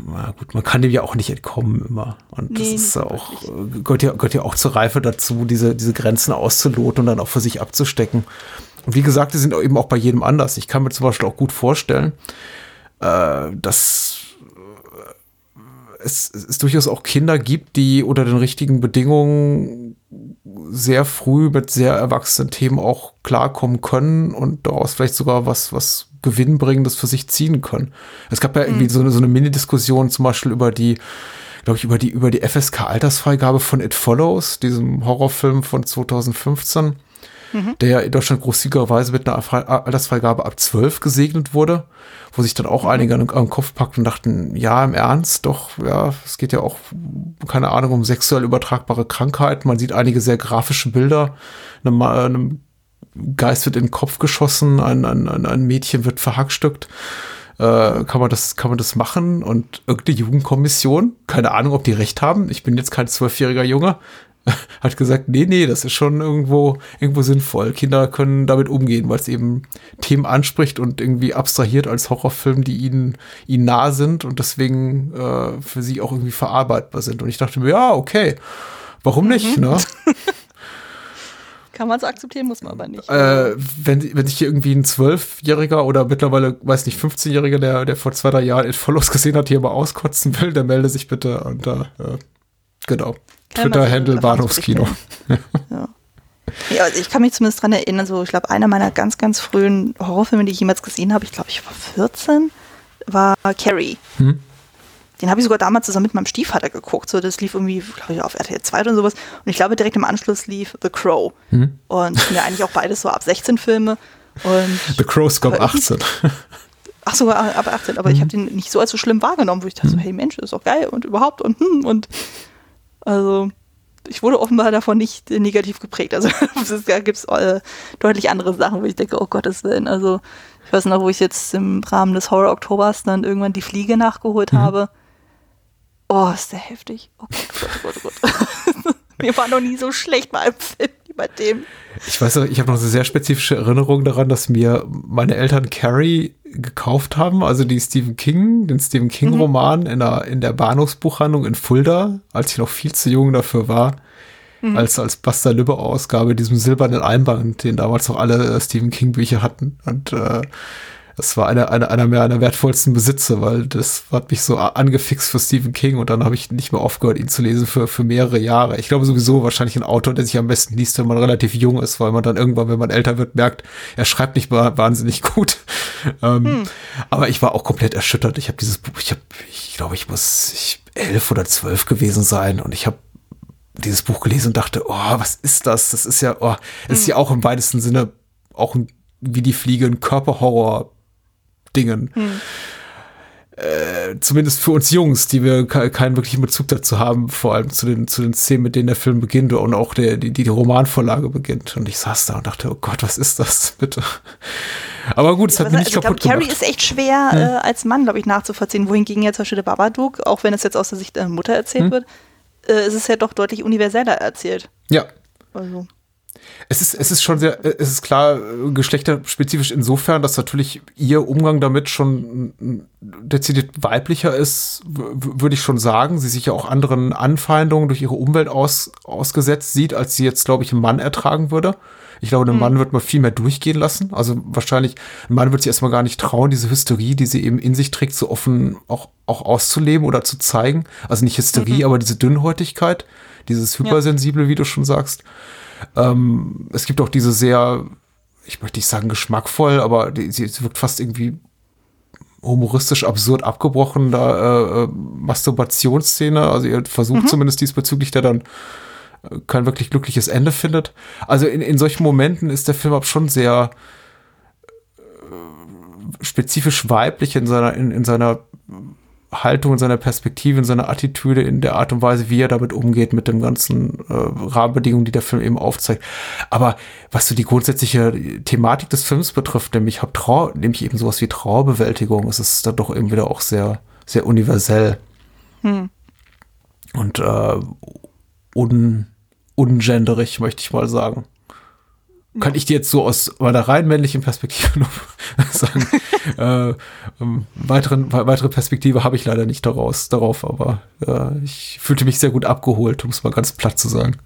na gut, man kann dem ja auch nicht entkommen immer. Und das Nee, ist nicht ja auch, äh, gehört ja, gehört ja auch zur Reife dazu, diese, diese Grenzen auszuloten und dann auch für sich abzustecken. Und wie gesagt, die sind eben auch bei jedem anders. Ich kann mir zum Beispiel auch gut vorstellen, äh, dass äh, es, es durchaus auch Kinder gibt, die unter den richtigen Bedingungen sehr früh mit sehr erwachsenen Themen auch klarkommen können und daraus vielleicht sogar was, was Gewinnbringendes für sich ziehen können. Es gab ja irgendwie so eine, so eine Mini-Diskussion zum Beispiel über die, glaube ich, über die, über die FSK-Altersfreigabe von It Follows, diesem Horrorfilm von 2015, der ja in Deutschland großzügigerweise mit einer Fre- Altersfreigabe ab 12 gesegnet wurde, wo sich dann auch einige an, an den Kopf packten und dachten, ja, im Ernst, doch, ja, es geht ja auch, keine Ahnung, um sexuell übertragbare Krankheiten. Man sieht einige sehr grafische Bilder, einem, Ma- einem Geist wird in den Kopf geschossen, ein, ein, ein, ein Mädchen wird verhackstückt. Äh, kann man das, kann man das machen? Und irgendeine Jugendkommission, keine Ahnung, ob die recht haben. Ich bin jetzt kein zwölfjähriger Junge, hat gesagt, nee, nee, das ist schon irgendwo, irgendwo sinnvoll. Kinder können damit umgehen, weil es eben Themen anspricht und irgendwie abstrahiert als Horrorfilm, die ihnen, ihnen nah sind und deswegen äh, für sie auch irgendwie verarbeitbar sind. Und ich dachte mir, ja, okay, warum nicht, ne? kann man es akzeptieren, muss man aber nicht. äh, wenn, wenn sich hier irgendwie ein Zwölfjähriger oder mittlerweile, weiß nicht, 15-Jähriger, der, der vor zwei, drei Jahren It Follows gesehen hat, hier mal auskotzen will, der melde sich bitte unter, äh, genau, Twitter-Handle Bahnhofskino. Ja, also ich kann mich zumindest dran erinnern, so ich glaube, einer meiner ganz, ganz frühen Horrorfilme, die ich jemals gesehen habe, ich glaube, ich war 14, war Carrie. Hm? Den habe ich sogar damals zusammen mit meinem Stiefvater geguckt. So, das lief irgendwie, glaube ich, auf RTL 2 oder sowas. Und ich glaube, direkt im Anschluss lief The Crow. Hm? Und sind ja eigentlich auch beides so ab 16 Filme. Und The Crows irgendwie- 18. ach sogar ab 18, Mhm. aber ich habe den nicht so als so schlimm wahrgenommen, wo ich dachte so, hey Mensch, das ist doch geil und überhaupt und hm, und also ich wurde offenbar davon nicht negativ geprägt. Also da gibt es äh, deutlich andere Sachen, wo ich denke, oh Gottes Willen. Also ich weiß noch, wo ich jetzt im Rahmen des Horror Oktobers dann irgendwann die Fliege nachgeholt Mhm. habe. Oh, ist der heftig. Oh Gott, oh Gott, oh Gott, oh Gott. Mir war noch nie so schlecht bei einem Film. Bei dem. Ich weiß, ich habe noch eine sehr spezifische Erinnerung daran, dass mir meine Eltern Carrie gekauft haben, also die Stephen King, den Stephen King Mhm. Roman in der, in der Bahnhofsbuchhandlung in Fulda, als ich noch viel zu jung dafür war, Mhm. als, als Basta Lübbe Ausgabe, diesem silbernen Einband, den damals noch alle äh, Stephen King Bücher hatten und äh, das war einer einer einer meiner wertvollsten Besitze, weil das hat mich so angefixt für Stephen King und dann habe ich nicht mehr aufgehört, ihn zu lesen für, für mehrere Jahre. Ich glaube sowieso wahrscheinlich ein Autor, der sich am besten liest, wenn man relativ jung ist, weil man dann irgendwann, wenn man älter wird, merkt, er schreibt nicht wa- wahnsinnig gut. Ähm, Aber ich war auch komplett erschüttert. Ich habe dieses Buch, ich habe, ich glaube, ich muss ich, elf oder zwölf gewesen sein und ich habe dieses Buch gelesen und dachte, oh, was ist das? Das ist ja, oh, es ist ja auch im weitesten Sinne auch ein, wie die Fliege ein Körperhorror Dingen. Äh, zumindest für uns Jungs, die wir ke- keinen wirklichen Bezug dazu haben, vor allem zu den, zu den Szenen, mit denen der Film beginnt und auch der, die, die Romanvorlage beginnt. Und ich saß da und dachte, oh Gott, was ist das bitte? Aber gut, es hat Also, mich nicht ich glaube, kaputt Carrie gemacht. ist echt schwer äh, als Mann, glaube ich, nachzuvollziehen. Wohingegen jetzt zum Beispiel der Babadook, auch wenn es jetzt aus der Sicht der Mutter erzählt Hm. wird, äh, ist es ja doch deutlich universeller erzählt. Ja, Also, Es ist, es ist schon sehr, es ist klar äh, geschlechterspezifisch insofern, dass natürlich ihr Umgang damit schon mm, dezidiert weiblicher ist, würde ich schon sagen. Sie sich ja auch anderen Anfeindungen durch ihre Umwelt aus, ausgesetzt sieht, als sie jetzt, glaube ich, ein Mann ertragen würde. Ich glaube, ein Mann wird man viel mehr durchgehen lassen. Also wahrscheinlich, ein Mann wird sich erstmal gar nicht trauen, diese Hysterie, die sie eben in sich trägt, so offen auch, auch auszuleben oder zu zeigen. Also nicht Hysterie, aber diese Dünnhäutigkeit, dieses Hypersensible, wie du schon sagst. Ähm, es gibt auch diese sehr, ich möchte nicht sagen geschmackvoll, aber die, sie, sie wirkt fast irgendwie humoristisch absurd abgebrochen, da äh, äh, Masturbationsszene, also ihr Versuch zumindest diesbezüglich, der dann äh, kein wirklich glückliches Ende findet. Also in, in solchen Momenten ist der Film ab schon sehr äh, spezifisch weiblich in seiner, in, in seiner Haltung, in seiner Perspektive, in seiner Attitüde, in der Art und Weise, wie er damit umgeht, mit den ganzen äh, Rahmenbedingungen, die der Film eben aufzeigt. Aber was so die grundsätzliche Thematik des Films betrifft, nämlich, hab Trauer, nämlich eben sowas wie Trauerbewältigung, ist es dann doch eben wieder auch sehr, sehr universell. Und äh, un, ungenderig, möchte ich mal sagen. Kann ich dir jetzt so aus meiner rein männlichen Perspektive noch sagen? äh, ähm, weiteren, we- weitere Perspektive habe ich leider nicht daraus, darauf, aber äh, ich fühlte mich sehr gut abgeholt, um es mal ganz platt zu sagen.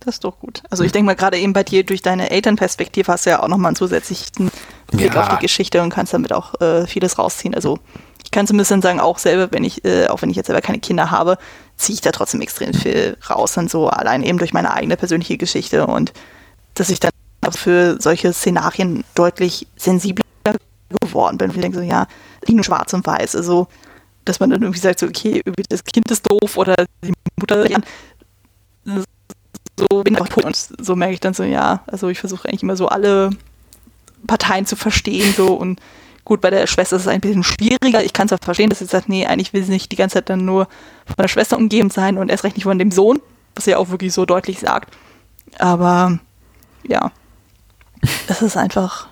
das ist doch gut. Also ich denke mal, gerade eben bei dir durch deine Elternperspektive hast du ja auch nochmal einen zusätzlichen Blick Ja. auf die Geschichte und kannst damit auch äh, vieles rausziehen. Also ich kann zumindest dann sagen, auch selber, wenn ich, äh, auch wenn ich jetzt selber keine Kinder habe, ziehe ich da trotzdem extrem viel raus. Dann so allein eben durch meine eigene persönliche Geschichte und dass ich dann auch für solche Szenarien deutlich sensibler geworden bin. Ich denke so, ja, nur schwarz und weiß. Also, dass man dann irgendwie sagt, so, okay, das Kind ist doof oder die Mutter, so bin ich und so merke ich dann so, ja, also ich versuche eigentlich immer so alle Parteien zu verstehen so und gut, bei der Schwester ist es ein bisschen schwieriger. Ich kann zwar verstehen, dass sie sagt, nee, eigentlich will sie nicht die ganze Zeit dann nur von der Schwester umgeben sein und erst recht nicht von dem Sohn, was sie ja auch wirklich so deutlich sagt. Aber ja, es ist einfach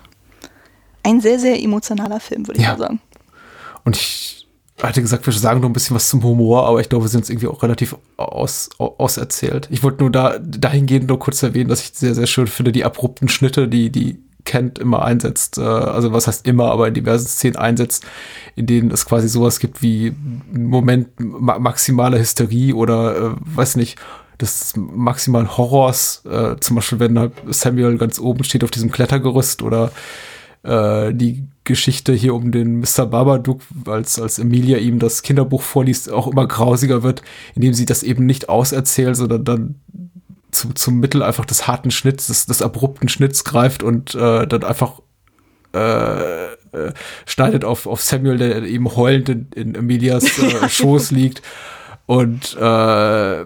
ein sehr, sehr emotionaler Film, würde ich Ja. mal sagen. Und ich hatte gesagt, wir sagen noch ein bisschen was zum Humor, aber ich glaube, wir sind uns irgendwie auch relativ aus, au- auserzählt. Ich wollte nur da dahingehend nur kurz erwähnen, dass ich sehr, sehr schön finde, die abrupten Schnitte, die, die Kent immer einsetzt, äh, also was heißt immer, aber in diversen Szenen einsetzt, in denen es quasi sowas gibt wie Moment ma maximaler Hysterie oder äh, weiß nicht, des maximalen Horrors, äh, zum Beispiel wenn halt Samuel ganz oben steht auf diesem Klettergerüst oder äh, die Geschichte hier um den Mr. Babadook, als, als Emilia ihm das Kinderbuch vorliest, auch immer grausiger wird, indem sie das eben nicht auserzählt, sondern dann zu, zum Mittel einfach des harten Schnitts, des, des abrupten Schnitts greift und äh, dann einfach äh, äh, schneidet auf, auf Samuel, der eben heulend in, in Emilias äh, Schoß liegt und äh,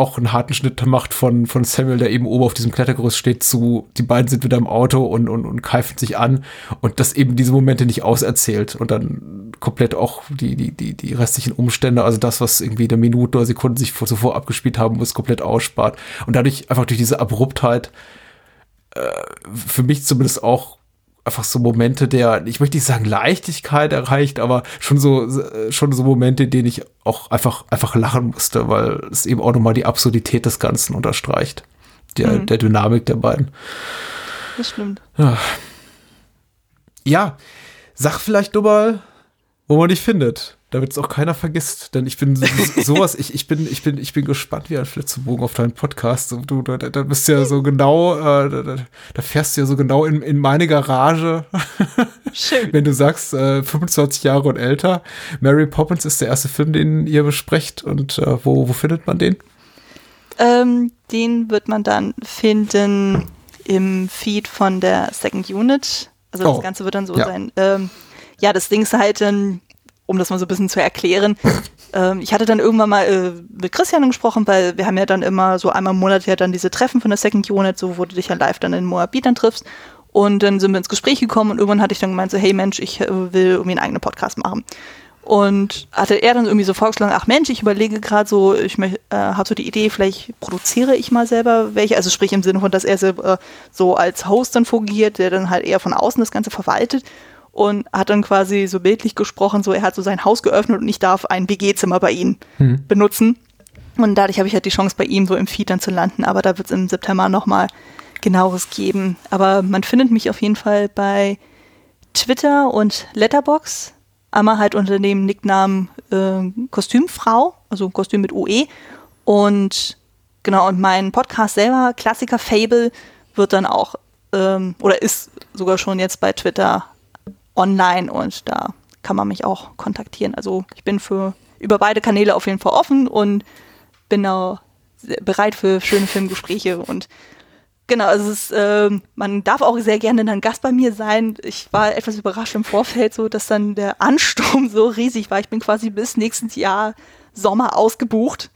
auch einen harten Schnitt macht von, von Samuel, der eben oben auf diesem Klettergerüst steht, zu, die beiden sind wieder im Auto und, und, und keifen sich an und das eben diese Momente nicht auserzählt und dann komplett auch die, die, die, die restlichen Umstände, also das, was irgendwie eine Minute oder Sekunden sich vor, zuvor abgespielt haben muss, komplett ausspart. Und dadurch einfach durch diese Abruptheit äh, für mich zumindest auch einfach so Momente der, ich möchte nicht sagen Leichtigkeit erreicht, aber schon so, äh, schon so Momente, in denen ich auch einfach, einfach lachen musste, weil es eben auch nochmal die Absurdität des Ganzen unterstreicht. der, Mhm. der Dynamik der beiden. Das stimmt. Ja, sag vielleicht nur mal, wo man dich findet, damit es auch keiner vergisst. Denn ich bin so- sowas, ich, ich, bin, ich, bin, ich bin gespannt wie ein Flitzebogen auf deinen Podcast. Du, da, da bist du ja so genau, äh, da, da, da fährst du ja so genau in, in meine Garage, Schön. wenn du sagst, äh, 25 Jahre und älter. Mary Poppins ist der erste Film, den ihr besprecht. Und äh, wo, wo findet man den? Ähm, den wird man dann finden im Feed von der Second Unit. Also das Oh, Ganze wird dann so ja. sein. Ähm, ja, das Ding ist halt, ähm, um das mal so ein bisschen zu erklären. ähm, ich hatte dann irgendwann mal äh, mit Christian gesprochen, weil wir haben ja dann immer so einmal im Monat ja dann diese Treffen von der Second Unit, so wo du dich ja live dann in Moabit dann triffst. Und dann sind wir ins Gespräch gekommen und irgendwann hatte ich dann gemeint, so, hey Mensch, ich äh, will irgendwie einen eigenen Podcast machen. Und hatte er dann irgendwie so vorgeschlagen, ach Mensch, ich überlege gerade so, ich äh, habe so die Idee, vielleicht produziere ich mal selber welche, also sprich im Sinne von, dass er selber, äh, so als Host dann fungiert, der dann halt eher von außen das Ganze verwaltet und hat dann quasi so bildlich gesprochen, so er hat so sein Haus geöffnet und ich darf ein WG-Zimmer bei ihm benutzen. Und dadurch habe ich halt die Chance, bei ihm so im Feed dann zu landen, aber da wird es im September nochmal genaueres geben. Aber man findet mich auf jeden Fall bei Twitter und Letterbox. Einmal halt unter dem Nicknamen äh, Kostümfrau, also Kostüm mit UE. Und genau, und mein Podcast selber, Klassiker Fable, wird dann auch ähm, oder ist sogar schon jetzt bei Twitter online und da kann man mich auch kontaktieren. Also ich bin für über beide Kanäle auf jeden Fall offen und bin auch bereit für schöne Filmgespräche und Genau, also es ist, ähm, man darf auch sehr gerne dann Gast bei mir sein. Ich war etwas überrascht im Vorfeld, so dass dann der Ansturm so riesig war. Ich bin quasi bis nächstes Jahr Sommer ausgebucht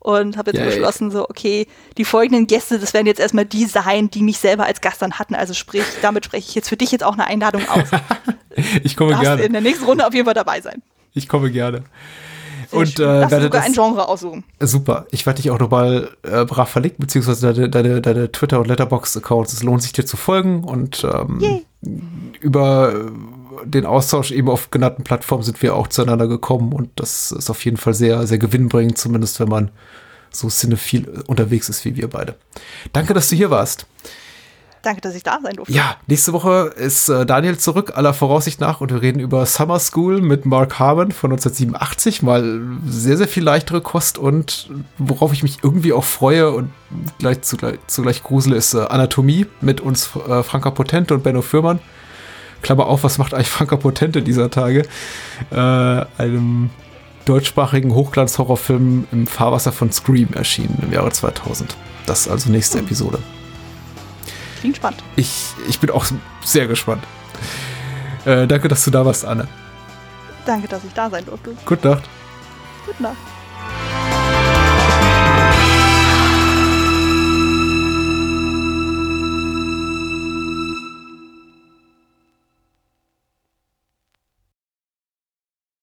und habe jetzt Yay. beschlossen, so okay, die folgenden Gäste, das werden jetzt erstmal die sein, die mich selber als Gast dann hatten. Also sprich, damit spreche ich jetzt für dich jetzt auch eine Einladung aus. Ich komme Darfst in gerne. der nächsten Runde auf jeden Fall dabei sein. Ich komme gerne. Sehr Und schön. äh, werde sogar ein Genre aussuchen. Super. Ich werde dich auch nochmal äh, brav verlinken, beziehungsweise deine, deine, deine Twitter- und Letterbox-Accounts. Es lohnt sich dir zu folgen und ähm, Yay. über äh, den Austausch eben auf genannten Plattformen sind wir auch zueinander gekommen und das ist auf jeden Fall sehr, sehr gewinnbringend, zumindest wenn man so cinephil unterwegs ist wie wir beide. Danke, dass du hier warst. Danke, dass ich da sein durfte. Ja, nächste Woche ist äh, Daniel zurück, aller Voraussicht nach, und wir reden über Summer School mit Mark Harmon von 1987. Mal sehr, sehr viel leichtere Kost und worauf ich mich irgendwie auch freue und gleich zugleich, zugleich grusel ist äh, Anatomie mit uns äh, Franka Potente und Benno Fürmann. Klammer auf, was macht eigentlich Franka Potente dieser Tage? Äh, einem deutschsprachigen Hochglanz-Horrorfilm im Fahrwasser von Scream erschienen im Jahre 2000. Das ist also nächste Episode. Klingt spannend. Ich, ich bin auch sehr gespannt. Äh, danke, dass du da warst, Anne. Danke, dass ich da sein durfte. Gute Nacht. Gute Nacht.